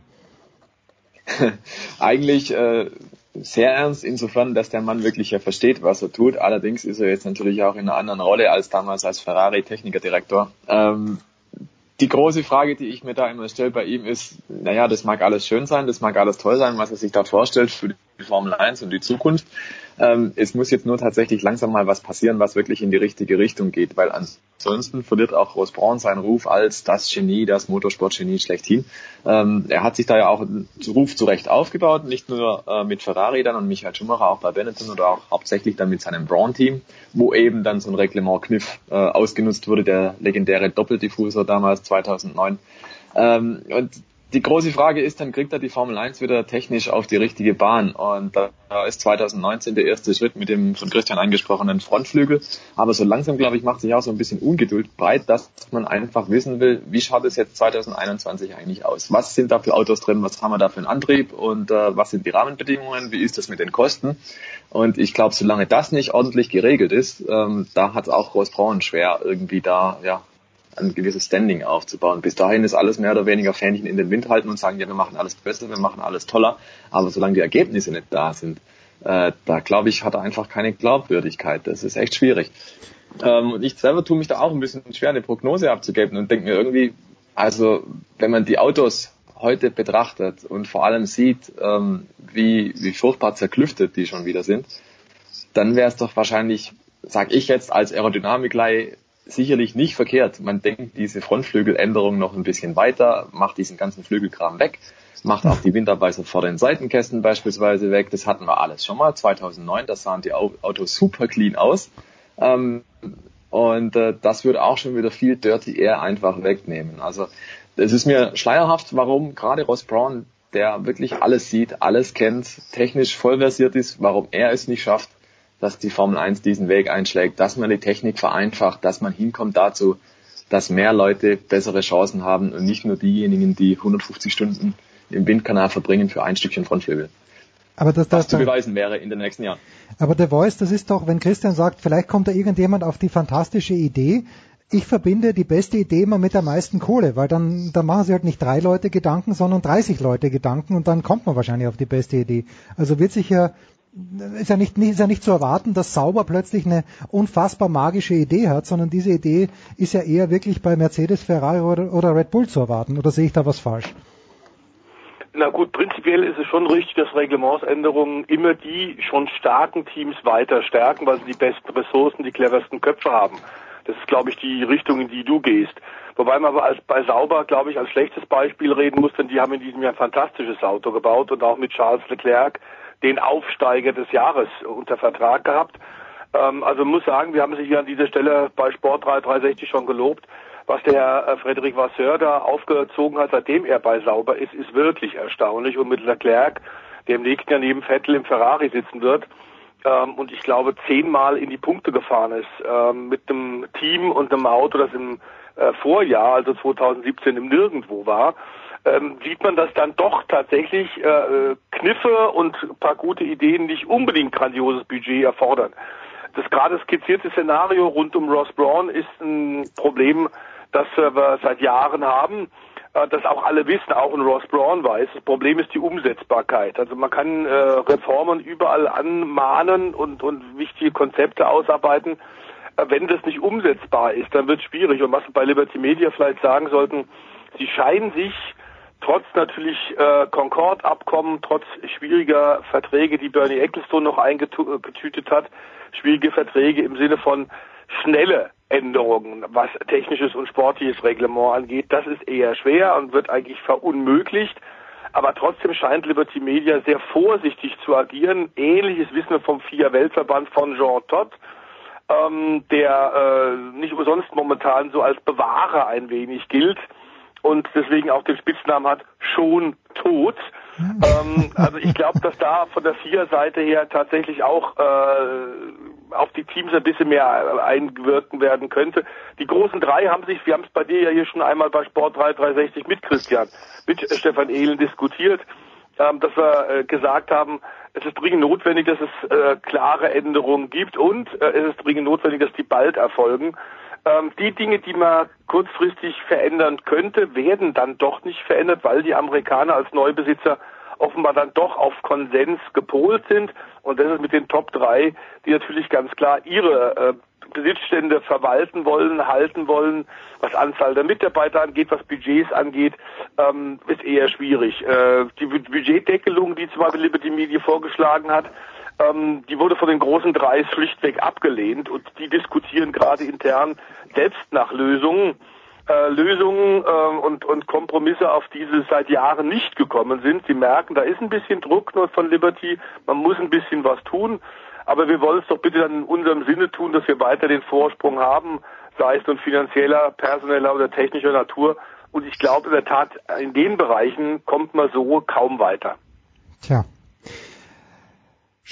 [laughs] Eigentlich äh, sehr ernst, insofern, dass der Mann wirklich ja versteht, was er tut. Allerdings ist er jetzt natürlich auch in einer anderen Rolle als damals als Ferrari-Technikerdirektor. Ähm, die große Frage, die ich mir da immer stelle bei ihm ist, naja, das mag alles schön sein, das mag alles toll sein, was er sich da vorstellt für die Formel 1 und die Zukunft. Ähm, es muss jetzt nur tatsächlich langsam mal was passieren, was wirklich in die richtige Richtung geht, weil ansonsten verliert auch Ross Braun seinen Ruf als das Genie, das Motorsportgenie schlechthin. Ähm, er hat sich da ja auch einen Ruf zurecht aufgebaut, nicht nur äh, mit Ferrari dann und Michael Schumacher, auch bei Benetton oder auch hauptsächlich dann mit seinem Braun-Team, wo eben dann so ein Reglement-Kniff äh, ausgenutzt wurde, der legendäre Doppeldiffusor damals 2009. Ähm, und die große Frage ist, dann kriegt er die Formel 1 wieder technisch auf die richtige Bahn. Und da ist 2019 der erste Schritt mit dem von Christian angesprochenen Frontflügel. Aber so langsam, glaube ich, macht sich auch so ein bisschen Ungeduld breit, dass man einfach wissen will, wie schaut es jetzt 2021 eigentlich aus? Was sind da für Autos drin? Was haben wir da für einen Antrieb? Und äh, was sind die Rahmenbedingungen? Wie ist das mit den Kosten? Und ich glaube, solange das nicht ordentlich geregelt ist, ähm, da hat es auch Großbraun schwer, irgendwie da, ja, ein gewisses Standing aufzubauen. Bis dahin ist alles mehr oder weniger Fähnchen in den Wind halten und sagen, ja, wir machen alles besser, wir machen alles toller. Aber solange die Ergebnisse nicht da sind, äh, da glaube ich, hat er einfach keine Glaubwürdigkeit. Das ist echt schwierig. Ähm, und ich selber tue mich da auch ein bisschen schwer, eine Prognose abzugeben und denke mir irgendwie, also wenn man die Autos heute betrachtet und vor allem sieht, ähm, wie, wie furchtbar zerklüftet die schon wieder sind, dann wäre es doch wahrscheinlich, sag ich jetzt als Aerodynamiklei, sicherlich nicht verkehrt. Man denkt diese Frontflügeländerung noch ein bisschen weiter, macht diesen ganzen Flügelkram weg, macht auch die Winterbeißer vor den Seitenkästen beispielsweise weg. Das hatten wir alles schon mal. 2009, da sahen die Autos super clean aus. Ähm, und äh, das würde auch schon wieder viel Dirty Air einfach wegnehmen. Also es ist mir schleierhaft, warum gerade Ross Brown, der wirklich alles sieht, alles kennt, technisch vollversiert ist, warum er es nicht schafft, dass die Formel 1 diesen Weg einschlägt, dass man die Technik vereinfacht, dass man hinkommt dazu, dass mehr Leute bessere Chancen haben und nicht nur diejenigen, die 150 Stunden im Windkanal verbringen für ein Stückchen Frontflügel. Aber das, das Was zu beweisen wäre in den nächsten Jahren. Aber der Voice, das ist doch, wenn Christian sagt, vielleicht kommt da irgendjemand auf die fantastische Idee, ich verbinde die beste Idee immer mit der meisten Kohle, weil dann, dann machen sie halt nicht drei Leute Gedanken, sondern 30 Leute Gedanken und dann kommt man wahrscheinlich auf die beste Idee. Also wird sich ja ist ja nicht, ist ja nicht zu erwarten, dass Sauber plötzlich eine unfassbar magische Idee hat, sondern diese Idee ist ja eher wirklich bei Mercedes, Ferrari oder, oder Red Bull zu erwarten. Oder sehe ich da was falsch? Na gut, prinzipiell ist es schon richtig, dass Reglementsänderungen immer die schon starken Teams weiter stärken, weil sie die besten Ressourcen, die cleversten Köpfe haben. Das ist, glaube ich, die Richtung, in die du gehst. Wobei man aber als, bei Sauber, glaube ich, als schlechtes Beispiel reden muss, denn die haben in diesem Jahr ein fantastisches Auto gebaut und auch mit Charles Leclerc den Aufsteiger des Jahres unter Vertrag gehabt. Ähm, also muss sagen, wir haben sich hier an dieser Stelle bei Sport 360 schon gelobt. Was der äh, Frederic Vasseur da aufgezogen hat, seitdem er bei Sauber ist, ist wirklich erstaunlich. Und mit Leclerc, der im nächsten Jahr neben Vettel im Ferrari sitzen wird, ähm, und ich glaube zehnmal in die Punkte gefahren ist, ähm, mit einem Team und einem Auto, das im äh, Vorjahr, also 2017, im Nirgendwo war, ähm, sieht man, dass dann doch tatsächlich äh, Kniffe und paar gute Ideen nicht unbedingt grandioses Budget erfordern. Das gerade skizzierte Szenario rund um Ross Braun ist ein Problem, das wir seit Jahren haben, äh, das auch alle wissen, auch ein Ross Braun weiß. Das Problem ist die Umsetzbarkeit. Also man kann äh, Reformen überall anmahnen und, und wichtige Konzepte ausarbeiten. Äh, wenn das nicht umsetzbar ist, dann wird es schwierig. Und was wir bei Liberty Media vielleicht sagen sollten, sie scheinen sich trotz natürlich äh, Concord-Abkommen, trotz schwieriger Verträge, die Bernie Ecclestone noch eingetütet hat, schwierige Verträge im Sinne von schnelle Änderungen, was technisches und sportliches Reglement angeht, das ist eher schwer und wird eigentlich verunmöglicht. Aber trotzdem scheint Liberty Media sehr vorsichtig zu agieren. Ähnliches wissen wir vom FIA-Weltverband von Jean Todt, ähm, der äh, nicht umsonst momentan so als Bewahrer ein wenig gilt und deswegen auch den Spitznamen hat, schon tot. ähm, also ich glaube, dass da von der Vier-Seite her tatsächlich auch äh, auf die Teams ein bisschen mehr einwirken werden könnte. Die großen drei haben sich, wir haben es bei dir ja hier schon einmal bei Sport 3360 mit Christian, mit Stefan Ehlen diskutiert, ähm, dass wir äh, gesagt haben, es ist dringend notwendig, dass es äh, klare Änderungen gibt und äh, es ist dringend notwendig, dass die bald erfolgen. Ähm, die Dinge, die man kurzfristig verändern könnte, werden dann doch nicht verändert, weil die Amerikaner als Neubesitzer offenbar dann doch auf Konsens gepolt sind. Und das ist mit den Top 3, die natürlich ganz klar ihre äh, Besitzstände verwalten wollen, halten wollen, was Anzahl der Mitarbeiter angeht, was Budgets angeht, ähm, ist eher schwierig. Äh, die Budgetdeckelung, die zum Beispiel Liberty Media vorgeschlagen hat, ähm, die wurde von den großen Dreis schlichtweg abgelehnt und die diskutieren gerade intern selbst nach Lösungen. Äh, Lösungen äh, und, und Kompromisse, auf die sie seit Jahren nicht gekommen sind. Sie merken, da ist ein bisschen Druck von Liberty, man muss ein bisschen was tun, aber wir wollen es doch bitte dann in unserem Sinne tun, dass wir weiter den Vorsprung haben, sei es nun finanzieller, personeller oder technischer Natur. Und ich glaube in der Tat, in den Bereichen kommt man so kaum weiter. Tja,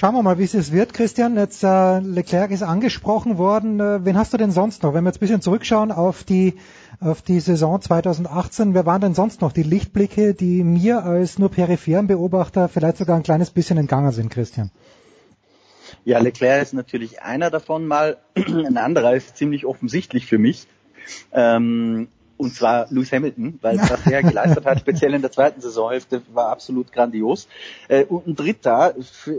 Schauen wir mal, wie es wird, Christian. Jetzt äh, Leclerc ist angesprochen worden. Äh, wen hast du denn sonst noch? Wenn wir jetzt ein bisschen zurückschauen auf die auf die Saison 2018, wer waren denn sonst noch die Lichtblicke, die mir als nur peripheren Beobachter vielleicht sogar ein kleines bisschen entgangen sind, Christian? Ja, Leclerc ist natürlich einer davon mal. [clears throat] Ein anderer ist ziemlich offensichtlich für mich. Ähm, und zwar Lewis Hamilton, weil was er geleistet hat, speziell in der zweiten Saisonhälfte, war absolut grandios. Äh, und ein dritter,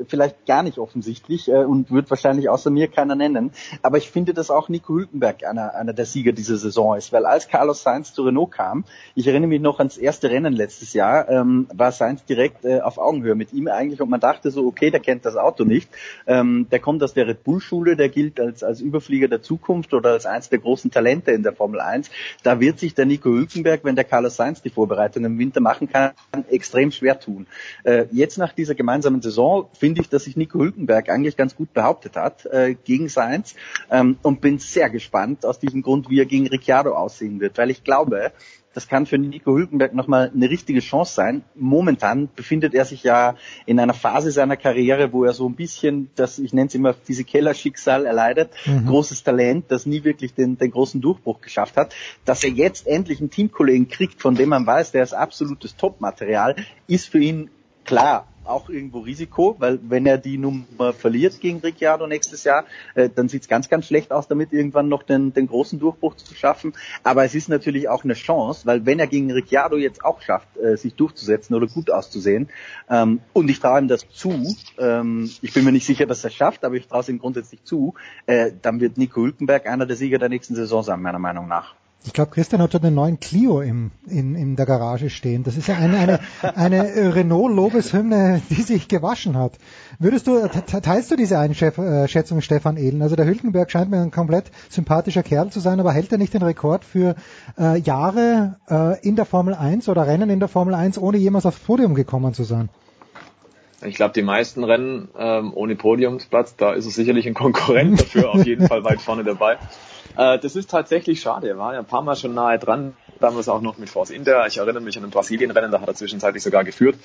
vielleicht gar nicht offensichtlich äh, und wird wahrscheinlich außer mir keiner nennen, aber ich finde, dass auch Nico Hülkenberg einer, einer der Sieger dieser Saison ist, weil als Carlos Sainz zu Renault kam, ich erinnere mich noch ans erste Rennen letztes Jahr, ähm, war Sainz direkt äh, auf Augenhöhe mit ihm eigentlich und man dachte so, okay, der kennt das Auto nicht, ähm, der kommt aus der Red Bull Schule, der gilt als, als Überflieger der Zukunft oder als eins der großen Talente in der Formel 1, da wird sich sich der Nico Hülkenberg, wenn der Carlos Sainz die Vorbereitung im Winter machen kann, extrem schwer tun. Äh, jetzt nach dieser gemeinsamen Saison finde ich, dass sich Nico Hülkenberg eigentlich ganz gut behauptet hat äh, gegen Sainz ähm, und bin sehr gespannt aus diesem Grund, wie er gegen Ricciardo aussehen wird, weil ich glaube, das kann für Nico Hülkenberg nochmal eine richtige Chance sein. Momentan befindet er sich ja in einer Phase seiner Karriere, wo er so ein bisschen das, ich nenne es immer Physikeller-Schicksal erleidet. Mhm. Großes Talent, das nie wirklich den, den großen Durchbruch geschafft hat. Dass er jetzt endlich einen Teamkollegen kriegt, von dem man weiß, der ist absolutes Top-Material, ist für ihn klar auch irgendwo Risiko, weil wenn er die Nummer verliert gegen Ricciardo nächstes Jahr, äh, dann sieht es ganz, ganz schlecht aus, damit irgendwann noch den, den großen Durchbruch zu schaffen. Aber es ist natürlich auch eine Chance, weil wenn er gegen Ricciardo jetzt auch schafft, äh, sich durchzusetzen oder gut auszusehen, ähm, und ich traue ihm das zu, ähm, ich bin mir nicht sicher, dass er es schafft, aber ich traue es ihm grundsätzlich zu, äh, dann wird Nico Hülkenberg einer der Sieger der nächsten Saison sein, meiner Meinung nach. Ich glaube, Christian hat schon einen neuen Clio im, in, in der Garage stehen. Das ist ja eine, eine, [laughs] eine Renault-Lobeshymne, die sich gewaschen hat. Würdest du, teilst du diese Einschätzung, Stefan Ehlen? Also der Hülkenberg scheint mir ein komplett sympathischer Kerl zu sein, aber hält er nicht den Rekord für äh, Jahre äh, in der Formel 1 oder Rennen in der Formel 1, ohne jemals aufs Podium gekommen zu sein? Ich glaube, die meisten Rennen ähm, ohne Podiumsplatz, da ist er sicherlich ein Konkurrent dafür, auf jeden [laughs] Fall weit vorne dabei. Äh, das ist tatsächlich schade. Er war ja ein paar Mal schon nahe dran, damals auch noch mit Force Inter. Ich erinnere mich an ein Brasilienrennen, da hat er zwischenzeitlich sogar geführt.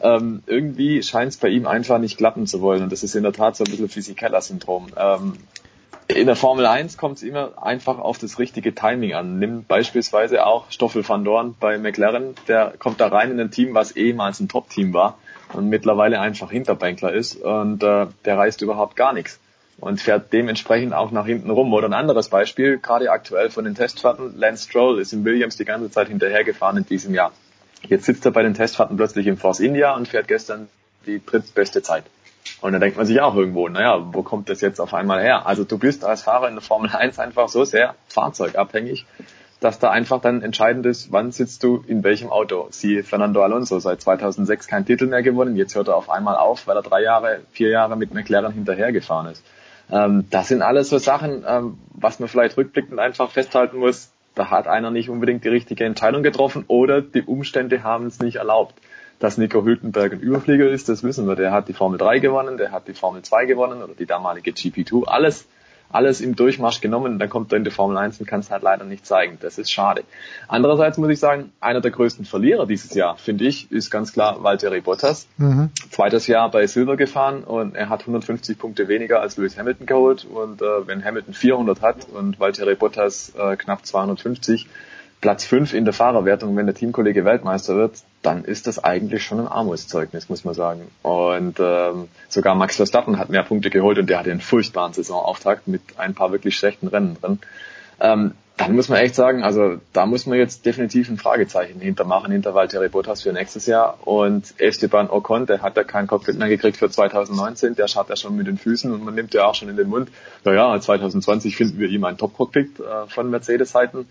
Ähm, irgendwie scheint es bei ihm einfach nicht klappen zu wollen. Und das ist in der Tat so ein bisschen Physikeller-Syndrom. Ähm, in der Formel 1 kommt es immer einfach auf das richtige Timing an. Nimm beispielsweise auch Stoffel van Dorn bei McLaren. Der kommt da rein in ein Team, was ehemals ein Top-Team war und mittlerweile einfach Hinterbänkler ist. Und äh, der reißt überhaupt gar nichts und fährt dementsprechend auch nach hinten rum. Oder ein anderes Beispiel, gerade aktuell von den Testfahrten, Lance Stroll ist in Williams die ganze Zeit hinterhergefahren in diesem Jahr. Jetzt sitzt er bei den Testfahrten plötzlich im Force India und fährt gestern die drittbeste Zeit. Und da denkt man sich auch irgendwo, naja, wo kommt das jetzt auf einmal her? Also du bist als Fahrer in der Formel 1 einfach so sehr fahrzeugabhängig, dass da einfach dann entscheidend ist, wann sitzt du in welchem Auto. Siehe Fernando Alonso, seit 2006 kein Titel mehr gewonnen, jetzt hört er auf einmal auf, weil er drei Jahre, vier Jahre mit McLaren hinterhergefahren ist. Ähm, das sind alles so Sachen, ähm, was man vielleicht rückblickend einfach festhalten muss. Da hat einer nicht unbedingt die richtige Entscheidung getroffen oder die Umstände haben es nicht erlaubt. Dass Nico Hülkenberg ein Überflieger ist, das wissen wir. Der hat die Formel 3 gewonnen, der hat die Formel 2 gewonnen oder die damalige GP2. Alles alles im Durchmarsch genommen, dann kommt er in die Formel 1 und kann es halt leider nicht zeigen. Das ist schade. Andererseits muss ich sagen, einer der größten Verlierer dieses Jahr, finde ich, ist ganz klar Valtteri Bottas. Mhm. Zweites Jahr bei Silver gefahren und er hat 150 Punkte weniger als Lewis Hamilton geholt und äh, wenn Hamilton 400 hat und Valtteri Bottas äh, knapp 250, Platz 5 in der Fahrerwertung, wenn der Teamkollege Weltmeister wird, dann ist das eigentlich schon ein Armutszeugnis, muss man sagen. Und ähm, sogar Max Verstappen hat mehr Punkte geholt und der hatte einen furchtbaren Saisonauftakt mit ein paar wirklich schlechten Rennen drin. Ähm, dann muss man echt sagen, also da muss man jetzt definitiv ein Fragezeichen hintermachen hinter Valtteri Bottas für nächstes Jahr. Und Esteban Ocon, der hat ja kein Cockpit mehr gekriegt für 2019, der schaut ja schon mit den Füßen und man nimmt ja auch schon in den Mund, naja, 2020 finden wir ihm ein Top-Cockpit äh, von Mercedes-Seiten.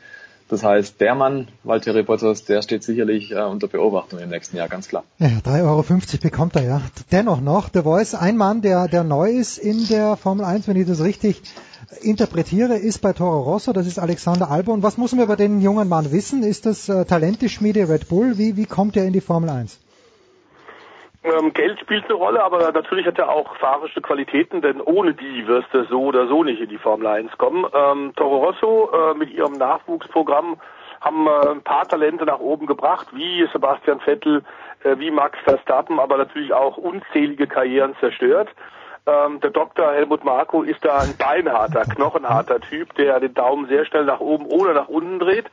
Das heißt, der Mann, Valtteri Bottas, der steht sicherlich äh, unter Beobachtung im nächsten Jahr, ganz klar. Ja, 3,50 Euro bekommt er ja. Dennoch noch, der Voice, ein Mann, der, der neu ist in der Formel 1, wenn ich das richtig interpretiere, ist bei Toro Rosso, das ist Alexander Albon. Was muss man über den jungen Mann wissen? Ist das äh, Talenteschmiede Red Bull? Wie, wie kommt er in die Formel 1? Ähm, Geld spielt eine Rolle, aber natürlich hat er auch fahrische Qualitäten, denn ohne die wirst du so oder so nicht in die Formel 1 kommen. Ähm, Toro Rosso äh, mit ihrem Nachwuchsprogramm haben äh, ein paar Talente nach oben gebracht, wie Sebastian Vettel, äh, wie Max Verstappen, aber natürlich auch unzählige Karrieren zerstört. Ähm, der Dr. Helmut Marko ist da ein beinharter, knochenharter Typ, der den Daumen sehr schnell nach oben oder nach unten dreht.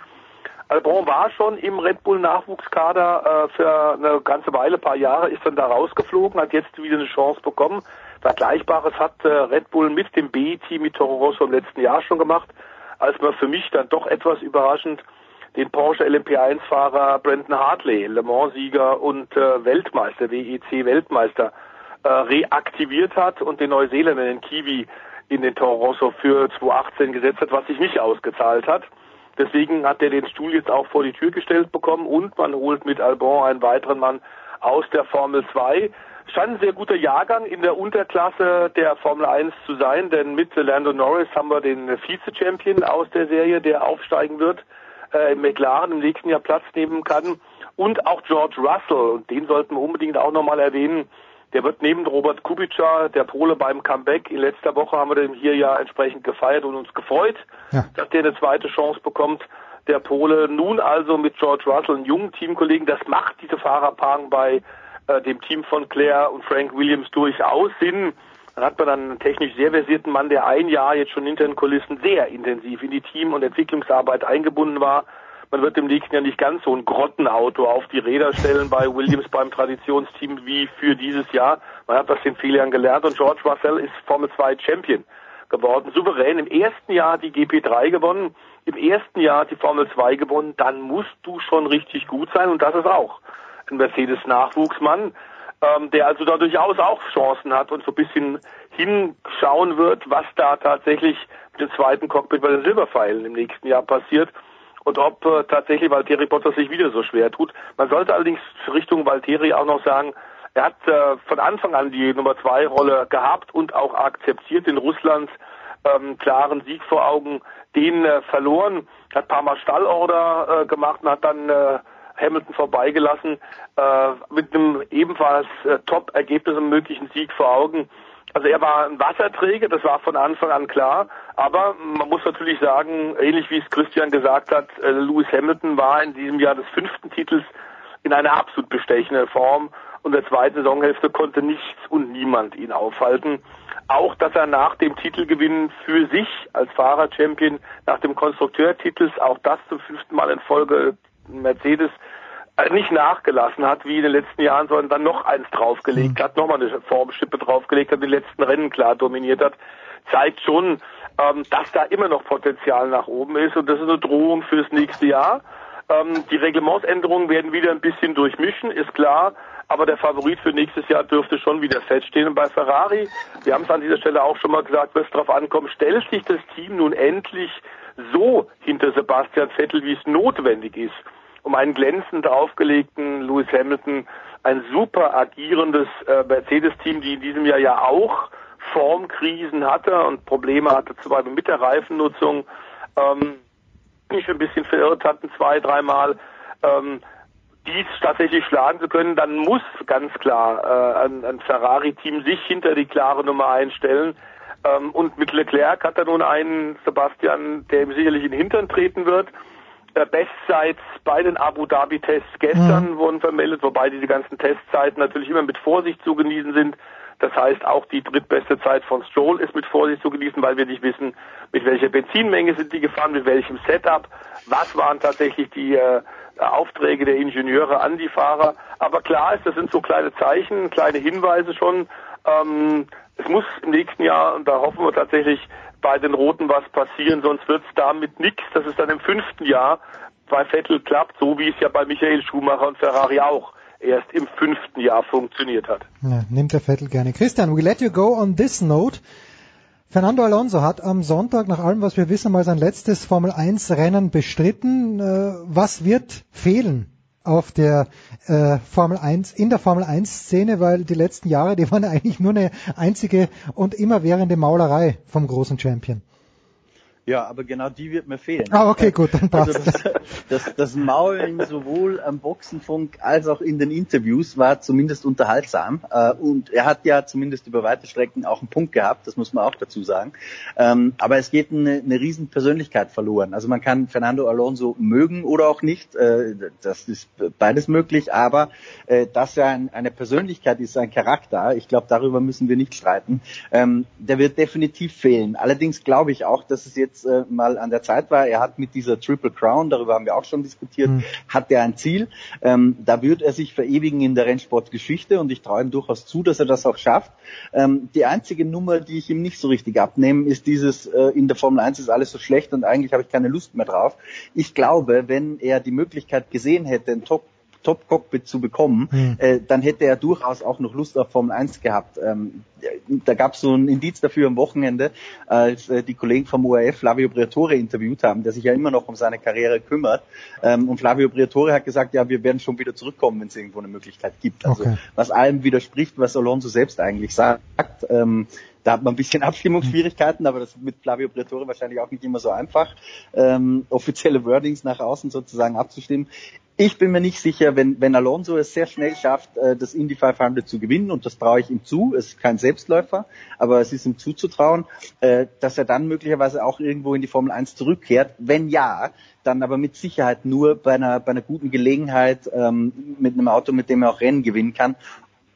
Albon war schon im Red Bull Nachwuchskader äh, für eine ganze Weile, paar Jahre, ist dann da rausgeflogen, hat jetzt wieder eine Chance bekommen. Vergleichbares hat äh, Red Bull mit dem B-Team mit Toro Rosso im letzten Jahr schon gemacht, als man für mich dann doch etwas überraschend den Porsche LMP1-Fahrer Brandon Hartley, Le Mans-Sieger und äh, Weltmeister, WEC-Weltmeister, äh, reaktiviert hat und den Neuseeländer, den Kiwi, in den Toro Rosso für 2018 gesetzt hat, was sich nicht ausgezahlt hat. Deswegen hat er den Stuhl jetzt auch vor die Tür gestellt bekommen und man holt mit Albon einen weiteren Mann aus der Formel 2. Scheint ein sehr guter Jahrgang in der Unterklasse der Formel 1 zu sein, denn mit Lando Norris haben wir den Vize-Champion aus der Serie, der aufsteigen wird, äh, im McLaren im nächsten Jahr Platz nehmen kann. Und auch George Russell, den sollten wir unbedingt auch nochmal erwähnen, der wird neben Robert Kubica, der Pole beim Comeback, in letzter Woche haben wir den hier ja entsprechend gefeiert und uns gefreut, ja. dass der eine zweite Chance bekommt. Der Pole nun also mit George Russell, einem jungen Teamkollegen, das macht diese Fahrerpaarung bei äh, dem Team von Claire und Frank Williams durchaus Sinn. Dann hat man dann einen technisch sehr versierten Mann, der ein Jahr jetzt schon hinter den Kulissen sehr intensiv in die Team- und Entwicklungsarbeit eingebunden war man wird im nächsten Jahr nicht ganz so ein Grottenauto auf die Räder stellen bei Williams beim Traditionsteam wie für dieses Jahr. Man hat aus den Fehlern gelernt und George Russell ist Formel 2 Champion geworden. Souverän im ersten Jahr die GP3 gewonnen, im ersten Jahr die Formel 2 gewonnen. Dann musst du schon richtig gut sein und das ist auch ein Mercedes-Nachwuchsmann, ähm, der also da durchaus auch Chancen hat und so ein bisschen hinschauen wird, was da tatsächlich mit dem zweiten Cockpit bei den Silberpfeilen im nächsten Jahr passiert und ob äh, tatsächlich Valtteri Bottas sich wieder so schwer tut. Man sollte allerdings Richtung Valtteri auch noch sagen, er hat äh, von Anfang an die Nummer zwei Rolle gehabt und auch akzeptiert in Russlands ähm, klaren Sieg vor Augen, den äh, verloren, hat paar Mal Stallorder äh, gemacht und hat dann äh, Hamilton vorbeigelassen äh, mit einem ebenfalls äh, Top-Ergebnis und möglichen Sieg vor Augen. Also er war ein Wasserträger, das war von Anfang an klar. Aber man muss natürlich sagen, ähnlich wie es Christian gesagt hat, äh, Lewis Hamilton war in diesem Jahr des fünften Titels in einer absolut bestechenden Form. Und der zweiten Saisonhälfte konnte nichts und niemand ihn aufhalten. Auch, dass er nach dem Titelgewinn für sich als Fahrer-Champion, nach dem Konstrukteurtitels, auch das zum fünften Mal in Folge Mercedes nicht nachgelassen hat wie in den letzten Jahren, sondern dann noch eins draufgelegt mhm. hat, nochmal eine Formschippe draufgelegt hat, die letzten Rennen klar dominiert hat, zeigt schon, ähm, dass da immer noch Potenzial nach oben ist und das ist eine Drohung fürs nächste Jahr. Ähm, die Reglementsänderungen werden wieder ein bisschen durchmischen, ist klar, aber der Favorit für nächstes Jahr dürfte schon wieder feststehen. Und bei Ferrari, wir haben es an dieser Stelle auch schon mal gesagt, wird es darauf ankommen, stellt sich das Team nun endlich so hinter Sebastian Vettel, wie es notwendig ist um einen glänzend aufgelegten Lewis Hamilton, ein super agierendes äh, Mercedes-Team, die in diesem Jahr ja auch Formkrisen hatte und Probleme hatte, zum Beispiel mit der Reifennutzung, ähm, mich ein bisschen verirrt hatten, zwei, dreimal, ähm, dies tatsächlich schlagen zu können, dann muss ganz klar äh, ein, ein Ferrari-Team sich hinter die klare Nummer einstellen. Ähm, und mit Leclerc hat er nun einen Sebastian, der ihm sicherlich in den Hintern treten wird äh, Bestzeits bei den Abu Dhabi-Tests gestern mhm. wurden vermeldet, wobei diese ganzen Testzeiten natürlich immer mit Vorsicht zu genießen sind. Das heißt, auch die drittbeste Zeit von Stroll ist mit Vorsicht zu genießen, weil wir nicht wissen, mit welcher Benzinmenge sind die gefahren, mit welchem Setup, was waren tatsächlich die äh, Aufträge der Ingenieure an die Fahrer. Aber klar ist, das sind so kleine Zeichen, kleine Hinweise schon. Ähm, es muss im nächsten Jahr, und da hoffen wir tatsächlich, bei den Roten was passieren, sonst wird es damit nichts. Das ist dann im fünften Jahr bei Vettel klappt, so wie es ja bei Michael Schumacher und Ferrari auch erst im fünften Jahr funktioniert hat. Ja, nimmt der Vettel gerne. Christian, we let you go on this note. Fernando Alonso hat am Sonntag, nach allem, was wir wissen, mal sein letztes Formel 1 Rennen bestritten. Äh, was wird fehlen auf der äh, Formel 1, in der Formel 1 Szene, weil die letzten Jahre, die waren [laughs] eigentlich nur eine einzige und immerwährende Maulerei vom großen Champion. Ja, aber genau die wird mir fehlen. Ah, okay, gut, dann passt also das, das, das Maulen sowohl am Boxenfunk als auch in den Interviews war zumindest unterhaltsam. Äh, und er hat ja zumindest über weite Strecken auch einen Punkt gehabt, das muss man auch dazu sagen. Ähm, aber es geht eine, eine riesen Persönlichkeit verloren. Also man kann Fernando Alonso mögen oder auch nicht. Äh, das ist beides möglich, aber äh, dass er eine Persönlichkeit ist, ein Charakter, ich glaube, darüber müssen wir nicht streiten. Ähm, der wird definitiv fehlen. Allerdings glaube ich auch, dass es jetzt jetzt äh, mal an der Zeit war. Er hat mit dieser Triple Crown, darüber haben wir auch schon diskutiert, mhm. hat er ein Ziel. Ähm, da wird er sich verewigen in der Rennsportgeschichte und ich traue ihm durchaus zu, dass er das auch schafft. Ähm, die einzige Nummer, die ich ihm nicht so richtig abnehme, ist dieses, äh, in der Formel 1 ist alles so schlecht und eigentlich habe ich keine Lust mehr drauf. Ich glaube, wenn er die Möglichkeit gesehen hätte, ein Top Top-Cockpit zu bekommen, mhm. äh, dann hätte er durchaus auch noch Lust auf Formel 1 gehabt. Ähm, da gab es so ein Indiz dafür am Wochenende, als äh, die Kollegen vom ORF Flavio Briatore interviewt haben, der sich ja immer noch um seine Karriere kümmert. Ähm, und Flavio Briatore hat gesagt, ja, wir werden schon wieder zurückkommen, wenn es irgendwo eine Möglichkeit gibt. Also okay. was allem widerspricht, was Alonso selbst eigentlich sagt. Ähm, da hat man ein bisschen [laughs] Abstimmungsschwierigkeiten, aber das ist mit Flavio Briatore wahrscheinlich auch nicht immer so einfach, ähm, offizielle Wordings nach außen sozusagen abzustimmen. Ich bin mir nicht sicher, wenn, wenn Alonso es sehr schnell schafft, äh, das Indy 500 zu gewinnen, und das traue ich ihm zu, es ist kein Selbstläufer, aber es ist ihm zuzutrauen, äh, dass er dann möglicherweise auch irgendwo in die Formel 1 zurückkehrt. Wenn ja, dann aber mit Sicherheit nur bei einer, bei einer guten Gelegenheit ähm, mit einem Auto, mit dem er auch Rennen gewinnen kann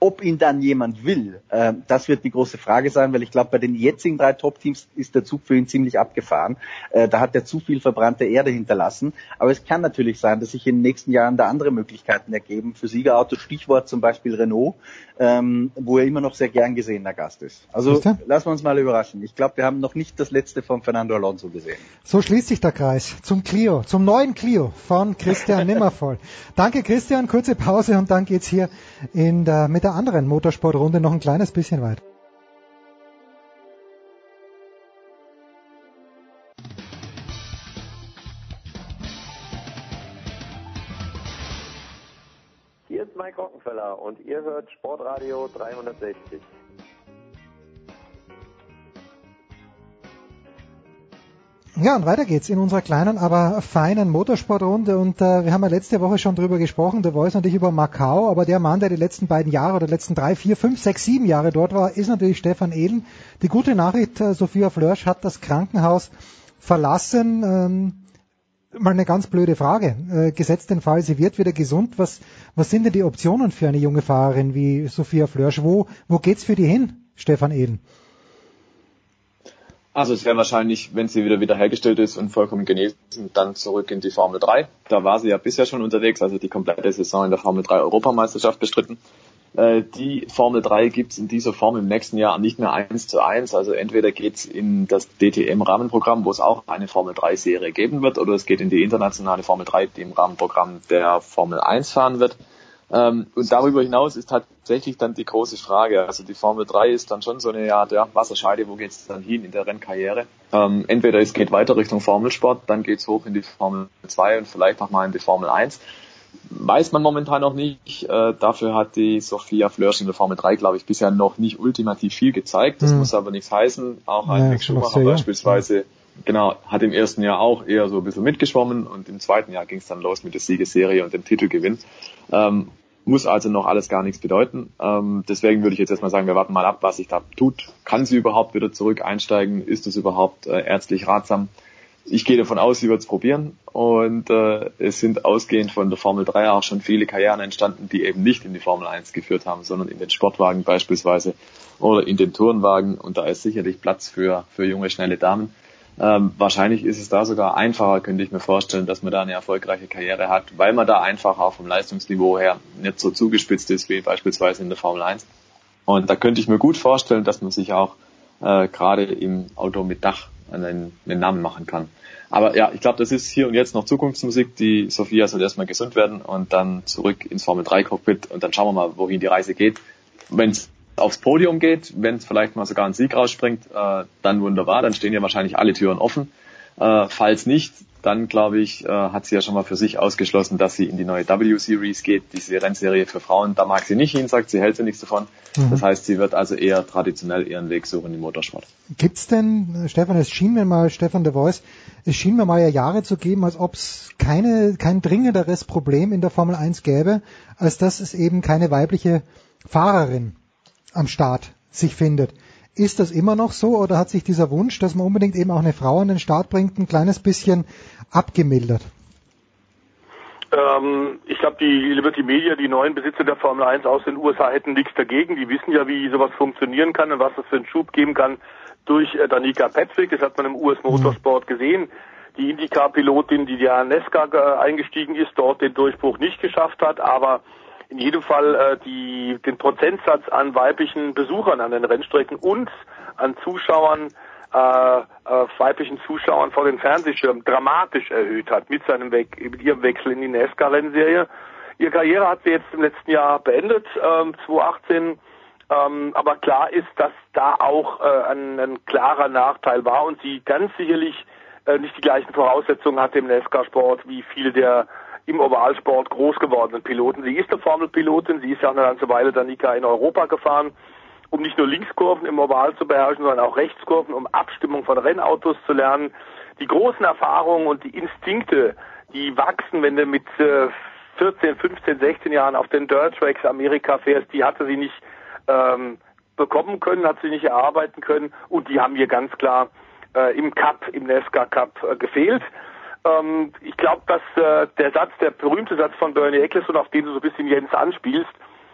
ob ihn dann jemand will, äh, das wird die große Frage sein, weil ich glaube, bei den jetzigen drei Top-Teams ist der Zug für ihn ziemlich abgefahren. Äh, da hat er zu viel verbrannte Erde hinterlassen. Aber es kann natürlich sein, dass sich in den nächsten Jahren da andere Möglichkeiten ergeben für Siegerautos. Stichwort zum Beispiel Renault, ähm, wo er immer noch sehr gern gesehener Gast ist. Also lassen wir uns mal überraschen. Ich glaube, wir haben noch nicht das letzte von Fernando Alonso gesehen. So schließt sich der Kreis zum Clio, zum neuen Clio von Christian [laughs] Nimmervoll. Danke Christian, kurze Pause und dann geht's hier in der, mit der anderen Motorsportrunde noch ein kleines bisschen weit. Hier ist Mike Rockenfeller und ihr hört Sportradio 360. Ja, und weiter geht's in unserer kleinen, aber feinen Motorsportrunde. Und äh, wir haben ja letzte Woche schon drüber gesprochen, der Voice natürlich über Macau, aber der Mann, der die letzten beiden Jahre oder letzten drei, vier, fünf, sechs, sieben Jahre dort war, ist natürlich Stefan Ehlen. Die gute Nachricht, äh, Sophia Flörsch hat das Krankenhaus verlassen. Ähm, mal eine ganz blöde Frage. Äh, gesetzt den Fall, sie wird wieder gesund. Was, was sind denn die Optionen für eine junge Fahrerin wie Sophia Flörsch? Wo, wo geht's für die hin, Stefan Ehlen? Also es wäre wahrscheinlich, wenn sie wieder wiederhergestellt ist und vollkommen genesen, dann zurück in die Formel 3. Da war sie ja bisher schon unterwegs, also die komplette Saison in der Formel 3 Europameisterschaft bestritten. Äh, die Formel 3 gibt's in dieser Form im nächsten Jahr nicht mehr eins zu eins. Also entweder geht's in das DTM-Rahmenprogramm, wo es auch eine Formel 3-Serie geben wird, oder es geht in die internationale Formel 3, die im Rahmenprogramm der Formel 1 fahren wird. Ähm, und darüber hinaus ist tatsächlich dann die große Frage. Also die Formel 3 ist dann schon so eine Art ja, Wasserscheide, wo geht's dann hin in der Rennkarriere? Ähm, entweder es geht weiter Richtung Formelsport, dann geht's hoch in die Formel 2 und vielleicht auch mal in die Formel 1. Weiß man momentan noch nicht. Äh, dafür hat die Sophia Flörsch in der Formel 3, glaube ich, bisher noch nicht ultimativ viel gezeigt. Das mhm. muss aber nichts heißen. Auch ein ja, Mick Schumacher beispielsweise genau, hat im ersten Jahr auch eher so ein bisschen mitgeschwommen und im zweiten Jahr ging es dann los mit der Siegesserie und dem Titelgewinn. Ähm, muss also noch alles gar nichts bedeuten. Ähm, deswegen würde ich jetzt erstmal sagen, wir warten mal ab, was sich da tut. Kann sie überhaupt wieder zurück einsteigen? Ist es überhaupt äh, ärztlich ratsam? Ich gehe davon aus, sie wird es probieren und äh, es sind ausgehend von der Formel 3 auch schon viele Karrieren entstanden, die eben nicht in die Formel 1 geführt haben, sondern in den Sportwagen beispielsweise oder in den Tourenwagen und da ist sicherlich Platz für, für junge, schnelle Damen. Ähm, wahrscheinlich ist es da sogar einfacher, könnte ich mir vorstellen, dass man da eine erfolgreiche Karriere hat, weil man da einfach auch vom Leistungsniveau her nicht so zugespitzt ist wie beispielsweise in der Formel 1. Und da könnte ich mir gut vorstellen, dass man sich auch äh, gerade im Auto mit Dach einen, einen Namen machen kann. Aber ja, ich glaube, das ist hier und jetzt noch Zukunftsmusik. Die Sophia soll erstmal gesund werden und dann zurück ins Formel 3 Cockpit und dann schauen wir mal, wohin die Reise geht. Wenn es aufs Podium geht, wenn es vielleicht mal sogar ein Sieg rausspringt, äh, dann wunderbar, dann stehen ja wahrscheinlich alle Türen offen. Äh, falls nicht, dann glaube ich, äh, hat sie ja schon mal für sich ausgeschlossen, dass sie in die neue W-Series geht, diese Rennserie für Frauen. Da mag sie nicht hin, sagt sie, hält sie nichts davon. Mhm. Das heißt, sie wird also eher traditionell ihren Weg suchen im Motorsport. Gibt's denn, Stefan, es schien mir mal, Stefan de Voice, es schien mir mal ja Jahre zu geben, als ob es keine, kein dringenderes Problem in der Formel 1 gäbe, als dass es eben keine weibliche Fahrerin am Start sich findet. Ist das immer noch so oder hat sich dieser Wunsch, dass man unbedingt eben auch eine Frau an den Start bringt, ein kleines bisschen abgemildert? Ähm, ich glaube, die Liberty Media, die neuen Besitzer der Formel 1 aus den USA hätten nichts dagegen. Die wissen ja, wie sowas funktionieren kann und was das für einen Schub geben kann, durch äh, Danica Patrick, das hat man im US Motorsport gesehen, die IndyCar-Pilotin, die ja Nesca äh, eingestiegen ist, dort den Durchbruch nicht geschafft hat, aber in jedem Fall äh, die, den Prozentsatz an weiblichen Besuchern an den Rennstrecken und an Zuschauern, äh, äh, weiblichen Zuschauern vor den Fernsehschirmen dramatisch erhöht hat mit seinem We mit ihrem Wechsel in die NASCAR-Rennserie. Ihre Karriere hat sie jetzt im letzten Jahr beendet, ähm, 2018. Ähm, aber klar ist, dass da auch äh, ein, ein klarer Nachteil war und sie ganz sicherlich äh, nicht die gleichen Voraussetzungen hatte im NASCAR-Sport wie viele der im Ovalsport groß gewordenen Piloten. Sie ist eine Formelpilotin, sie ist ja auch eine ganze Weile Danica in Europa gefahren, um nicht nur Linkskurven im Oval zu beherrschen, sondern auch Rechtskurven, um Abstimmung von Rennautos zu lernen. Die großen Erfahrungen und die Instinkte, die wachsen, wenn du mit äh, 14, 15, 16 Jahren auf den Dirt Tracks Amerika fährst, die hatte sie nicht ähm, bekommen können, hat sie nicht erarbeiten können und die haben hier ganz klar äh, im Cup, im NASCAR Cup äh, gefehlt. Ähm, ich glaube, dass äh, der Satz, der berühmte Satz von Bernie Eccleston, auf den du so ein bisschen Jens anspielst,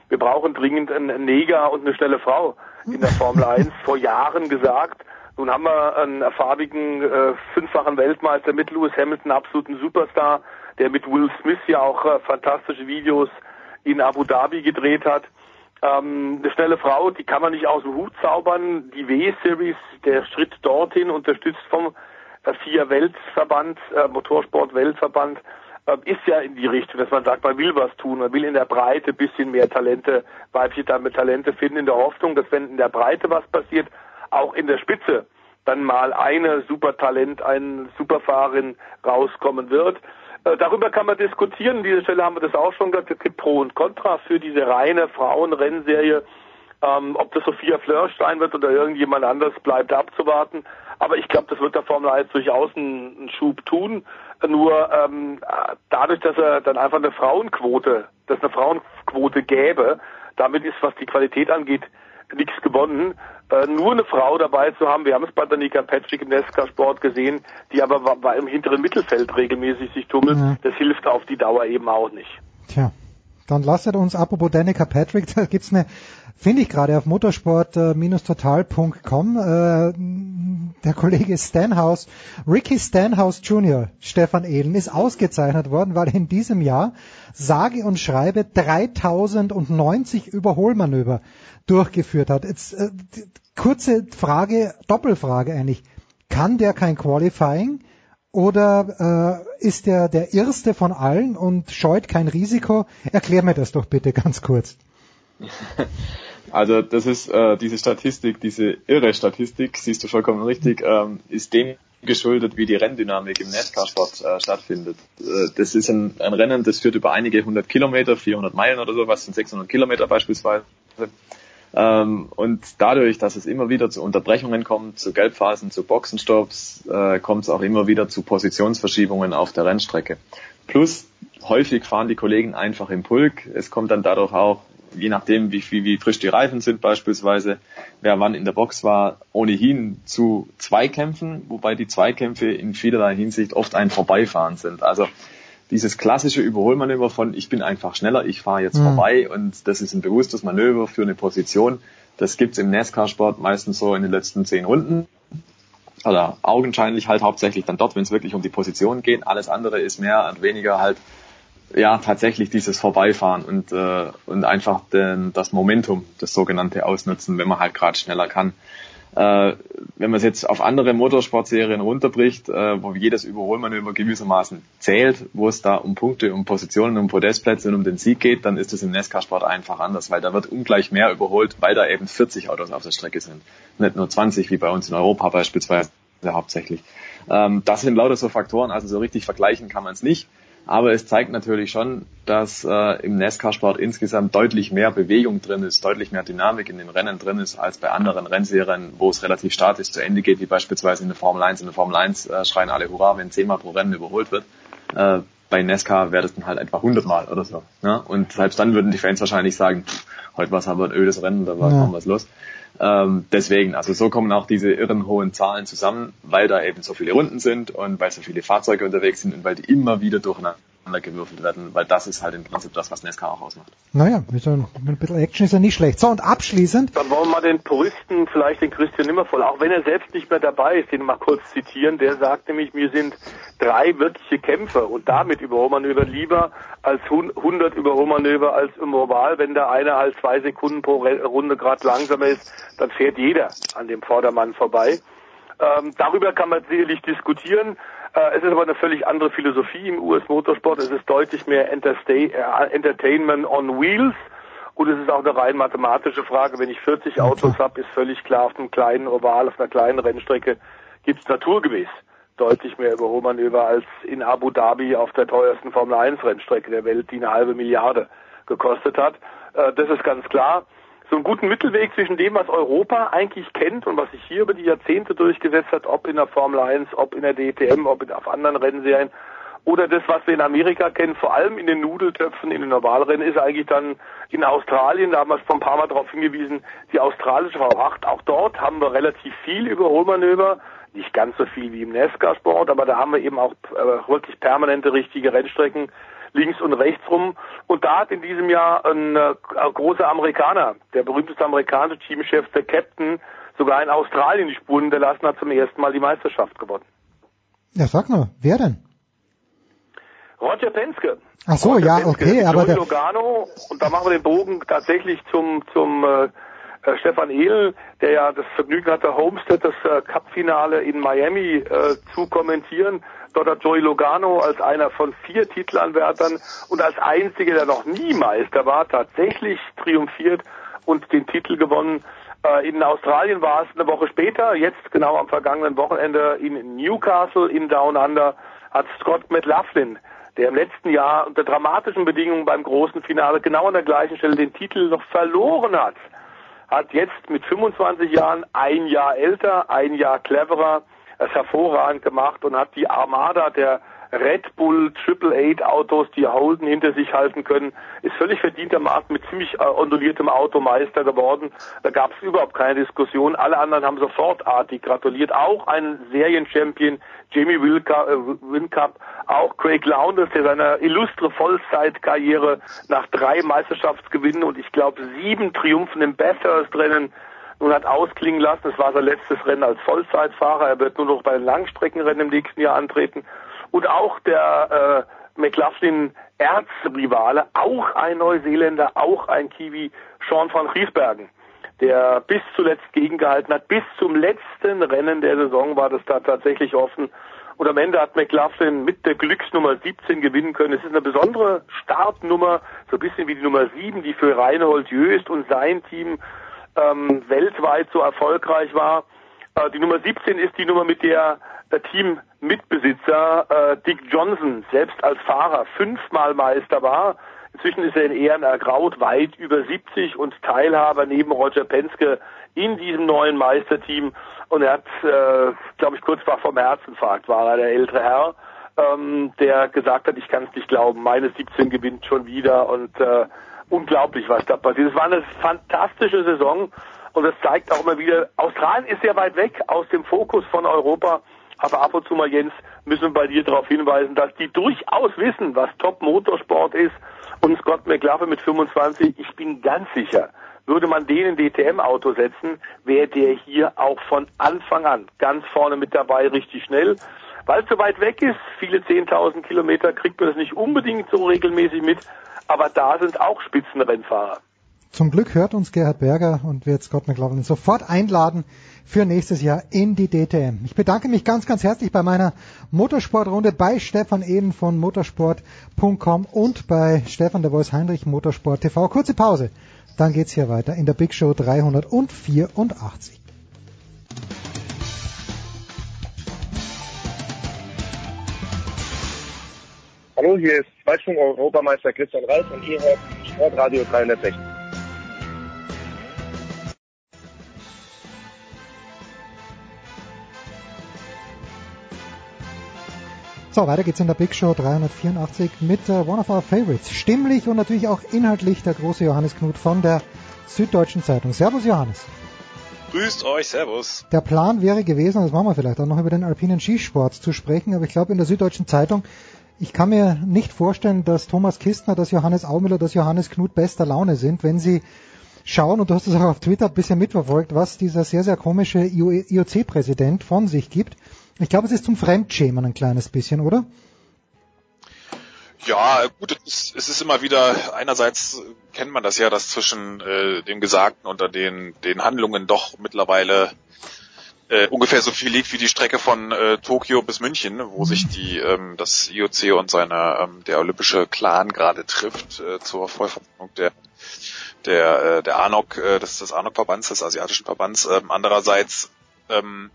wir brauchen dringend einen Neger und eine schnelle Frau in der Formel [laughs] 1, vor Jahren gesagt. Nun haben wir einen farbigen äh, fünffachen Weltmeister mit Lewis Hamilton, absoluten Superstar, der mit Will Smith ja auch äh, fantastische Videos in Abu Dhabi gedreht hat. Ähm, eine schnelle Frau, die kann man nicht aus dem Hut zaubern. Die W-Series, der Schritt dorthin, unterstützt vom äh, FIA-Weltverband, äh, Motorsport-Weltverband, äh, ist ja in die Richtung, dass man sagt, man will was tun, man will in der Breite bisschen mehr Talente, weibliche Talente finden, in der Hoffnung, dass wenn in der Breite was passiert, auch in der Spitze dann mal eine Supertalent, eine Superfahrerin rauskommen wird. Äh, darüber kann man diskutieren. An dieser Stelle haben wir das auch schon gesagt. Es gibt Pro und Contra für diese reine Frauenrennserie. Ähm, ob das Sophia Flörsch sein wird oder irgendjemand anders, bleibt abzuwarten. Aber ich glaube, das wird der Formel 1 durchaus einen, einen Schub tun. Nur ähm, dadurch, dass er dann einfach eine Frauenquote, dass eine Frauenquote gäbe, damit ist, was die Qualität angeht, nichts gewonnen. Äh, nur eine Frau dabei zu haben, wir haben es bei Danica Patrick im Nesca Sport gesehen, die aber war im hinteren Mittelfeld regelmäßig sich tummelt, ja. das hilft auf die Dauer eben auch nicht. Tja, dann lasst uns, apropos Danica Patrick, [laughs] da gibt's eine, finde ich gerade auf motorsport-total.com, äh, der Kollege Stanhouse, Ricky Stanhouse Jr., Stefan Ehlen, ist ausgezeichnet worden, weil in diesem Jahr sage und schreibe 3090 Überholmanöver durchgeführt hat. Jetzt, äh, kurze Frage, Doppelfrage eigentlich. Kann der kein Qualifying? Oder äh, ist der der Erste von allen und scheut kein Risiko? Erklär mir das doch bitte ganz kurz. [laughs] Also das ist äh, diese Statistik, diese irre Statistik, siehst du vollkommen richtig, ähm, ist dem geschuldet, wie die Renndynamik im NASCAR-Sport äh, stattfindet. Äh, das ist ein, ein Rennen, das führt über einige hundert Kilometer, 400 Meilen oder so, was sind 600 Kilometer beispielsweise. Ähm, und dadurch, dass es immer wieder zu Unterbrechungen kommt, zu Gelbphasen, zu Boxenstopps, äh, kommt es auch immer wieder zu Positionsverschiebungen auf der Rennstrecke. Plus, häufig fahren die Kollegen einfach im Pulk. Es kommt dann dadurch auch, je nachdem, wie, wie, wie frisch die Reifen sind beispielsweise, wer wann in der Box war, ohnehin zu Zweikämpfen, wobei die Zweikämpfe in vielerlei Hinsicht oft ein Vorbeifahren sind. Also dieses klassische Überholmanöver von ich bin einfach schneller, ich fahre jetzt mhm. vorbei und das ist ein bewusstes Manöver für eine Position. Das gibt's im NASCAR-Sport meistens so in den letzten zehn Runden. Oder augenscheinlich halt hauptsächlich dann dort, wenn es wirklich um die Position geht. Alles andere ist mehr und weniger halt ja tatsächlich dieses Vorbeifahren und äh, und einfach den, das Momentum, das sogenannte ausnutzen, wenn man halt gerade schneller kann. Äh, wenn man es jetzt auf andere Motorsportserien runterbricht, äh, wo jedes Überholmanöver gewissermaßen zählt, wo es da um Punkte, um Positionen, um Podestplätze und um den Sieg geht, dann ist es im NASCAR-Sport einfach anders, weil da wird ungleich mehr überholt, weil da eben 40 Autos auf der Strecke sind. Nicht nur 20 wie bei uns in Europa beispielsweise hauptsächlich. Ähm, das sind lauter so Faktoren, also so richtig vergleichen kann man es nicht. Aber es zeigt natürlich schon, dass äh, im NASCAR-Sport insgesamt deutlich mehr Bewegung drin ist, deutlich mehr Dynamik in den Rennen drin ist, als bei anderen Rennserien, wo es relativ statisch zu Ende geht, wie beispielsweise in der Formel 1. In der Formel 1 äh, schreien alle Hurra, wenn zehnmal pro Rennen überholt wird. Äh, bei NASCAR wäre das dann halt etwa hundertmal oder so. Ne? Und selbst dann würden die Fans wahrscheinlich sagen, pff, heute was haben wir ein ödes Rennen, da war ja. was los. Ähm, deswegen, also so kommen auch diese irren hohen Zahlen zusammen, weil da eben so viele Runden sind und weil so viele Fahrzeuge unterwegs sind und weil die immer wieder durcheinander gewürfelt werden, weil das ist halt im Prinzip das, was Nesca auch ausmacht. Naja, mit, so ein, mit ein bisschen Action ist ja nicht schlecht. So, und abschließend. Dann wollen wir mal den Puristen, vielleicht den Christian Nimmervoll, auch wenn er selbst nicht mehr dabei ist, den mal kurz zitieren, der sagt nämlich, mir sind drei wirkliche Kämpfe und damit Überholmanöver lieber als 100 Überholmanöver als im Oval. Wenn der eine halt zwei Sekunden pro Runde gerade langsamer ist, dann fährt jeder an dem Vordermann vorbei. Ähm, darüber kann man sicherlich diskutieren. Äh, es ist aber eine völlig andere Philosophie im US-Motorsport. Es ist deutlich mehr äh, Entertainment on Wheels. Und es ist auch eine rein mathematische Frage. Wenn ich 40 Autos habe, ist völlig klar, auf einem kleinen Oval, auf einer kleinen Rennstrecke gibt es naturgemäß deutlich mehr Überholmanöver als in Abu Dhabi auf der teuersten Formel 1 Rennstrecke der Welt, die eine halbe Milliarde gekostet hat. Äh, das ist ganz klar so einen guten Mittelweg zwischen dem, was Europa eigentlich kennt und was sich hier über die Jahrzehnte durchgesetzt hat, ob in der Formel 1, ob in der DTM, ob in, auf anderen Rennserien, oder das, was wir in Amerika kennen, vor allem in den Nudeltöpfen, in den Normalrennen, ist eigentlich dann in Australien, da haben wir es vor ein paar Mal darauf hingewiesen, die australische V8. Auch dort haben wir relativ viel Überholmanöver, nicht ganz so viel wie im NASCAR-Sport, aber da haben wir eben auch äh, wirklich permanente richtige Rennstrecken links und rechts rum. Und da hat in diesem Jahr ein, äh, ein großer Amerikaner, der berühmteste amerikanische Teamchef, der Captain, sogar in Australien die Spuren hinterlassen hat, zum ersten Mal die Meisterschaft gewonnen. Ja, sag nur, wer denn? Roger Penske. Ach so, Roger ja, Penske, okay, aber Logano, und da machen wir den Bogen tatsächlich zum, zum äh, äh, Stefan Ehl, der ja das Vergnügen hatte, Homestead das äh, Cup-Finale in Miami äh, zu kommentieren. Dort hat Joey Logano als einer von vier Titelanwärtern und als einziger, der noch nie Meister war, tatsächlich triumphiert und den Titel gewonnen. Äh, in Australien war es eine Woche später, jetzt genau am vergangenen Wochenende in Newcastle in Down Under hat Scott McLaughlin, der im letzten Jahr unter dramatischen Bedingungen beim großen Finale genau an der gleichen Stelle den Titel noch verloren hat, hat jetzt mit 25 Jahren ein Jahr älter, ein Jahr cleverer, es hervorragend gemacht und hat die Armada der Red Bull Triple Eight Autos, die Holden hinter sich halten können, ist völlig verdientermaßen mit ziemlich äh, onduliertem Auto Meister geworden. Da gab es überhaupt keine Diskussion. Alle anderen haben sofortartig gratuliert. Auch ein Serienchampion, Jamie Wincup, auch Craig Lowndes, der seine illustre Vollzeitkarriere nach drei Meisterschaftsgewinnen und ich glaube sieben Triumphen im Bathurst-Rennen nun hat ausklingen lassen. Es war sein letztes Rennen als Vollzeitfahrer. Er wird nur noch bei den Langstreckenrennen im nächsten Jahr antreten. Und auch der äh, McLaughlin Erzrivale, auch ein Neuseeländer, auch ein Kiwi, Sean van Griesbergen, der bis zuletzt gegengehalten hat. Bis zum letzten Rennen der Saison war das da tatsächlich offen. Und am Ende hat McLaughlin mit der Glücksnummer 17 gewinnen können. Es ist eine besondere Startnummer, so ein bisschen wie die Nummer 7, die für Reinhold Jöst und sein Team ähm, weltweit so erfolgreich war. Äh, die Nummer 17 ist die Nummer, mit der der Teammitbesitzer äh, Dick Johnson selbst als Fahrer fünfmal Meister war. Inzwischen ist er in Ehren ergraut, weit über 70 und Teilhaber neben Roger Penske in diesem neuen Meisterteam. Und er hat, äh, glaube ich, kurz vor vom Herzinfarkt war er der ältere Herr, ähm, der gesagt hat, ich kann es nicht glauben, meine 17 gewinnt schon wieder und äh, unglaublich, was da passiert. Es war eine fantastische Saison und das zeigt auch immer wieder, Australien ist sehr weit weg aus dem Fokus von Europa, aber ab und zu mal, Jens, müssen wir bei dir darauf hinweisen, dass die durchaus wissen, was Top-Motorsport ist und Scott McLaughlin mit 25, ich bin ganz sicher, würde man den in DTM-Auto setzen, wäre der hier auch von Anfang an ganz vorne mit dabei, richtig schnell. Weil es so weit weg ist, viele 10.000 Kilometer, kriegt man das nicht unbedingt so regelmäßig mit, aber da sind auch Spitzenrennfahrer. Zum Glück hört uns Gerhard Berger und wird Scott McLaughlin sofort einladen für nächstes Jahr in die DTM. Ich bedanke mich ganz, ganz herzlich bei meiner Motorsportrunde bei Stefan Eden von motorsport.com und bei Stefan der Voice Heinrich Motorsport TV. Kurze Pause, dann geht's hier weiter in der Big Show 384. Hallo, hier ist Weitsprung-Europameister Christian Reif und ihr hört Sportradio 360. So, weiter geht's in der Big Show 384 mit äh, One of Our Favorites. Stimmlich und natürlich auch inhaltlich der große Johannes Knut von der Süddeutschen Zeitung. Servus Johannes. Grüßt euch, Servus. Der Plan wäre gewesen, das machen wir vielleicht auch noch über den alpinen Skisport zu sprechen, aber ich glaube in der Süddeutschen Zeitung ich kann mir nicht vorstellen, dass Thomas Kistner, dass Johannes Aumüller, dass Johannes Knut bester Laune sind, wenn sie schauen, und du hast es auch auf Twitter ein bisschen mitverfolgt, was dieser sehr, sehr komische IOC-Präsident von sich gibt. Ich glaube, es ist zum Fremdschämen ein kleines bisschen, oder? Ja, gut, es ist, immer wieder, einerseits kennt man das ja, dass zwischen äh, dem Gesagten und den, den Handlungen doch mittlerweile äh, ungefähr so viel liegt wie die Strecke von äh, Tokio bis München, wo sich die ähm, das IOC und seine ähm, der olympische Clan gerade trifft äh, zur Vollversammlung der der äh, der ANOC, äh, das ist das ANOC-Verbands, des asiatischen Verbands. Ähm, andererseits ähm,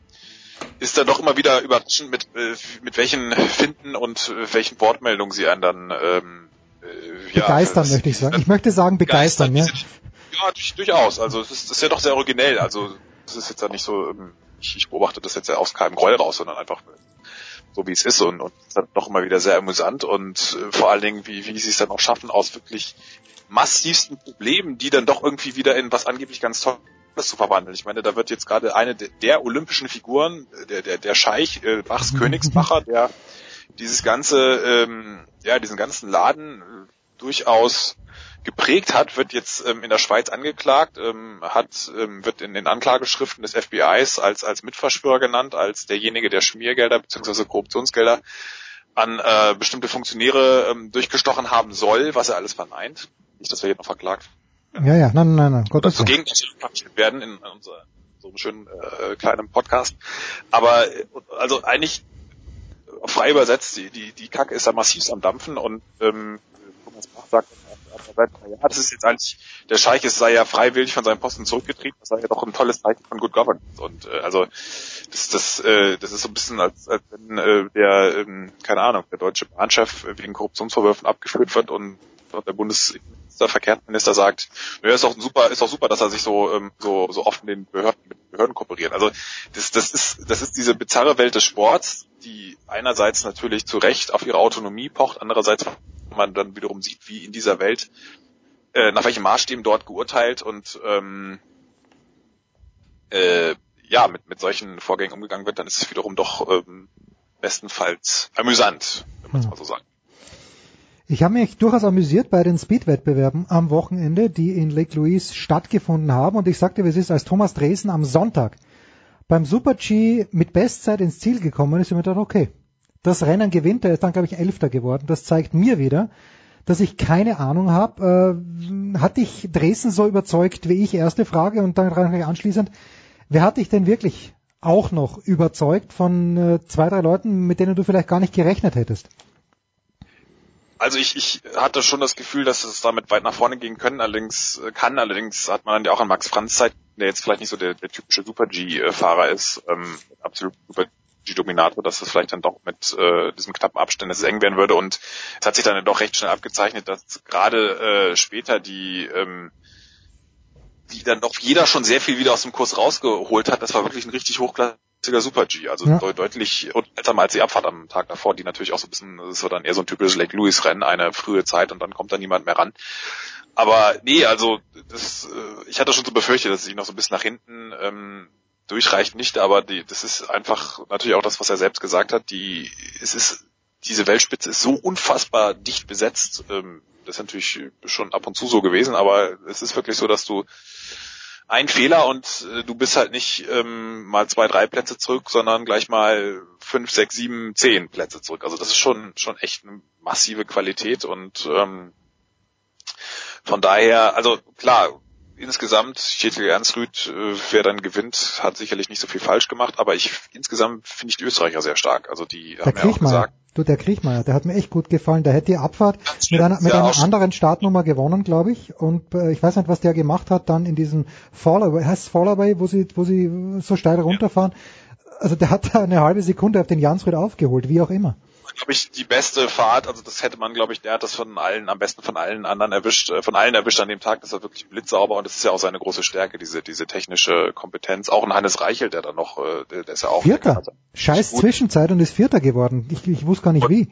ist dann doch immer wieder überraschend, mit, äh, mit welchen Finden und äh, welchen Wortmeldungen sie einen dann ähm, äh, ja, begeistern, möchte ich sagen. Ich möchte sagen begeistern, begeistern ja. Ja, durch, durchaus. Also es ist, ist ja doch sehr originell. Also es ist jetzt ja nicht so, ähm, ich, ich beobachte das jetzt ja aus keinem Groll raus, sondern einfach so wie es ist und, und es ist dann doch immer wieder sehr amüsant und äh, vor allen Dingen, wie, wie sie es dann auch schaffen, aus wirklich massivsten Problemen, die dann doch irgendwie wieder in was angeblich ganz Tolles zu verwandeln. Ich meine, da wird jetzt gerade eine der, olympischen Figuren, der, der, der Scheich, äh, Bachs. [laughs] Königsmacher, der dieses ganze, ähm, ja, diesen ganzen Laden äh, durchaus geprägt hat, wird jetzt ähm, in der Schweiz angeklagt, ähm, hat, ähm, wird in den Anklageschriften des FBIs als, als Mitverschwörer genannt, als derjenige, der Schmiergelder bzw. Korruptionsgelder an äh, bestimmte Funktionäre ähm, durchgestochen haben soll, was er alles verneint. Nicht, dass wir hier noch verklagt ja, ja, nein, nein, nein. Gott Oder zu Gegenteil werden in, in unserem so einem schönen äh, kleinen Podcast. Aber äh, also eigentlich frei übersetzt, die, die, die Kacke ist da massiv am Dampfen und ähm, Thomas Bach sagt ja, das ist jetzt eigentlich, der Scheich ist, sei ja freiwillig von seinem Posten zurückgetreten, das sei ja doch ein tolles Zeichen von Good Governance. Und äh, also das, das, äh, das ist so ein bisschen, als, als wenn äh, der, ähm, keine Ahnung, der deutsche Bahnchef wegen Korruptionsvorwürfen abgeführt wird und, und der Bundes der Verkehrsminister sagt, ja, ist doch super, ist doch super, dass er sich so ähm, so so offen den Behörden mit Behörden kooperiert. Also das das ist das ist diese bizarre Welt des Sports, die einerseits natürlich zu Recht auf ihre Autonomie pocht, andererseits man dann wiederum sieht, wie in dieser Welt äh, nach welchen Maßstäben dort geurteilt und ähm, äh, ja mit mit solchen Vorgängen umgegangen wird, dann ist es wiederum doch ähm, bestenfalls amüsant, wenn man es mal so sagt. Ich habe mich durchaus amüsiert bei den Speed-Wettbewerben am Wochenende, die in Lake Louise stattgefunden haben. Und ich sagte, wie es ist, als Thomas Dresen am Sonntag beim Super-G mit Bestzeit ins Ziel gekommen ist, ich mir gedacht, okay, das Rennen gewinnt, er ist dann, glaube ich, Elfter geworden. Das zeigt mir wieder, dass ich keine Ahnung habe. Äh, hat dich Dresden so überzeugt wie ich? Erste Frage und dann anschließend, wer hat dich denn wirklich auch noch überzeugt von äh, zwei, drei Leuten, mit denen du vielleicht gar nicht gerechnet hättest? Also ich, ich hatte schon das Gefühl, dass es damit weit nach vorne gehen können, allerdings äh, kann, allerdings hat man dann ja auch an Max Franz Zeit, der jetzt vielleicht nicht so der, der typische Super-G-Fahrer ist, ähm, absolut Super-G-Dominator, dass es vielleicht dann doch mit äh, diesem knappen Abstand dass es eng werden würde. Und es hat sich dann doch recht schnell abgezeichnet, dass gerade äh, später die ähm, die dann doch jeder schon sehr viel wieder aus dem Kurs rausgeholt hat. Das war wirklich ein richtig hochklassiger Super G, also ja. deutlich älter als die Abfahrt am Tag davor, die natürlich auch so ein bisschen, das war dann eher so ein typisches Lake Louis Rennen, eine frühe Zeit und dann kommt da niemand mehr ran. Aber nee, also das, äh, ich hatte schon so befürchtet, dass sie noch so ein bisschen nach hinten ähm, durchreicht nicht, aber die, das ist einfach natürlich auch das, was er selbst gesagt hat. Die, es ist diese Weltspitze ist so unfassbar dicht besetzt. Ähm, das ist natürlich schon ab und zu so gewesen, aber es ist wirklich so, dass du ein Fehler und äh, du bist halt nicht ähm, mal zwei, drei Plätze zurück, sondern gleich mal fünf, sechs, sieben, zehn Plätze zurück. Also das ist schon schon echt eine massive Qualität und ähm, von daher, also klar, insgesamt, Kjetil Ernsrüth, äh, wer dann gewinnt, hat sicherlich nicht so viel falsch gemacht, aber ich insgesamt finde ich die Österreicher sehr stark. Also die haben ja auch gesagt. Du, der Kriechmeier, der hat mir echt gut gefallen. Der hätte die Abfahrt mit einer, mit einer anderen Startnummer gewonnen, glaube ich. Und äh, ich weiß nicht, was der gemacht hat dann in diesem Fallaway, heißt Fallaway, wo sie, wo sie so steil runterfahren. Also der hat da eine halbe Sekunde auf den Jansrud aufgeholt, wie auch immer glaube ich, die beste Fahrt. Also das hätte man, glaube ich, der hat das von allen, am besten von allen anderen erwischt, äh, von allen erwischt an dem Tag. Das war wirklich blitzsauber und das ist ja auch seine große Stärke, diese, diese technische Kompetenz. Auch ein Hannes Reichel, der da noch, äh, der, der ist ja auch. Vierter. Scheiß Zwischenzeit und ist Vierter geworden. Ich, ich wusste gar nicht wie.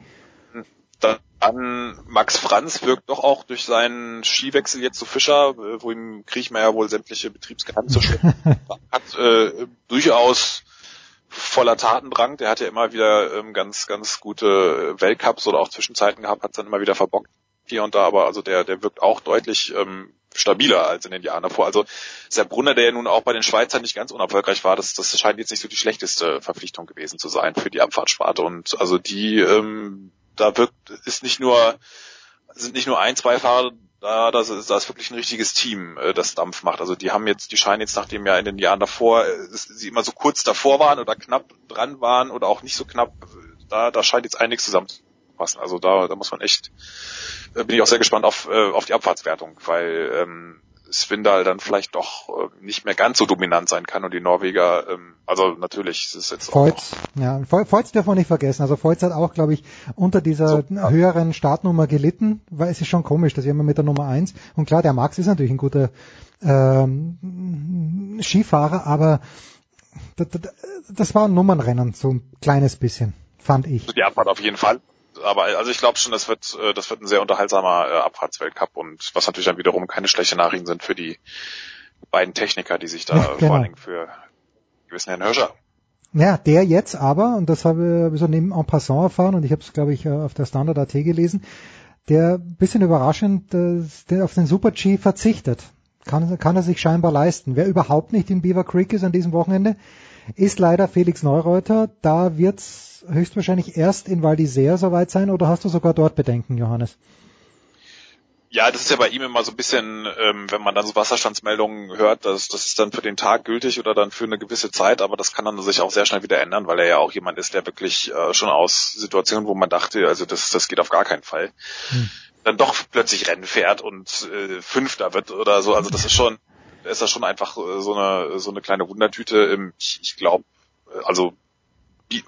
Dann Max Franz wirkt doch auch durch seinen Skiwechsel jetzt zu Fischer, äh, wo ihm Kriechmeier wohl sämtliche Betriebsgeheimnisse [laughs] hat, äh, durchaus voller Tatendrang. Der hat ja immer wieder ähm, ganz, ganz gute Weltcups oder auch Zwischenzeiten gehabt, hat dann immer wieder verbockt hier und da, aber also der, der wirkt auch deutlich ähm, stabiler als in den Jahren davor. Also Sepp Brunner, der ja nun auch bei den Schweizern nicht ganz unerfolgreich war, das, das scheint jetzt nicht so die schlechteste Verpflichtung gewesen zu sein für die Abfahrtssparte. Und also die, ähm, da wirkt, ist nicht nur, sind nicht nur ein, zwei Fahrer da, das ist, das ist wirklich ein richtiges Team, äh, das Dampf macht. Also die haben jetzt, die scheinen jetzt nachdem ja in den Jahren davor, äh, sie immer so kurz davor waren oder knapp dran waren oder auch nicht so knapp, da, da scheint jetzt einiges zusammenzupassen. Also da, da muss man echt, äh, bin ich auch sehr gespannt auf, auf die Abfahrtswertung, weil ähm, Swindal dann vielleicht doch äh, nicht mehr ganz so dominant sein kann und die Norweger, ähm, also natürlich ist es jetzt Feutz, auch ja, Feutz darf man nicht vergessen. Also Feutz hat auch, glaube ich, unter dieser so, höheren Startnummer gelitten, weil es ist schon komisch, dass jemand mit der Nummer eins und klar, der Max ist natürlich ein guter ähm, Skifahrer, aber das war ein Nummernrennen, so ein kleines bisschen, fand ich. Die Abfahrt auf jeden Fall aber also ich glaube schon, das wird, äh, das wird ein sehr unterhaltsamer äh, Abfahrtsweltcup und was natürlich dann wiederum keine schlechte Nachrichten sind für die beiden Techniker, die sich da ja, genau. vor allen Dingen für gewissen Herrn Hirscher. Ja, der jetzt aber, und das habe ich so neben en passant erfahren, und ich habe es, glaube ich, äh, auf der Standard.at gelesen, der bisschen überraschend der auf den Super G verzichtet. Kann, kann er sich scheinbar leisten. Wer überhaupt nicht in Beaver Creek ist an diesem Wochenende, ist leider Felix Neureuter. Da wird's höchstwahrscheinlich erst in Val d'Isère soweit sein oder hast du sogar dort Bedenken, Johannes? Ja, das ist ja bei ihm immer so ein bisschen, ähm, wenn man dann so Wasserstandsmeldungen hört, dass das ist dann für den Tag gültig oder dann für eine gewisse Zeit, aber das kann dann sich auch sehr schnell wieder ändern, weil er ja auch jemand ist, der wirklich äh, schon aus Situationen, wo man dachte, also das, das geht auf gar keinen Fall, hm. dann doch plötzlich Rennen fährt und äh, Fünfter wird oder so. Also das ist schon, ist das schon einfach äh, so eine so eine kleine Wundertüte. Ich, ich glaube, äh, also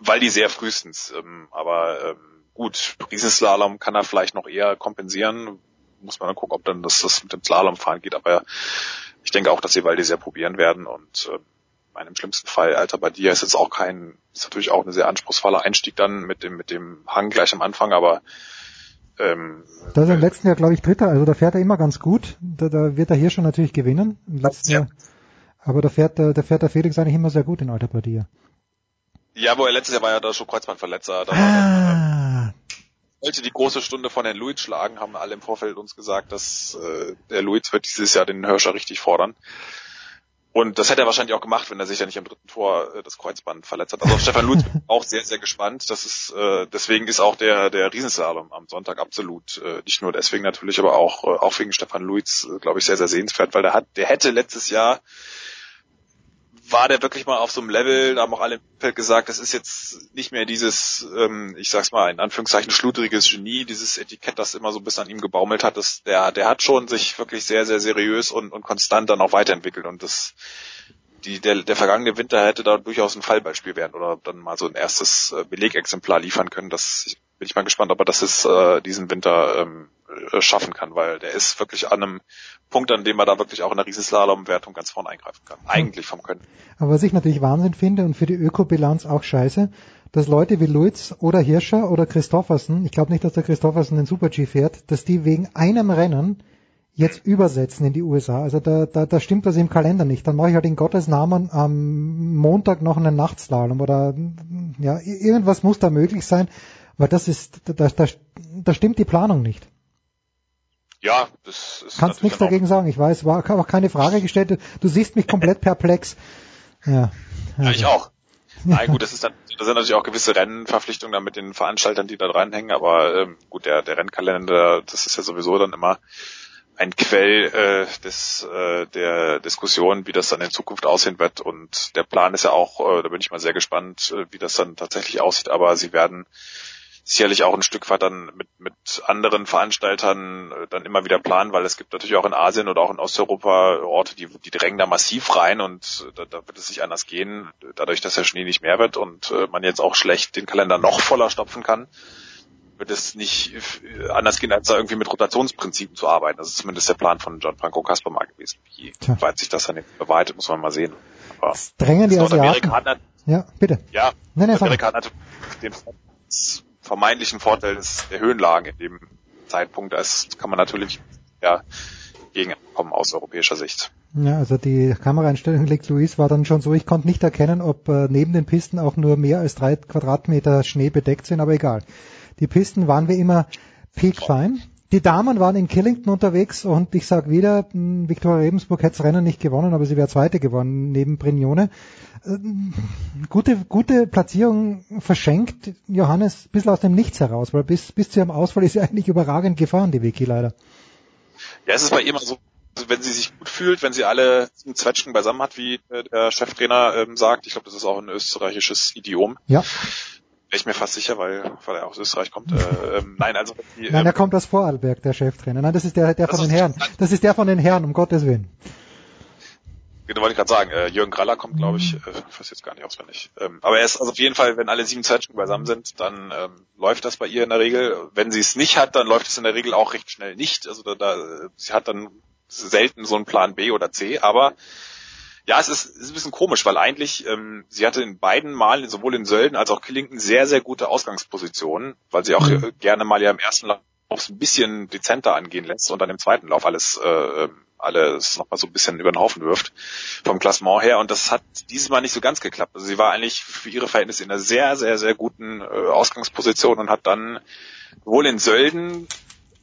weil die sehr frühestens. Ähm, aber ähm, gut, Riesenslalom kann er vielleicht noch eher kompensieren. Muss man dann gucken, ob dann das, das mit dem Slalomfahren geht. Aber ich denke auch, dass sie Waldi sehr probieren werden und äh, im schlimmsten Fall Alter Badia ist jetzt auch kein, ist natürlich auch ein sehr anspruchsvoller Einstieg dann mit dem mit dem Hang gleich am Anfang, aber ähm, da ist er im letzten Jahr, glaube ich, Dritter, also da fährt er immer ganz gut. Da, da wird er hier schon natürlich gewinnen. Im letzten ja. Jahr. Aber da fährt, da fährt der Felix eigentlich immer sehr gut in Alter Badia. Ja, wo er letztes Jahr war ja da schon Kreuzbandverletzer. Da ah. wollte die große Stunde von Herrn Luiz schlagen, haben alle im Vorfeld uns gesagt, dass äh, der Luiz wird dieses Jahr den Hirscher richtig fordern. Und das hätte er wahrscheinlich auch gemacht, wenn er sich ja nicht am dritten Tor äh, das Kreuzband verletzt hat. Also auf Stefan Lutz [laughs] auch sehr, sehr gespannt. Das ist, äh, deswegen ist auch der, der Riesenslalom am Sonntag absolut, äh, nicht nur deswegen natürlich, aber auch, äh, auch wegen Stefan Luiz, äh, glaube ich, sehr, sehr sehenswert, weil der hat, der hätte letztes Jahr war der wirklich mal auf so einem Level, da haben auch alle im Feld gesagt, das ist jetzt nicht mehr dieses, ähm, ich sag's mal, in Anführungszeichen schludriges Genie, dieses Etikett, das immer so bis an ihm gebaumelt hat, das, der, der hat schon sich wirklich sehr, sehr seriös und, und konstant dann auch weiterentwickelt und das, die, der, der vergangene Winter hätte da durchaus ein Fallbeispiel werden oder dann mal so ein erstes äh, Belegexemplar liefern können. Das bin ich mal gespannt, ob er das ist, äh, diesen Winter ähm, äh, schaffen kann, weil der ist wirklich an einem Punkt, an dem er da wirklich auch in der Riesenslalom-Wertung ganz vorne eingreifen kann. Eigentlich vom Können. Aber was ich natürlich Wahnsinn finde und für die Ökobilanz auch scheiße, dass Leute wie Luiz oder Hirscher oder Christoffersen, ich glaube nicht, dass der Christoffersen den Super-G fährt, dass die wegen einem Rennen jetzt übersetzen in die USA. Also da, da, da stimmt das im Kalender nicht. Dann mache ich halt in Gottes Namen am Montag noch einen Nachtslalom oder ja, irgendwas muss da möglich sein, weil das ist, da, da, da stimmt die Planung nicht. Ja, das ist. Kannst nichts dagegen sagen. Ich weiß, war auch keine Frage gestellt. Du siehst mich komplett perplex. Ja. Also. Ja, ich auch. [laughs] Nein, gut, das ist dann, das sind natürlich auch gewisse Rennverpflichtungen da mit den Veranstaltern, die da dranhängen, aber ähm, gut, der, der Rennkalender, das ist ja sowieso dann immer ein Quell äh, des, äh, der Diskussion, wie das dann in Zukunft aussehen wird. Und der Plan ist ja auch, äh, da bin ich mal sehr gespannt, äh, wie das dann tatsächlich aussieht. Aber sie werden sicherlich auch ein Stück weit dann mit, mit anderen Veranstaltern äh, dann immer wieder planen, weil es gibt natürlich auch in Asien oder auch in Osteuropa Orte, die, die drängen da massiv rein und da, da wird es nicht anders gehen, dadurch, dass der Schnee nicht mehr wird und äh, man jetzt auch schlecht den Kalender noch voller stopfen kann, wird es nicht äh, anders gehen, als da irgendwie mit Rotationsprinzipien zu arbeiten. Das ist zumindest der Plan von John Franco Kasper mal gewesen. Wie Tja. weit sich das dann beweitet, muss man mal sehen. Aber drängen die Asiaten. Hat, ja, bitte. Ja, nein, nein, Amerika hat den vermeintlichen Vorteil der Höhenlagen in dem Zeitpunkt. Das kann man natürlich ja gegenkommen aus europäischer Sicht. Ja, also die Kameraeinstellung liegt Luis war dann schon so, ich konnte nicht erkennen, ob äh, neben den Pisten auch nur mehr als drei Quadratmeter Schnee bedeckt sind, aber egal. Die Pisten waren wie immer peakfein. Die Damen waren in Killington unterwegs und ich sage wieder, hm, Viktoria Rebensburg hätte das Rennen nicht gewonnen, aber sie wäre Zweite geworden neben Brignone. Ähm, gute, gute Platzierung verschenkt Johannes ein bisschen aus dem Nichts heraus, weil bis, bis zu ihrem Ausfall ist sie eigentlich überragend gefahren, die Vicky leider. Ja, es ist bei ihr immer so, wenn sie sich gut fühlt, wenn sie alle Zwetschgen beisammen hat, wie äh, der Cheftrainer ähm, sagt. Ich glaube, das ist auch ein österreichisches Idiom. Ja. Bin ich mir fast sicher, weil, weil er aus Österreich kommt. Äh, ähm, nein, also die, Nein, er kommt aus Vorarlberg, der Cheftrainer. Nein, das ist der, der von den Herren. Das ist der von den Herren, um Gottes Willen. Genau, wollte ich gerade sagen. Äh, Jürgen Graller kommt, glaube ich, äh, ich weiß jetzt gar nicht auswendig. Ähm, aber er ist also auf jeden Fall, wenn alle sieben Zwetschgen beisammen sind, dann ähm, läuft das bei ihr in der Regel. Wenn sie es nicht hat, dann läuft es in der Regel auch recht schnell nicht. Also da, da sie hat dann selten so einen Plan B oder C, aber ja, es ist, es ist ein bisschen komisch, weil eigentlich ähm, sie hatte in beiden Malen, sowohl in Sölden als auch Killington, sehr, sehr gute Ausgangspositionen, weil sie auch mhm. gerne mal ja im ersten Lauf ein bisschen dezenter angehen lässt und dann im zweiten Lauf alles äh, alles nochmal so ein bisschen über den Haufen wirft vom Klassement her und das hat dieses Mal nicht so ganz geklappt. Also sie war eigentlich für ihre Verhältnisse in einer sehr, sehr, sehr guten äh, Ausgangsposition und hat dann wohl in Sölden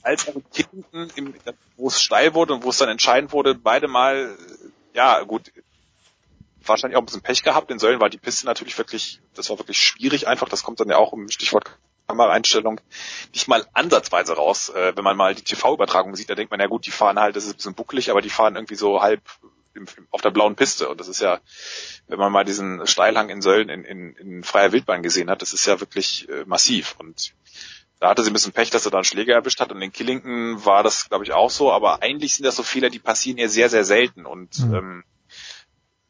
als auch in Killington, wo es steil wurde und wo es dann entscheidend wurde, beide mal, ja gut, wahrscheinlich auch ein bisschen Pech gehabt. In Sölden war die Piste natürlich wirklich, das war wirklich schwierig einfach. Das kommt dann ja auch im Stichwort Kameraeinstellung nicht mal ansatzweise raus. Äh, wenn man mal die TV-Übertragung sieht, da denkt man, ja gut, die fahren halt, das ist ein bisschen buckelig, aber die fahren irgendwie so halb im, auf der blauen Piste. Und das ist ja, wenn man mal diesen Steilhang in Sölden in, in, in freier Wildbahn gesehen hat, das ist ja wirklich äh, massiv. Und da hatte sie ein bisschen Pech, dass er da einen Schläger erwischt hat. Und in Killington war das, glaube ich, auch so. Aber eigentlich sind das so Fehler, die passieren ja sehr, sehr selten. Und mhm. ähm,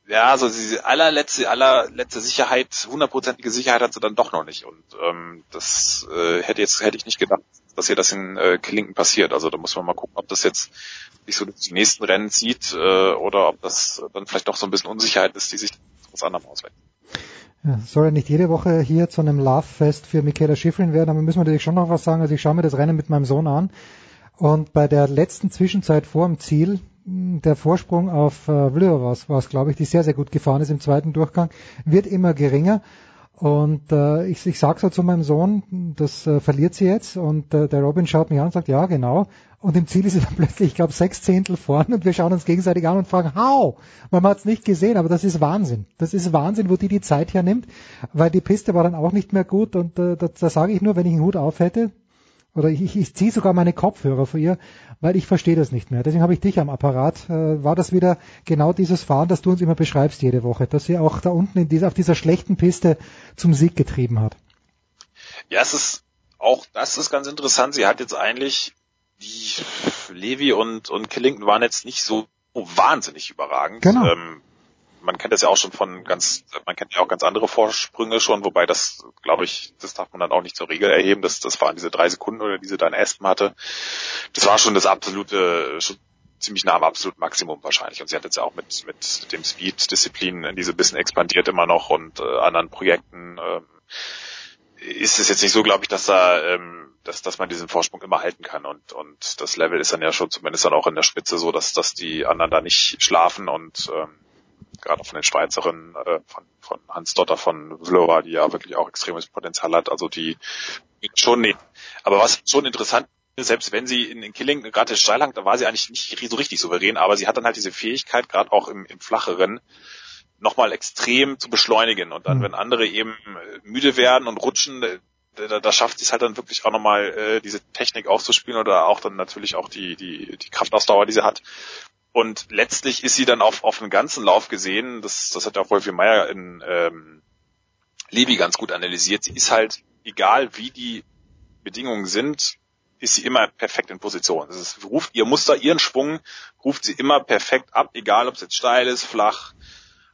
ja, also diese allerletzte, allerletzte Sicherheit, hundertprozentige Sicherheit hat sie dann doch noch nicht. Und ähm, das äh, hätte jetzt hätte ich nicht gedacht, dass ihr das in äh, Klinken passiert. Also da muss man mal gucken, ob das jetzt sich so die nächsten Rennen zieht äh, oder ob das dann vielleicht doch so ein bisschen Unsicherheit ist, die sich was anderem auswählt. Ja, soll ja nicht jede Woche hier zu einem Love-Fest für Michaela Schifrin werden, aber müssen wir natürlich schon noch was sagen. Also ich schaue mir das Rennen mit meinem Sohn an und bei der letzten Zwischenzeit vor dem Ziel der Vorsprung auf äh, Vlhova war es, glaube ich, die sehr, sehr gut gefahren ist im zweiten Durchgang, wird immer geringer. Und äh, ich, ich sage so zu meinem Sohn, das äh, verliert sie jetzt. Und äh, der Robin schaut mich an und sagt, ja, genau. Und im Ziel ist sie dann [laughs] plötzlich, ich glaube, sechs Zehntel vorn und wir schauen uns gegenseitig an und fragen, how? Man hat es nicht gesehen, aber das ist Wahnsinn. Das ist Wahnsinn, wo die die Zeit hernimmt, weil die Piste war dann auch nicht mehr gut und äh, da, da sage ich nur, wenn ich einen Hut auf hätte, oder ich, ich, ziehe sogar meine Kopfhörer vor ihr, weil ich verstehe das nicht mehr. Deswegen habe ich dich am Apparat. Äh, war das wieder genau dieses Fahren, das du uns immer beschreibst jede Woche, dass sie auch da unten in dieser, auf dieser schlechten Piste zum Sieg getrieben hat? Ja, es ist auch, das ist ganz interessant. Sie hat jetzt eigentlich die Levi und, und Killington waren jetzt nicht so wahnsinnig überragend. Genau. Ähm, man kennt das ja auch schon von ganz, man kennt ja auch ganz andere Vorsprünge schon, wobei das, glaube ich, das darf man dann auch nicht zur Regel erheben. Das, das waren diese drei Sekunden oder diese dann Aspen hatte. Das war schon das absolute, schon ziemlich nah am absoluten Maximum wahrscheinlich. Und sie hat jetzt ja auch mit, mit dem Speed-Disziplin in diese bisschen expandiert immer noch und äh, anderen Projekten ähm, ist es jetzt nicht so, glaube ich, dass da ähm, dass, dass man diesen Vorsprung immer halten kann und, und das Level ist dann ja schon zumindest dann auch in der Spitze so, dass, dass die anderen da nicht schlafen und ähm, gerade von den Schweizerinnen, äh, von, von Hans Dotter von Vlora, die ja wirklich auch extremes Potenzial hat, also die schon nehmen. Aber was schon interessant ist, selbst wenn sie in, in Killing gerade Steilhang, da war sie eigentlich nicht so richtig souverän, aber sie hat dann halt diese Fähigkeit, gerade auch im, im flacheren, nochmal extrem zu beschleunigen. Und dann, mhm. wenn andere eben äh, müde werden und rutschen, äh, da, da schafft sie es halt dann wirklich auch nochmal äh, diese Technik auszuspielen oder auch dann natürlich auch die, die, die Kraftausdauer, die sie hat, und letztlich ist sie dann auf, auf einen ganzen Lauf gesehen, das, das hat auch Wolfi Meyer in ähm, Levi ganz gut analysiert, sie ist halt, egal wie die Bedingungen sind, ist sie immer perfekt in Position. Ist, ruft ihr Muster, ihren Schwung, ruft sie immer perfekt ab, egal ob es jetzt steil ist, flach,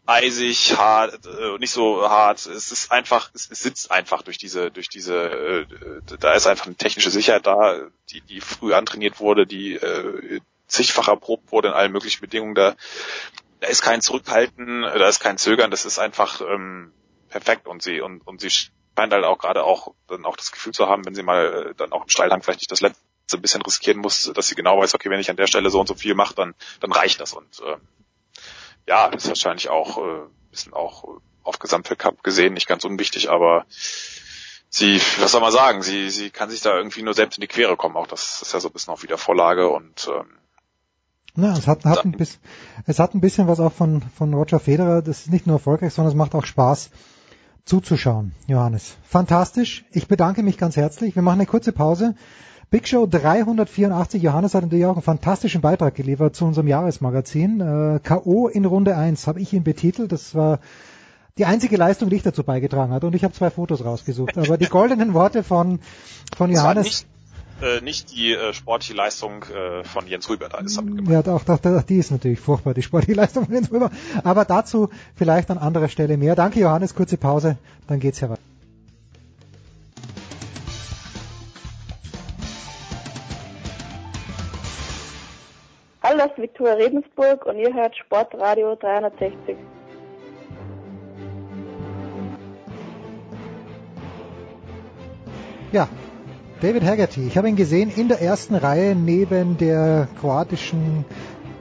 eisig, hart, äh, nicht so hart. Es ist einfach, es, es sitzt einfach durch diese, durch diese, äh, da ist einfach eine technische Sicherheit da, die, die früh antrainiert wurde, die äh, zigfach erprobt wurde in allen möglichen Bedingungen. Da, da ist kein Zurückhalten, da ist kein Zögern, das ist einfach ähm, perfekt und sie und, und sie scheint halt auch gerade auch dann auch das Gefühl zu haben, wenn sie mal äh, dann auch im Steilhang vielleicht nicht das letzte ein bisschen riskieren muss, dass sie genau weiß, okay, wenn ich an der Stelle so und so viel mache, dann dann reicht das und äh, ja, ist wahrscheinlich auch äh, bisschen auch auf Gesamtweltcup gesehen, nicht ganz unwichtig, aber sie, was soll man sagen, sie, sie kann sich da irgendwie nur selbst in die Quere kommen. Auch das ist ja so ein bisschen auch wieder Vorlage und ähm, ja, es hat, hat ein bisschen, es hat ein bisschen was auch von, von Roger Federer. Das ist nicht nur erfolgreich, sondern es macht auch Spaß zuzuschauen, Johannes. Fantastisch. Ich bedanke mich ganz herzlich. Wir machen eine kurze Pause. Big Show 384. Johannes hat natürlich auch einen fantastischen Beitrag geliefert zu unserem Jahresmagazin. Äh, K.O. in Runde 1 habe ich ihn betitelt. Das war die einzige Leistung, die ich dazu beigetragen hat. Und ich habe zwei Fotos rausgesucht. Aber die goldenen Worte von, von Johannes äh, nicht die äh, sportliche Leistung äh, von Jens Rüber da ist damit gemeint. Ja, doch, doch, doch, die ist natürlich furchtbar, die sportliche Leistung von Jens Rüber. Aber dazu vielleicht an anderer Stelle mehr. Danke Johannes, kurze Pause, dann geht's ja weiter. Hallo, das ist Viktoria Redensburg und ihr hört Sportradio 360. Ja, David Haggerty. Ich habe ihn gesehen in der ersten Reihe neben der kroatischen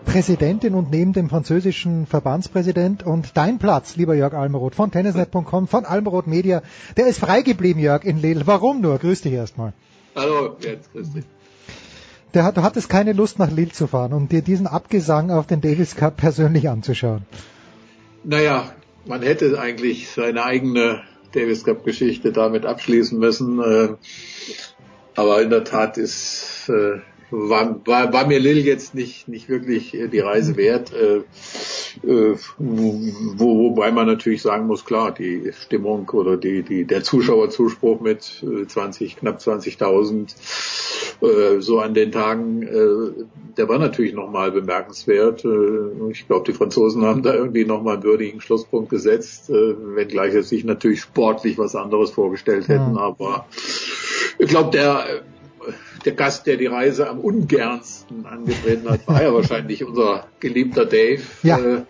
Präsidentin und neben dem französischen Verbandspräsident. Und dein Platz, lieber Jörg Almeroth von tennisnet.com, von Almeroth Media, der ist frei geblieben, Jörg, in Lille. Warum nur? Grüß dich erstmal. Hallo, jetzt grüß dich. Der hat, du hattest keine Lust nach Lille zu fahren, um dir diesen Abgesang auf den Davis Cup persönlich anzuschauen. Naja, man hätte eigentlich seine eigene Davis Cup Geschichte damit abschließen müssen. Aber in der Tat ist, äh, war, war, war mir Lille jetzt nicht, nicht wirklich äh, die Reise wert. Äh, äh, wo, wobei man natürlich sagen muss, klar, die Stimmung oder die, die, der Zuschauerzuspruch mit 20, äh, knapp 20.000 äh, so an den Tagen, äh, der war natürlich nochmal bemerkenswert. Äh, ich glaube, die Franzosen haben da irgendwie nochmal einen würdigen Schlusspunkt gesetzt, äh, wenngleich sie sich natürlich sportlich was anderes vorgestellt hätten, ja. aber ich glaube, der, der Gast, der die Reise am ungernsten angetreten hat, war ja wahrscheinlich unser geliebter Dave. Ja. Äh,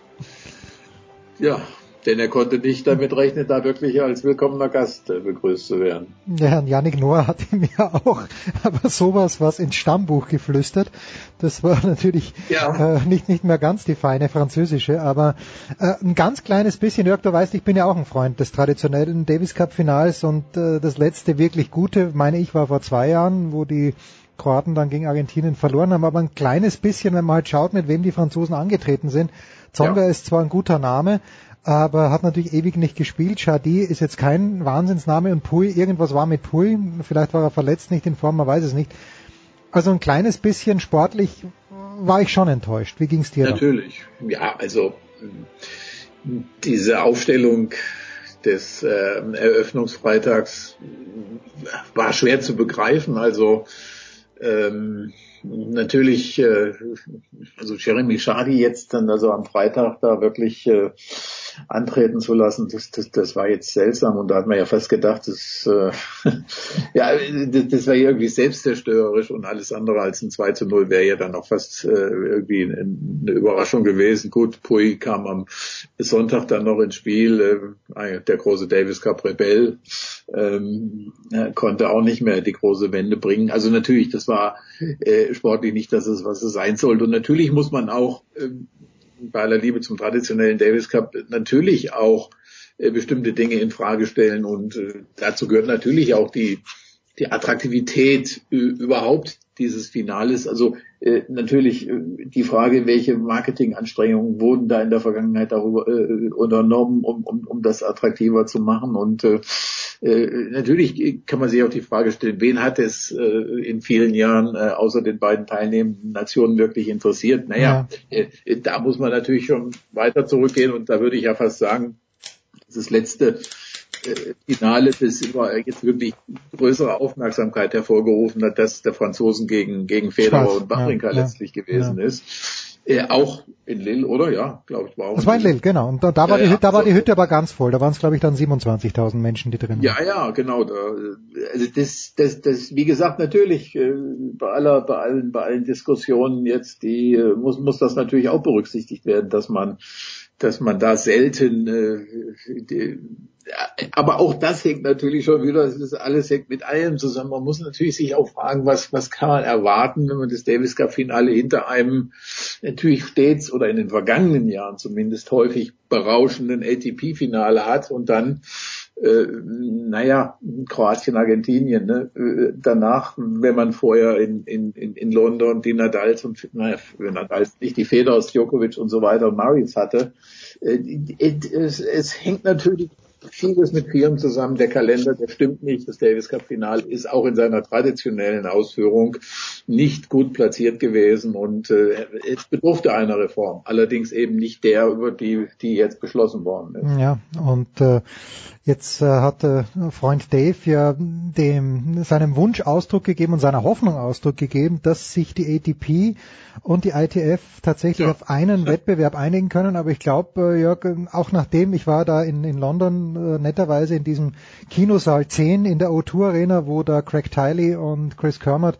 ja, denn er konnte nicht damit rechnen, da wirklich als willkommener Gast äh, begrüßt zu werden. Ja, und Yannick Noah hatte mir [laughs] auch aber sowas was ins Stammbuch geflüstert. Das war natürlich ja. äh, nicht, nicht mehr ganz die feine französische, aber äh, ein ganz kleines bisschen, Jörg, du weißt, ich bin ja auch ein Freund des traditionellen Davis Cup Finals und äh, das letzte wirklich gute, meine ich, war vor zwei Jahren, wo die Kroaten dann gegen Argentinien verloren haben, aber ein kleines bisschen, wenn man halt schaut, mit wem die Franzosen angetreten sind. Zonga ja. ist zwar ein guter Name, aber hat natürlich ewig nicht gespielt. Shadi ist jetzt kein Wahnsinnsname und Pui, irgendwas war mit Pui, vielleicht war er verletzt, nicht in Form, man weiß es nicht. Also ein kleines bisschen sportlich war ich schon enttäuscht. Wie ging's dir? Natürlich. Da? Ja, also diese Aufstellung des äh, Eröffnungsfreitags war schwer zu begreifen. Also ähm, natürlich, äh, also Jeremy Shadi jetzt dann also am Freitag da wirklich äh, antreten zu lassen, das, das, das war jetzt seltsam und da hat man ja fast gedacht, das, äh, [laughs] ja, das, das war irgendwie selbstzerstörerisch und alles andere als ein 2 zu 0 wäre ja dann auch fast äh, irgendwie eine Überraschung gewesen. Gut, Pui kam am Sonntag dann noch ins Spiel, äh, der große Davis Cup Rebell ähm, konnte auch nicht mehr die große Wende bringen. Also natürlich, das war äh, sportlich nicht, dass es was es sein sollte. Und natürlich muss man auch äh, bei aller Liebe zum traditionellen Davis Cup natürlich auch äh, bestimmte Dinge in Frage stellen. Und äh, dazu gehört natürlich auch die die Attraktivität überhaupt dieses Finales. Also äh, natürlich äh, die Frage, welche Marketinganstrengungen wurden da in der Vergangenheit darüber äh, unternommen, um, um, um das attraktiver zu machen. Und äh, äh, natürlich kann man sich auch die Frage stellen, wen hat es äh, in vielen Jahren äh, außer den beiden teilnehmenden Nationen wirklich interessiert? Naja, ja. äh, da muss man natürlich schon weiter zurückgehen und da würde ich ja fast sagen, das letzte Finale, das immer jetzt wirklich größere Aufmerksamkeit hervorgerufen hat, das der Franzosen gegen, gegen Federer und Wawrinka ja, letztlich ja, gewesen ja. ist. Äh, auch in Lille, oder? Ja, glaube ich, war auch. Das war in Lille, genau. Und da, da war, die, Hütte, da war die Hütte aber ganz voll. Da waren es, glaube ich, dann 27.000 Menschen, die drin waren. Ja, ja, genau. Da, also das, das, das, wie gesagt, natürlich äh, bei aller, bei allen, bei allen Diskussionen jetzt, die muss, muss das natürlich auch berücksichtigt werden, dass man dass man da selten äh, aber auch das hängt natürlich schon wieder, das alles hängt mit allem zusammen. Man muss natürlich sich auch fragen, was, was kann man erwarten, wenn man das Davis Cup Finale hinter einem natürlich stets oder in den vergangenen Jahren zumindest häufig berauschenden ATP Finale hat und dann äh, naja, Kroatien, Argentinien, ne? Äh, danach, wenn man vorher in, in, in London die Nadals und, naja, Nadals nicht, die Federers, Djokovic und so weiter, Maris hatte, äh, es, es hängt natürlich vieles mit Firmen zusammen. Der Kalender, der stimmt nicht. Das Davis Cup Final ist auch in seiner traditionellen Ausführung nicht gut platziert gewesen und äh, es bedurfte einer Reform. Allerdings eben nicht der, über die, die jetzt beschlossen worden ist. Ja, und äh, Jetzt äh, hat äh, Freund Dave ja dem seinem Wunsch Ausdruck gegeben und seiner Hoffnung Ausdruck gegeben, dass sich die ATP und die ITF tatsächlich ja. auf einen Wettbewerb einigen können. Aber ich glaube, äh, Jörg, auch nachdem ich war da in, in London äh, netterweise in diesem Kinosaal 10 in der O2 Arena, wo da Craig Tiley und Chris Kermott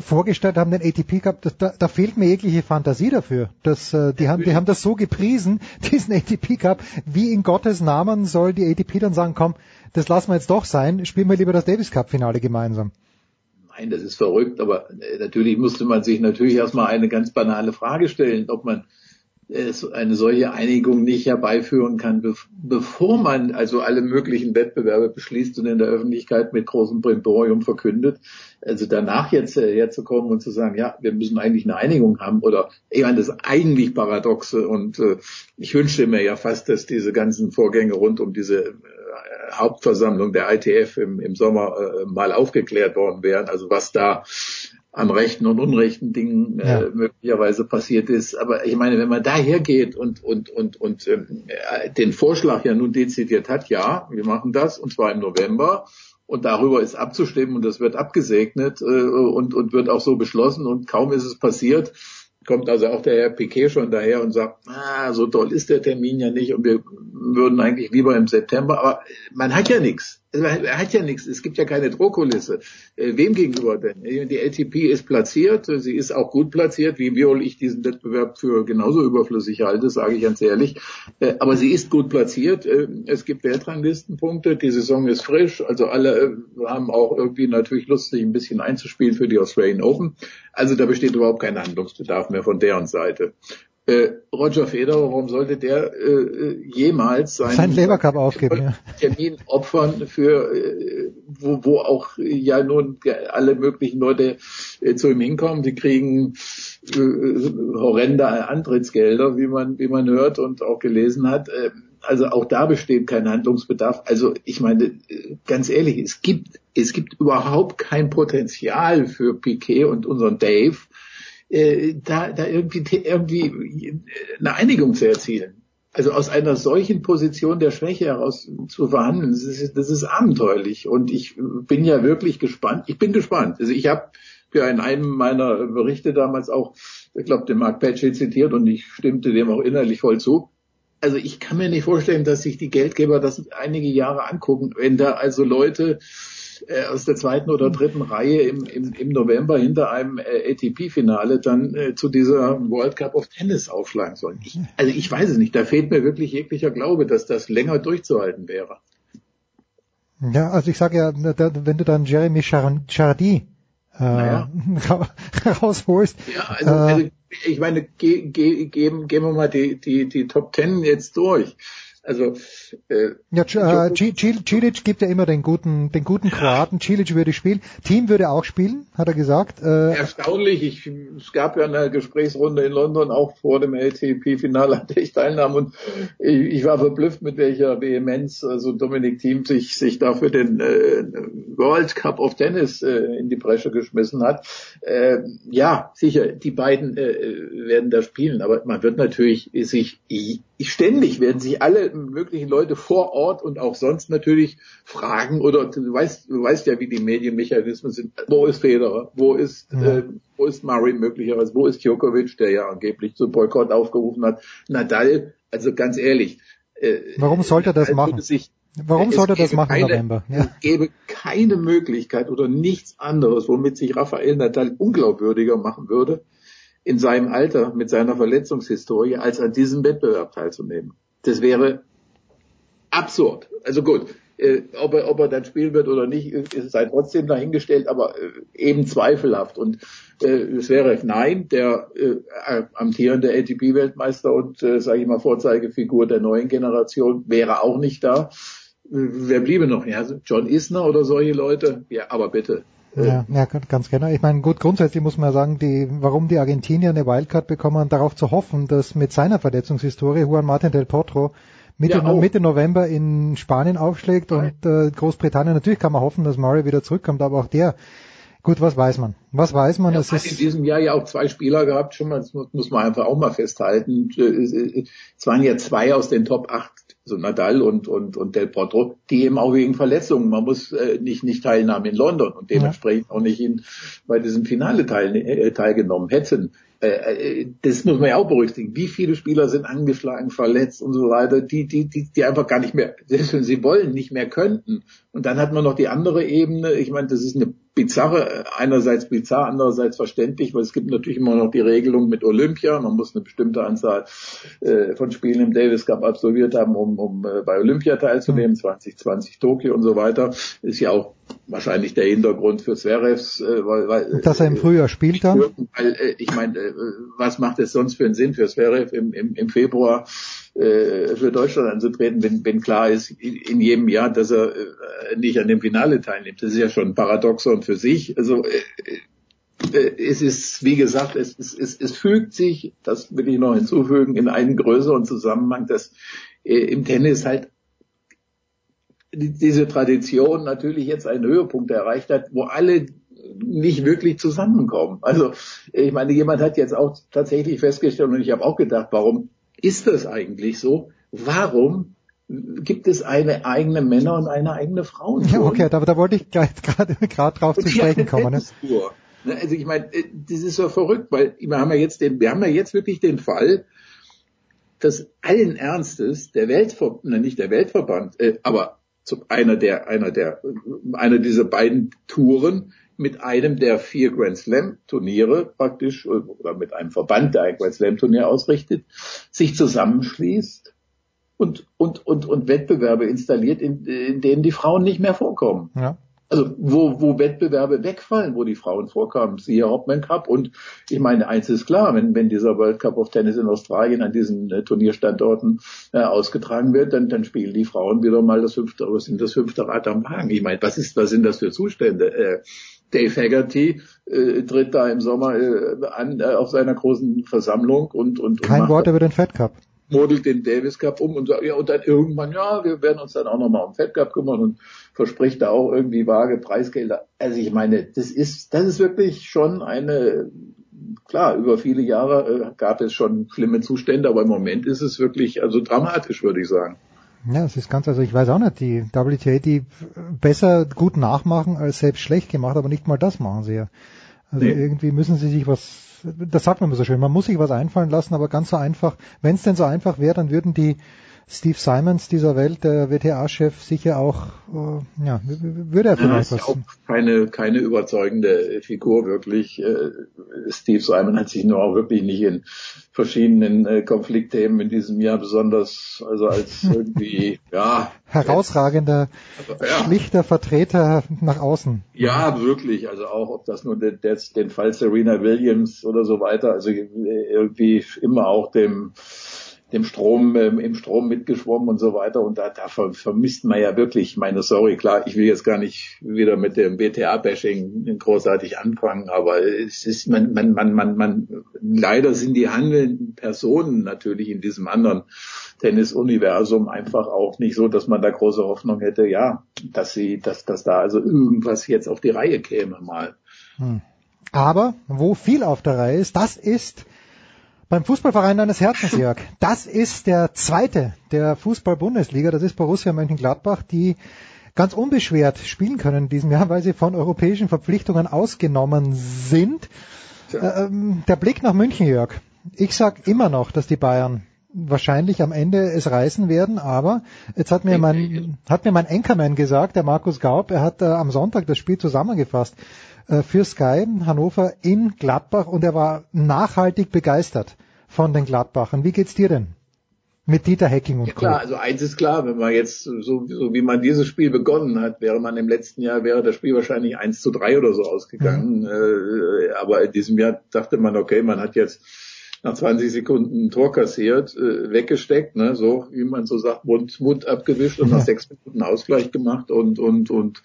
vorgestellt haben, den ATP Cup, da, da fehlt mir jegliche Fantasie dafür. Das, äh, die, haben, die haben das so gepriesen, [laughs] diesen ATP Cup. Wie in Gottes Namen soll die ATP dann sagen, komm, das lassen wir jetzt doch sein, spielen wir lieber das Davis Cup Finale gemeinsam. Nein, das ist verrückt, aber äh, natürlich musste man sich natürlich erstmal eine ganz banale Frage stellen, ob man eine solche Einigung nicht herbeiführen kann, bevor man also alle möglichen Wettbewerbe beschließt und in der Öffentlichkeit mit großem Brimborium verkündet. Also danach jetzt äh, herzukommen und zu sagen, ja, wir müssen eigentlich eine Einigung haben oder ich meine, das eigentlich Paradoxe und äh, ich wünschte mir ja fast, dass diese ganzen Vorgänge rund um diese äh, Hauptversammlung der ITF im, im Sommer mal aufgeklärt worden wären. Also was da an rechten und unrechten Dingen äh, ja. möglicherweise passiert ist. Aber ich meine, wenn man da hergeht und und und und ähm, äh, den Vorschlag ja nun dezidiert hat, ja, wir machen das und zwar im November und darüber ist abzustimmen und das wird abgesegnet äh, und und wird auch so beschlossen und kaum ist es passiert, kommt also auch der Herr Piquet schon daher und sagt, ah, so toll ist der Termin ja nicht und wir würden eigentlich lieber im September, aber man hat ja nichts. Er hat ja nichts, es gibt ja keine Drohkulisse. Äh, wem gegenüber denn? Die LTP ist platziert, sie ist auch gut platziert, wie Viol ich diesen Wettbewerb für genauso überflüssig halte, sage ich ganz ehrlich. Äh, aber sie ist gut platziert, äh, es gibt Weltranglistenpunkte, die Saison ist frisch, also alle haben auch irgendwie natürlich Lust, sich ein bisschen einzuspielen für die Australian Open. Also da besteht überhaupt kein Handlungsbedarf mehr von deren Seite. Äh, Roger Federer, warum sollte der äh, jemals seinen Sein Lebercup aufgeben, ja. Termin opfern für äh, wo, wo auch ja nun alle möglichen Leute äh, zu ihm hinkommen. Die kriegen äh, horrende Antrittsgelder, wie man wie man hört und auch gelesen hat. Äh, also auch da besteht kein Handlungsbedarf. Also ich meine, ganz ehrlich, es gibt es gibt überhaupt kein Potenzial für Piquet und unseren Dave äh, da, da irgendwie, irgendwie eine Einigung zu erzielen. Also aus einer solchen Position der Schwäche heraus zu verhandeln, das ist, das ist abenteuerlich. Und ich bin ja wirklich gespannt. Ich bin gespannt. Also ich habe ja in einem meiner Berichte damals auch, ich glaube, den Mark Patchett zitiert und ich stimmte dem auch innerlich voll zu. Also ich kann mir nicht vorstellen, dass sich die Geldgeber das einige Jahre angucken, wenn da also Leute äh, aus der zweiten oder dritten Reihe im, im, im November hinter einem äh, ATP-Finale dann äh, zu dieser World Cup of Tennis aufschlagen sollen. Ich, also ich weiß es nicht, da fehlt mir wirklich jeglicher Glaube, dass das länger durchzuhalten wäre. Ja, also ich sage ja, wenn du dann Jeremy Chardy äh, naja. [laughs] rausholst. Ja, also, also ich meine, ge, ge, geben, gehen wir mal die, die, die Top Ten jetzt durch. Also äh, ja, äh, Cilic gibt ja immer den guten, den guten Kroaten. Cilic würde spielen. Team würde auch spielen, hat er gesagt. Äh, Erstaunlich. Ich, es gab ja eine Gesprächsrunde in London auch vor dem ATP-Finale, an der ich teilnahm und ich, ich, war verblüfft, mit welcher Vehemenz also Dominik Thiem sich sich dafür den äh, World Cup of Tennis äh, in die Bresche geschmissen hat. Äh, ja, sicher, die beiden äh, werden da spielen, aber man wird natürlich sich ständig werden sich alle möglichen Leute vor Ort und auch sonst natürlich fragen oder du weißt, du weißt ja, wie die Medienmechanismen sind. Wo ist Federer? Wo ist, ja. äh, wo ist Murray möglicherweise? Wo ist Djokovic, der ja angeblich zum Boykott aufgerufen hat? Nadal, also ganz ehrlich. Äh, Warum sollte er das machen? Sich, Warum sollte er das machen keine, November? Ja. Es gäbe keine Möglichkeit oder nichts anderes, womit sich Rafael Nadal unglaubwürdiger machen würde, in seinem Alter mit seiner Verletzungshistorie, als an diesem Wettbewerb teilzunehmen. Das wäre absurd. Also gut, äh, ob, er, ob er dann spielen wird oder nicht, ist sei trotzdem dahingestellt, aber äh, eben zweifelhaft. Und äh, es wäre nein, der äh, amtierende ATP-Weltmeister und, äh, sage ich mal, Vorzeigefigur der neuen Generation wäre auch nicht da. Äh, wer bliebe noch? Ja, John Isner oder solche Leute? Ja, aber bitte. Ja, ja, ganz genau. Ich meine, gut, grundsätzlich muss man sagen, die, warum die Argentinier eine Wildcard bekommen, darauf zu hoffen, dass mit seiner Verletzungshistorie Juan Martin del Potro Mitte, ja, Mitte November in Spanien aufschlägt und äh, Großbritannien. Natürlich kann man hoffen, dass Murray wieder zurückkommt, aber auch der, gut, was weiß man? Was weiß man? Er hat in diesem Jahr ja auch zwei Spieler gehabt, schon mal, das muss man einfach auch mal festhalten. Es waren ja zwei aus den Top 8 so Nadal und, und, und Del Potro, die eben auch wegen Verletzungen, man muss äh, nicht, nicht teilnahmen in London und dementsprechend ja. auch nicht in, bei diesem Finale teil, äh, teilgenommen hätten. Äh, äh, das muss man ja auch berücksichtigen. Wie viele Spieler sind angeschlagen, verletzt und so weiter, die, die, die, die einfach gar nicht mehr, selbst wenn sie wollen, nicht mehr könnten. Und dann hat man noch die andere Ebene. Ich meine, das ist eine bizarre, einerseits bizarr, andererseits verständlich, weil es gibt natürlich immer noch die Regelung mit Olympia. Man muss eine bestimmte Anzahl äh, von Spielen im Davis Cup absolviert haben, um, um äh, bei Olympia teilzunehmen, mhm. 2020 Tokio und so weiter. Ist ja auch wahrscheinlich der Hintergrund für Zverevs, äh, weil, weil dass er im Frühjahr spielt dann. Weil äh, ich meine, äh, was macht es sonst für einen Sinn für Zverev im, im, im Februar äh, für Deutschland anzutreten, wenn, wenn klar ist in jedem Jahr, dass er äh, nicht an dem Finale teilnimmt. Das ist ja schon ein Paradoxon für sich. Also äh, äh, es ist, wie gesagt, es, es, es, es fügt sich, das will ich noch hinzufügen, in einen größeren Zusammenhang, dass äh, im Tennis halt diese Tradition natürlich jetzt einen Höhepunkt erreicht hat, wo alle nicht wirklich zusammenkommen. Also ich meine, jemand hat jetzt auch tatsächlich festgestellt und ich habe auch gedacht, warum ist das eigentlich so? Warum gibt es eine eigene Männer- und eine eigene Frauen? Ja, okay, da, da wollte ich [laughs] gerade gerade drauf zu sprechen kommen. Ne? ne? Also ich meine, äh, das ist so verrückt, weil wir haben ja jetzt den, wir haben ja jetzt wirklich den Fall, dass allen Ernstes der Weltverband, ne, nicht der Weltverband, äh, aber einer der, einer der, einer dieser beiden Touren mit einem der vier Grand Slam Turniere praktisch oder mit einem Verband, der ein Grand Slam Turnier ausrichtet, sich zusammenschließt und, und, und, und Wettbewerbe installiert, in, in denen die Frauen nicht mehr vorkommen. Ja. Also wo, wo Wettbewerbe wegfallen, wo die Frauen vorkamen, siehe Hauptmann Cup. Und ich meine, eins ist klar, wenn, wenn dieser World Cup of Tennis in Australien an diesen äh, Turnierstandorten äh, ausgetragen wird, dann, dann spielen die Frauen wieder mal das fünfte, was sind das fünfte Rad am Wagen. Ich meine, was ist, was sind das für Zustände? Äh, Dave Haggerty äh, tritt da im Sommer äh, an äh, auf seiner großen Versammlung und und, und kein Wort über den Fed Cup modelt den Davis Cup um und sagt, ja, und dann irgendwann, ja, wir werden uns dann auch nochmal um Fed Cup kümmern und verspricht da auch irgendwie vage Preisgelder. Also ich meine, das ist, das ist wirklich schon eine, klar, über viele Jahre äh, gab es schon schlimme Zustände, aber im Moment ist es wirklich, also dramatisch, würde ich sagen. Ja, es ist ganz, also ich weiß auch nicht, die WTA, die besser gut nachmachen als selbst schlecht gemacht, aber nicht mal das machen sie ja. Also nee. irgendwie müssen sie sich was, das sagt man immer so schön, man muss sich was einfallen lassen, aber ganz so einfach, wenn es denn so einfach wäre, dann würden die Steve Simons dieser Welt, der WTA-Chef, sicher auch, äh, ja, würde er vielleicht ja, was. Auch keine, keine überzeugende Figur wirklich. Äh, Steve Simon hat sich nur auch wirklich nicht in verschiedenen äh, Konfliktthemen in diesem Jahr besonders, also als [laughs] irgendwie, ja. Herausragender, ja. schlichter Vertreter nach außen. Ja, wirklich. Also auch, ob das nur den, den Fall Serena Williams oder so weiter, also irgendwie immer auch dem, dem Strom, ähm, im Strom mitgeschwommen und so weiter. Und da, da vermisst man ja wirklich, meine Sorry, klar, ich will jetzt gar nicht wieder mit dem BTA-Bashing großartig anfangen, aber es ist, man, man, man, man, man, leider sind die handelnden Personen natürlich in diesem anderen Tennis-Universum einfach auch nicht so, dass man da große Hoffnung hätte, ja, dass sie, dass, dass da also irgendwas jetzt auf die Reihe käme mal. Hm. Aber wo viel auf der Reihe ist, das ist beim Fußballverein deines Herzens, [laughs] Jörg. Das ist der zweite der Fußball-Bundesliga. Das ist Borussia Mönchengladbach, die ganz unbeschwert spielen können in diesem Jahr, weil sie von europäischen Verpflichtungen ausgenommen sind. Ähm, der Blick nach München, Jörg. Ich sag immer noch, dass die Bayern wahrscheinlich am Ende es reißen werden, aber jetzt hat mir mein, hat mir mein Anchorman gesagt, der Markus Gaub, er hat äh, am Sonntag das Spiel zusammengefasst äh, für Sky Hannover in Gladbach und er war nachhaltig begeistert von den Gladbachern. Wie geht's dir denn? Mit Dieter Hecking und ja, klar, also eins ist klar, wenn man jetzt, so, so wie man dieses Spiel begonnen hat, wäre man im letzten Jahr, wäre das Spiel wahrscheinlich 1 zu 3 oder so ausgegangen. Mhm. Äh, aber in diesem Jahr dachte man, okay, man hat jetzt nach 20 Sekunden ein Tor kassiert, äh, weggesteckt, ne, so wie man so sagt, Mund, Mund abgewischt und nach sechs Minuten Ausgleich gemacht und und und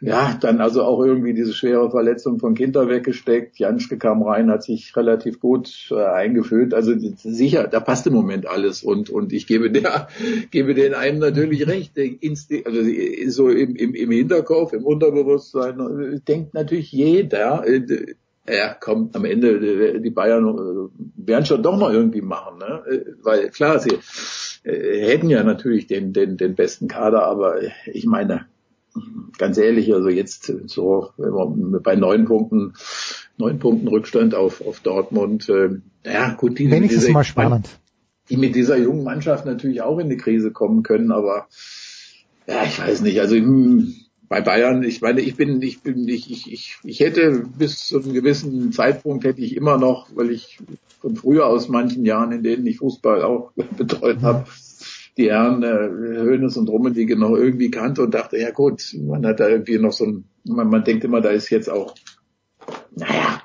ja, dann also auch irgendwie diese schwere Verletzung von Kinder weggesteckt. Janschke kam rein, hat sich relativ gut äh, eingefühlt. Also sicher, da passt im Moment alles und und ich gebe der [laughs] gebe den einen natürlich recht. Also so im, im, im Hinterkopf, im Unterbewusstsein äh, denkt natürlich jeder. Äh, ja, komm, am Ende, die Bayern werden schon doch noch irgendwie machen, ne? Weil klar, sie hätten ja natürlich den, den, den besten Kader, aber ich meine, ganz ehrlich, also jetzt so, wenn wir bei neun Punkten, neun Punkten Rückstand auf, auf Dortmund, äh, ja gut, die, Wenigstens dieser, mal spannend. die mit dieser jungen Mannschaft natürlich auch in die Krise kommen können, aber ja, ich weiß nicht, also hm, bei Bayern, ich meine, ich bin, ich bin, ich, ich, ich, ich hätte bis zu einem gewissen Zeitpunkt hätte ich immer noch, weil ich von früher aus manchen Jahren, in denen ich Fußball auch [laughs] betreut habe, die Herren äh, Hönes und Rummenigge noch irgendwie kannte und dachte, ja gut, man hat da irgendwie noch so ein, man, man denkt immer, da ist jetzt auch, naja,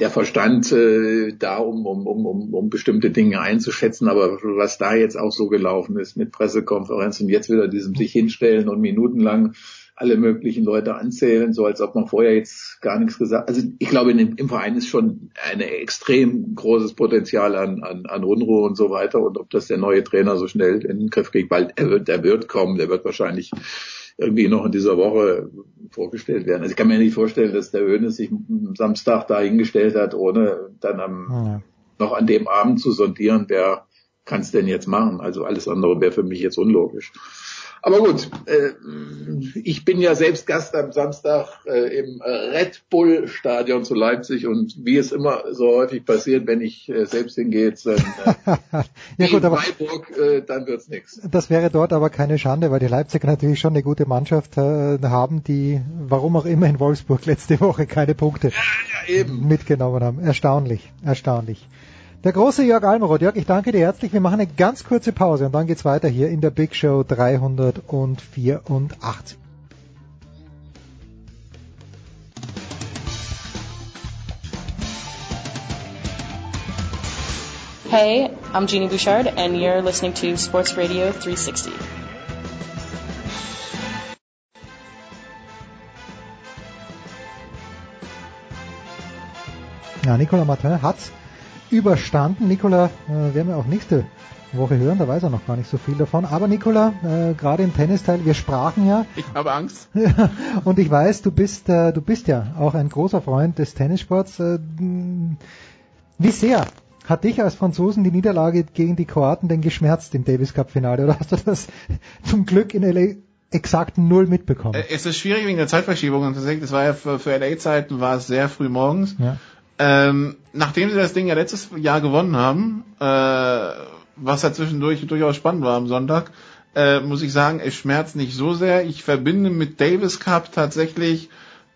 der Verstand äh, da, um, um, um, um, bestimmte Dinge einzuschätzen, aber was da jetzt auch so gelaufen ist mit Pressekonferenzen, jetzt wieder diesem sich hinstellen und minutenlang alle möglichen Leute anzählen, so als ob man vorher jetzt gar nichts gesagt. Also ich glaube, im, im Verein ist schon ein extrem großes Potenzial an, an, an Unruhe und so weiter. Und ob das der neue Trainer so schnell in den Griff kriegt, weil er wird, der wird kommen, der wird wahrscheinlich irgendwie noch in dieser Woche vorgestellt werden. Also ich kann mir nicht vorstellen, dass der Hönes sich am Samstag da hingestellt hat, ohne dann am, ja. noch an dem Abend zu sondieren, wer kann es denn jetzt machen. Also alles andere wäre für mich jetzt unlogisch. Aber gut, äh, ich bin ja selbst Gast am Samstag äh, im Red Bull Stadion zu Leipzig und wie es immer so häufig passiert, wenn ich äh, selbst hingehe, dann äh, [laughs] ja, gut, aber Freiburg, äh, dann wird's nichts. Das wäre dort aber keine Schande, weil die Leipziger natürlich schon eine gute Mannschaft äh, haben, die warum auch immer in Wolfsburg letzte Woche keine Punkte ja, ja, mitgenommen haben. Erstaunlich, erstaunlich. Der große Jörg Almeroth. Jörg, ich danke dir herzlich. Wir machen eine ganz kurze Pause und dann geht's weiter hier in der Big Show 384. Hey, I'm Jeannie Bouchard and you're listening to Sports Radio 360. Ja, Nicolas Martin hat's überstanden. Nikola äh, werden wir auch nächste Woche hören, da weiß er noch gar nicht so viel davon. Aber Nikola, äh, gerade im Tennisteil, wir sprachen ja. Ich habe Angst. [laughs] und ich weiß, du bist, äh, du bist ja auch ein großer Freund des Tennissports. Äh, wie sehr hat dich als Franzosen die Niederlage gegen die Kroaten denn geschmerzt im Davis Cup Finale? Oder hast du das [laughs] zum Glück in LA exakt null mitbekommen? Äh, es ist schwierig wegen der Zeitverschiebung. Und tatsächlich, das war ja für, für LA-Zeiten war es sehr früh morgens. Ja. Ähm, nachdem sie das Ding ja letztes Jahr gewonnen haben, äh, was ja zwischendurch durchaus spannend war am Sonntag, äh, muss ich sagen, es schmerzt nicht so sehr. Ich verbinde mit Davis Cup tatsächlich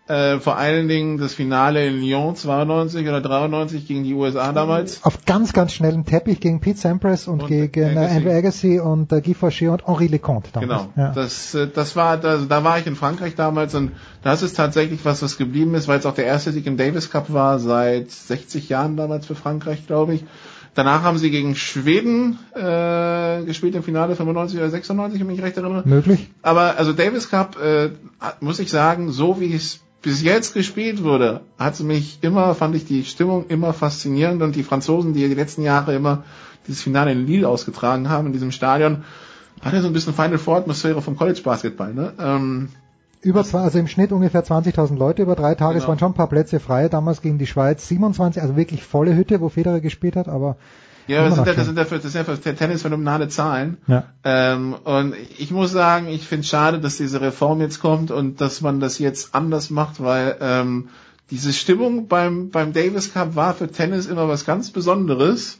äh, vor allen Dingen das Finale in Lyon 92 oder 93 gegen die USA damals. Auf ganz, ganz schnellem Teppich gegen Pete Sampras und, und gegen Agassi. Äh, Andrew Agassi und äh, Guy Fauché und Henri Leconte damals. Genau, ja. das, äh, das war, da, da war ich in Frankreich damals und das ist tatsächlich was, was geblieben ist, weil es auch der erste Sieg im Davis Cup war seit 60 Jahren damals für Frankreich, glaube ich. Danach haben sie gegen Schweden äh, gespielt im Finale 95 oder 96, wenn ich mich recht erinnere. Möglich. Aber also Davis Cup, äh, muss ich sagen, so wie es bis jetzt gespielt wurde, hat mich immer, fand ich die Stimmung immer faszinierend und die Franzosen, die die letzten Jahre immer dieses Finale in Lille ausgetragen haben, in diesem Stadion, hatte so ein bisschen Final Four Atmosphäre vom College Basketball, ne? Ähm, über zwei, also im Schnitt ungefähr 20.000 Leute über drei Tage. Genau. Es waren schon ein paar Plätze frei. Damals gegen die Schweiz 27, also wirklich volle Hütte, wo Federer gespielt hat, aber ja, das sind, ja, das sind ja für, das sind ja für Tennis phänomenale Zahlen. Ja. Ähm, und ich muss sagen, ich finde es schade, dass diese Reform jetzt kommt und dass man das jetzt anders macht, weil ähm, diese Stimmung beim, beim Davis Cup war für Tennis immer was ganz Besonderes.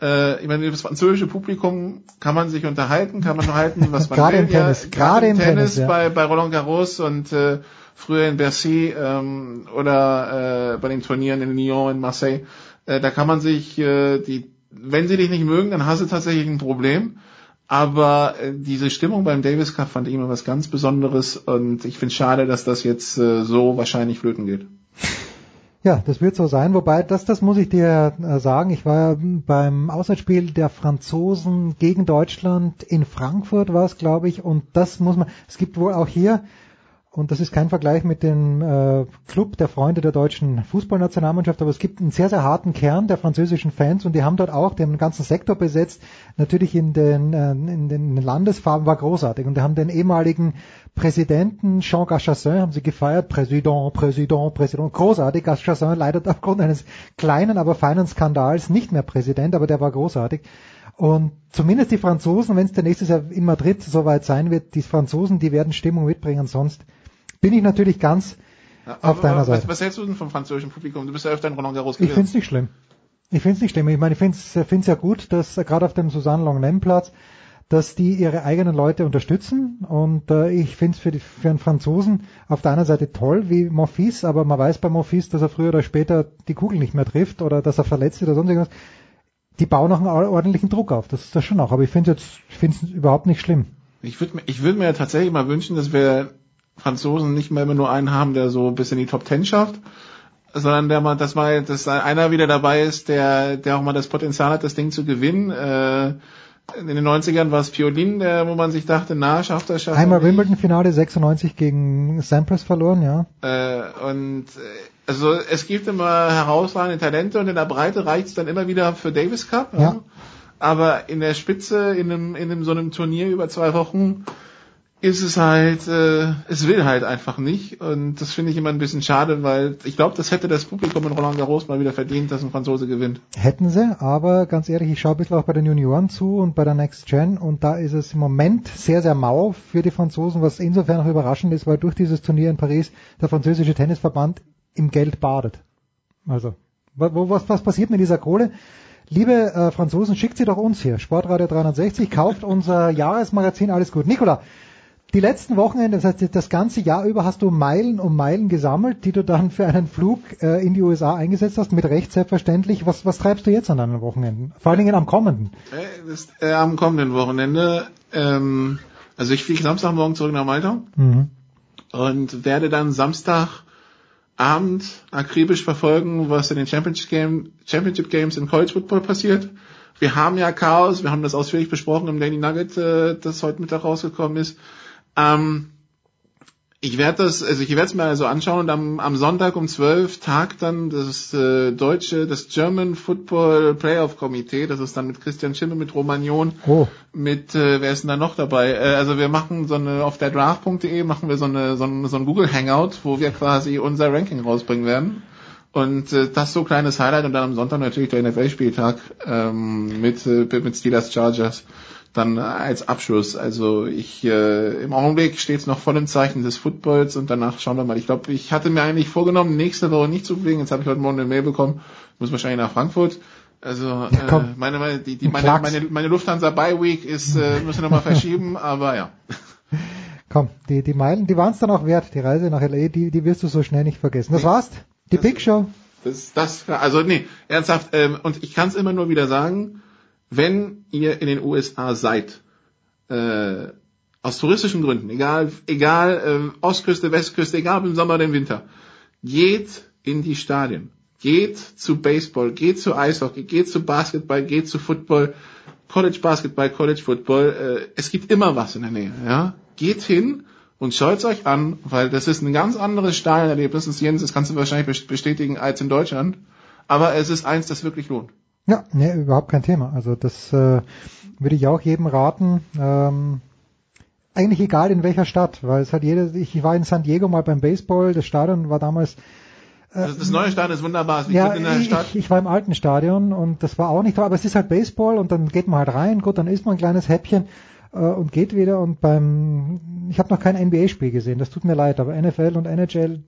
Äh, ich meine, das französische Publikum kann man sich unterhalten, kann man halten, was man gerade will. Im Tennis, ja, gerade im Tennis, Tennis bei, bei Roland Garros und äh, früher in Bercy ähm, oder äh, bei den Turnieren in Lyon, in Marseille. Äh, da kann man sich, äh, die, wenn sie dich nicht mögen, dann hast du tatsächlich ein Problem. Aber äh, diese Stimmung beim Davis Cup fand ich immer was ganz Besonderes und ich finde es schade, dass das jetzt äh, so wahrscheinlich flöten geht. Ja, das wird so sein. Wobei, das, das muss ich dir äh, sagen. Ich war beim Auswärtsspiel der Franzosen gegen Deutschland in Frankfurt war es, glaube ich. Und das muss man, es gibt wohl auch hier und das ist kein Vergleich mit dem äh, Club der Freunde der deutschen Fußballnationalmannschaft, aber es gibt einen sehr, sehr harten Kern der französischen Fans und die haben dort auch den ganzen Sektor besetzt. Natürlich in den, äh, in den Landesfarben war großartig und die haben den ehemaligen Präsidenten Jean Gachassin haben sie gefeiert, Präsident, Präsident, Präsident, großartig. Gachassin leidet aufgrund eines kleinen, aber feinen Skandals nicht mehr Präsident, aber der war großartig. Und zumindest die Franzosen, wenn es der nächstes Jahr in Madrid soweit sein wird, die Franzosen, die werden Stimmung mitbringen, sonst bin ich natürlich ganz ja, auf deiner Seite. Was, was hältst du denn vom französischen Publikum? Du bist ja öfter in Roland Garros gewesen. Ich finde es nicht schlimm. Ich finde es nicht schlimm. Ich meine, ich finde es ja gut, dass äh, gerade auf dem Susanne Longnem Platz, dass die ihre eigenen Leute unterstützen und äh, ich finde es für, die, für einen Franzosen auf der einen Seite toll wie Monfils, aber man weiß bei Monfils, dass er früher oder später die Kugel nicht mehr trifft oder dass er verletzt oder sonst irgendwas. Die bauen auch einen ordentlichen Druck auf, das ist das schon auch, aber ich finde es jetzt, ich finde es überhaupt nicht schlimm. Ich würde mir, ich würde mir tatsächlich mal wünschen, dass wir Franzosen nicht mehr immer nur einen haben, der so bis in die Top Ten schafft, sondern der mal, dass mal, dass einer wieder dabei ist, der, der auch mal das Potenzial hat, das Ding zu gewinnen. Äh, in den 90ern war es Piolin, der, wo man sich dachte, na, schafft er, schafft Einmal Wimbledon-Finale 96 gegen Sampras verloren, ja. Äh, und äh, also es gibt immer herausragende Talente und in der Breite reicht es dann immer wieder für Davis Cup. Ja. ja. Aber in der Spitze, in einem, in einem so einem Turnier über zwei Wochen, ist es halt, äh, es will halt einfach nicht. Und das finde ich immer ein bisschen schade, weil ich glaube, das hätte das Publikum in Roland Garros mal wieder verdient, dass ein Franzose gewinnt. Hätten sie, aber ganz ehrlich, ich schaue ein bisschen auch bei den Junioren zu und bei der Next Gen und da ist es im Moment sehr, sehr mau für die Franzosen, was insofern auch überraschend ist, weil durch dieses Turnier in Paris der französische Tennisverband im Geld badet. Also, wo, was, was passiert mit dieser Kohle? Liebe äh, Franzosen, schickt sie doch uns hier. Sportradio 360, kauft unser Jahresmagazin, alles gut. Nikola, die letzten Wochenende, das heißt das ganze Jahr über hast du Meilen um Meilen gesammelt, die du dann für einen Flug äh, in die USA eingesetzt hast, mit Recht selbstverständlich. Was, was treibst du jetzt an deinen Wochenenden? Vor allen Dingen am kommenden. Äh, das, äh, am kommenden Wochenende. Ähm, also ich fliege Samstagmorgen zurück nach Malta mhm. und werde dann Samstagabend akribisch verfolgen, was in den Championship, Game, Championship Games in College Football passiert. Wir haben ja Chaos, wir haben das ausführlich besprochen im Daily Nugget, äh, das heute Mittag rausgekommen ist. Ähm, ich werde das, also ich werde es mir also anschauen und am, am Sonntag um 12 tagt dann das äh, deutsche, das German Football Playoff Komitee, das ist dann mit Christian Schimmel, mit Romagnon, oh. mit, äh, wer ist denn da noch dabei? Äh, also wir machen so eine, auf der draft.de machen wir so eine, so ein, so ein Google Hangout, wo wir quasi unser Ranking rausbringen werden. Und äh, das so kleines Highlight und dann am Sonntag natürlich der NFL-Spieltag ähm, mit, äh, mit Steelers Chargers dann als Abschluss. Also ich äh, im Augenblick steht es noch voll im Zeichen des Footballs und danach schauen wir mal. Ich glaube, ich hatte mir eigentlich vorgenommen, nächste Woche nicht zu fliegen. Jetzt habe ich heute Morgen eine Mail bekommen, muss wahrscheinlich nach Frankfurt. Also ja, äh, meine, meine, die, die, meine, meine, meine Lufthansa Bye Week ist, äh, müssen wir nochmal verschieben, [laughs] aber ja. Komm, die, die Meilen, die waren es dann auch wert, die Reise nach LA, die, die wirst du so schnell nicht vergessen. Das war's? Die das, Big Show? Das, das, also nee, ernsthaft, ähm, und ich kann es immer nur wieder sagen, wenn ihr in den USA seid, äh, aus touristischen Gründen, egal, egal äh, Ostküste, Westküste, egal im Sommer oder im Winter, geht in die Stadien, geht zu Baseball, geht zu Eishockey, geht zu Basketball, geht zu Football, College Basketball, College Football. Äh, es gibt immer was in der Nähe. Ja, geht hin und schaut euch an, weil das ist ein ganz anderes Stadionerlebnis. Und Jens, das kannst du wahrscheinlich bestätigen als in Deutschland. Aber es ist eins, das wirklich lohnt. Ja, nee, überhaupt kein Thema. Also das äh, würde ich auch jedem raten. Ähm, eigentlich egal in welcher Stadt, weil es hat jede, ich war in San Diego mal beim Baseball, das Stadion war damals äh, also das neue Stadion ist wunderbar. Ich ja, ich, ich, war im alten Stadion und das war auch nicht, aber es ist halt Baseball und dann geht man halt rein, gut, dann isst man ein kleines Häppchen äh, und geht wieder und beim, ich habe noch kein NBA-Spiel gesehen, das tut mir leid, aber NFL und NHL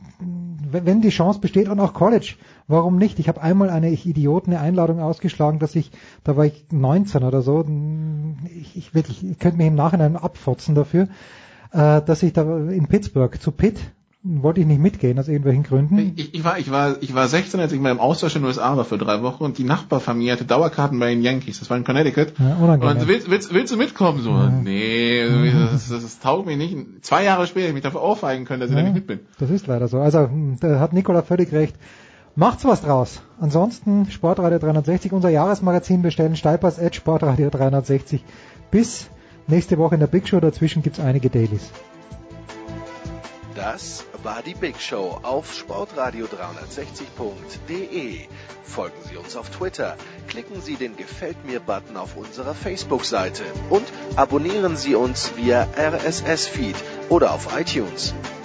wenn die Chance besteht und auch College, warum nicht? Ich habe einmal eine ich Idioten eine Einladung ausgeschlagen, dass ich, da war ich 19 oder so, ich, ich wirklich, ich könnte mich im Nachhinein abfotzen dafür, äh, dass ich da in Pittsburgh zu Pitt wollte ich nicht mitgehen aus irgendwelchen Gründen. Ich, ich, war, ich, war, ich war 16, als ich mal im Austausch in den USA war für drei Wochen und die Nachbarfamilie hatte Dauerkarten bei den Yankees. Das war in Connecticut. Ja, und willst, willst, willst du mitkommen? So, Ja. nee, das, das, das taugt mir nicht. Zwei Jahre später hätte ich mich dafür aufweigen können, dass ich da nicht mit bin. Das ist leider so. Also hm, da hat Nikola völlig recht. Macht's was draus. Ansonsten Sportradio 360, unser Jahresmagazin bestellen, Steipers at Sportradio 360. Bis nächste Woche in der Big Show. Dazwischen gibt's einige Dailies. Das war die Big Show auf sportradio360.de. Folgen Sie uns auf Twitter, klicken Sie den Gefällt mir-Button auf unserer Facebook-Seite und abonnieren Sie uns via RSS-Feed oder auf iTunes.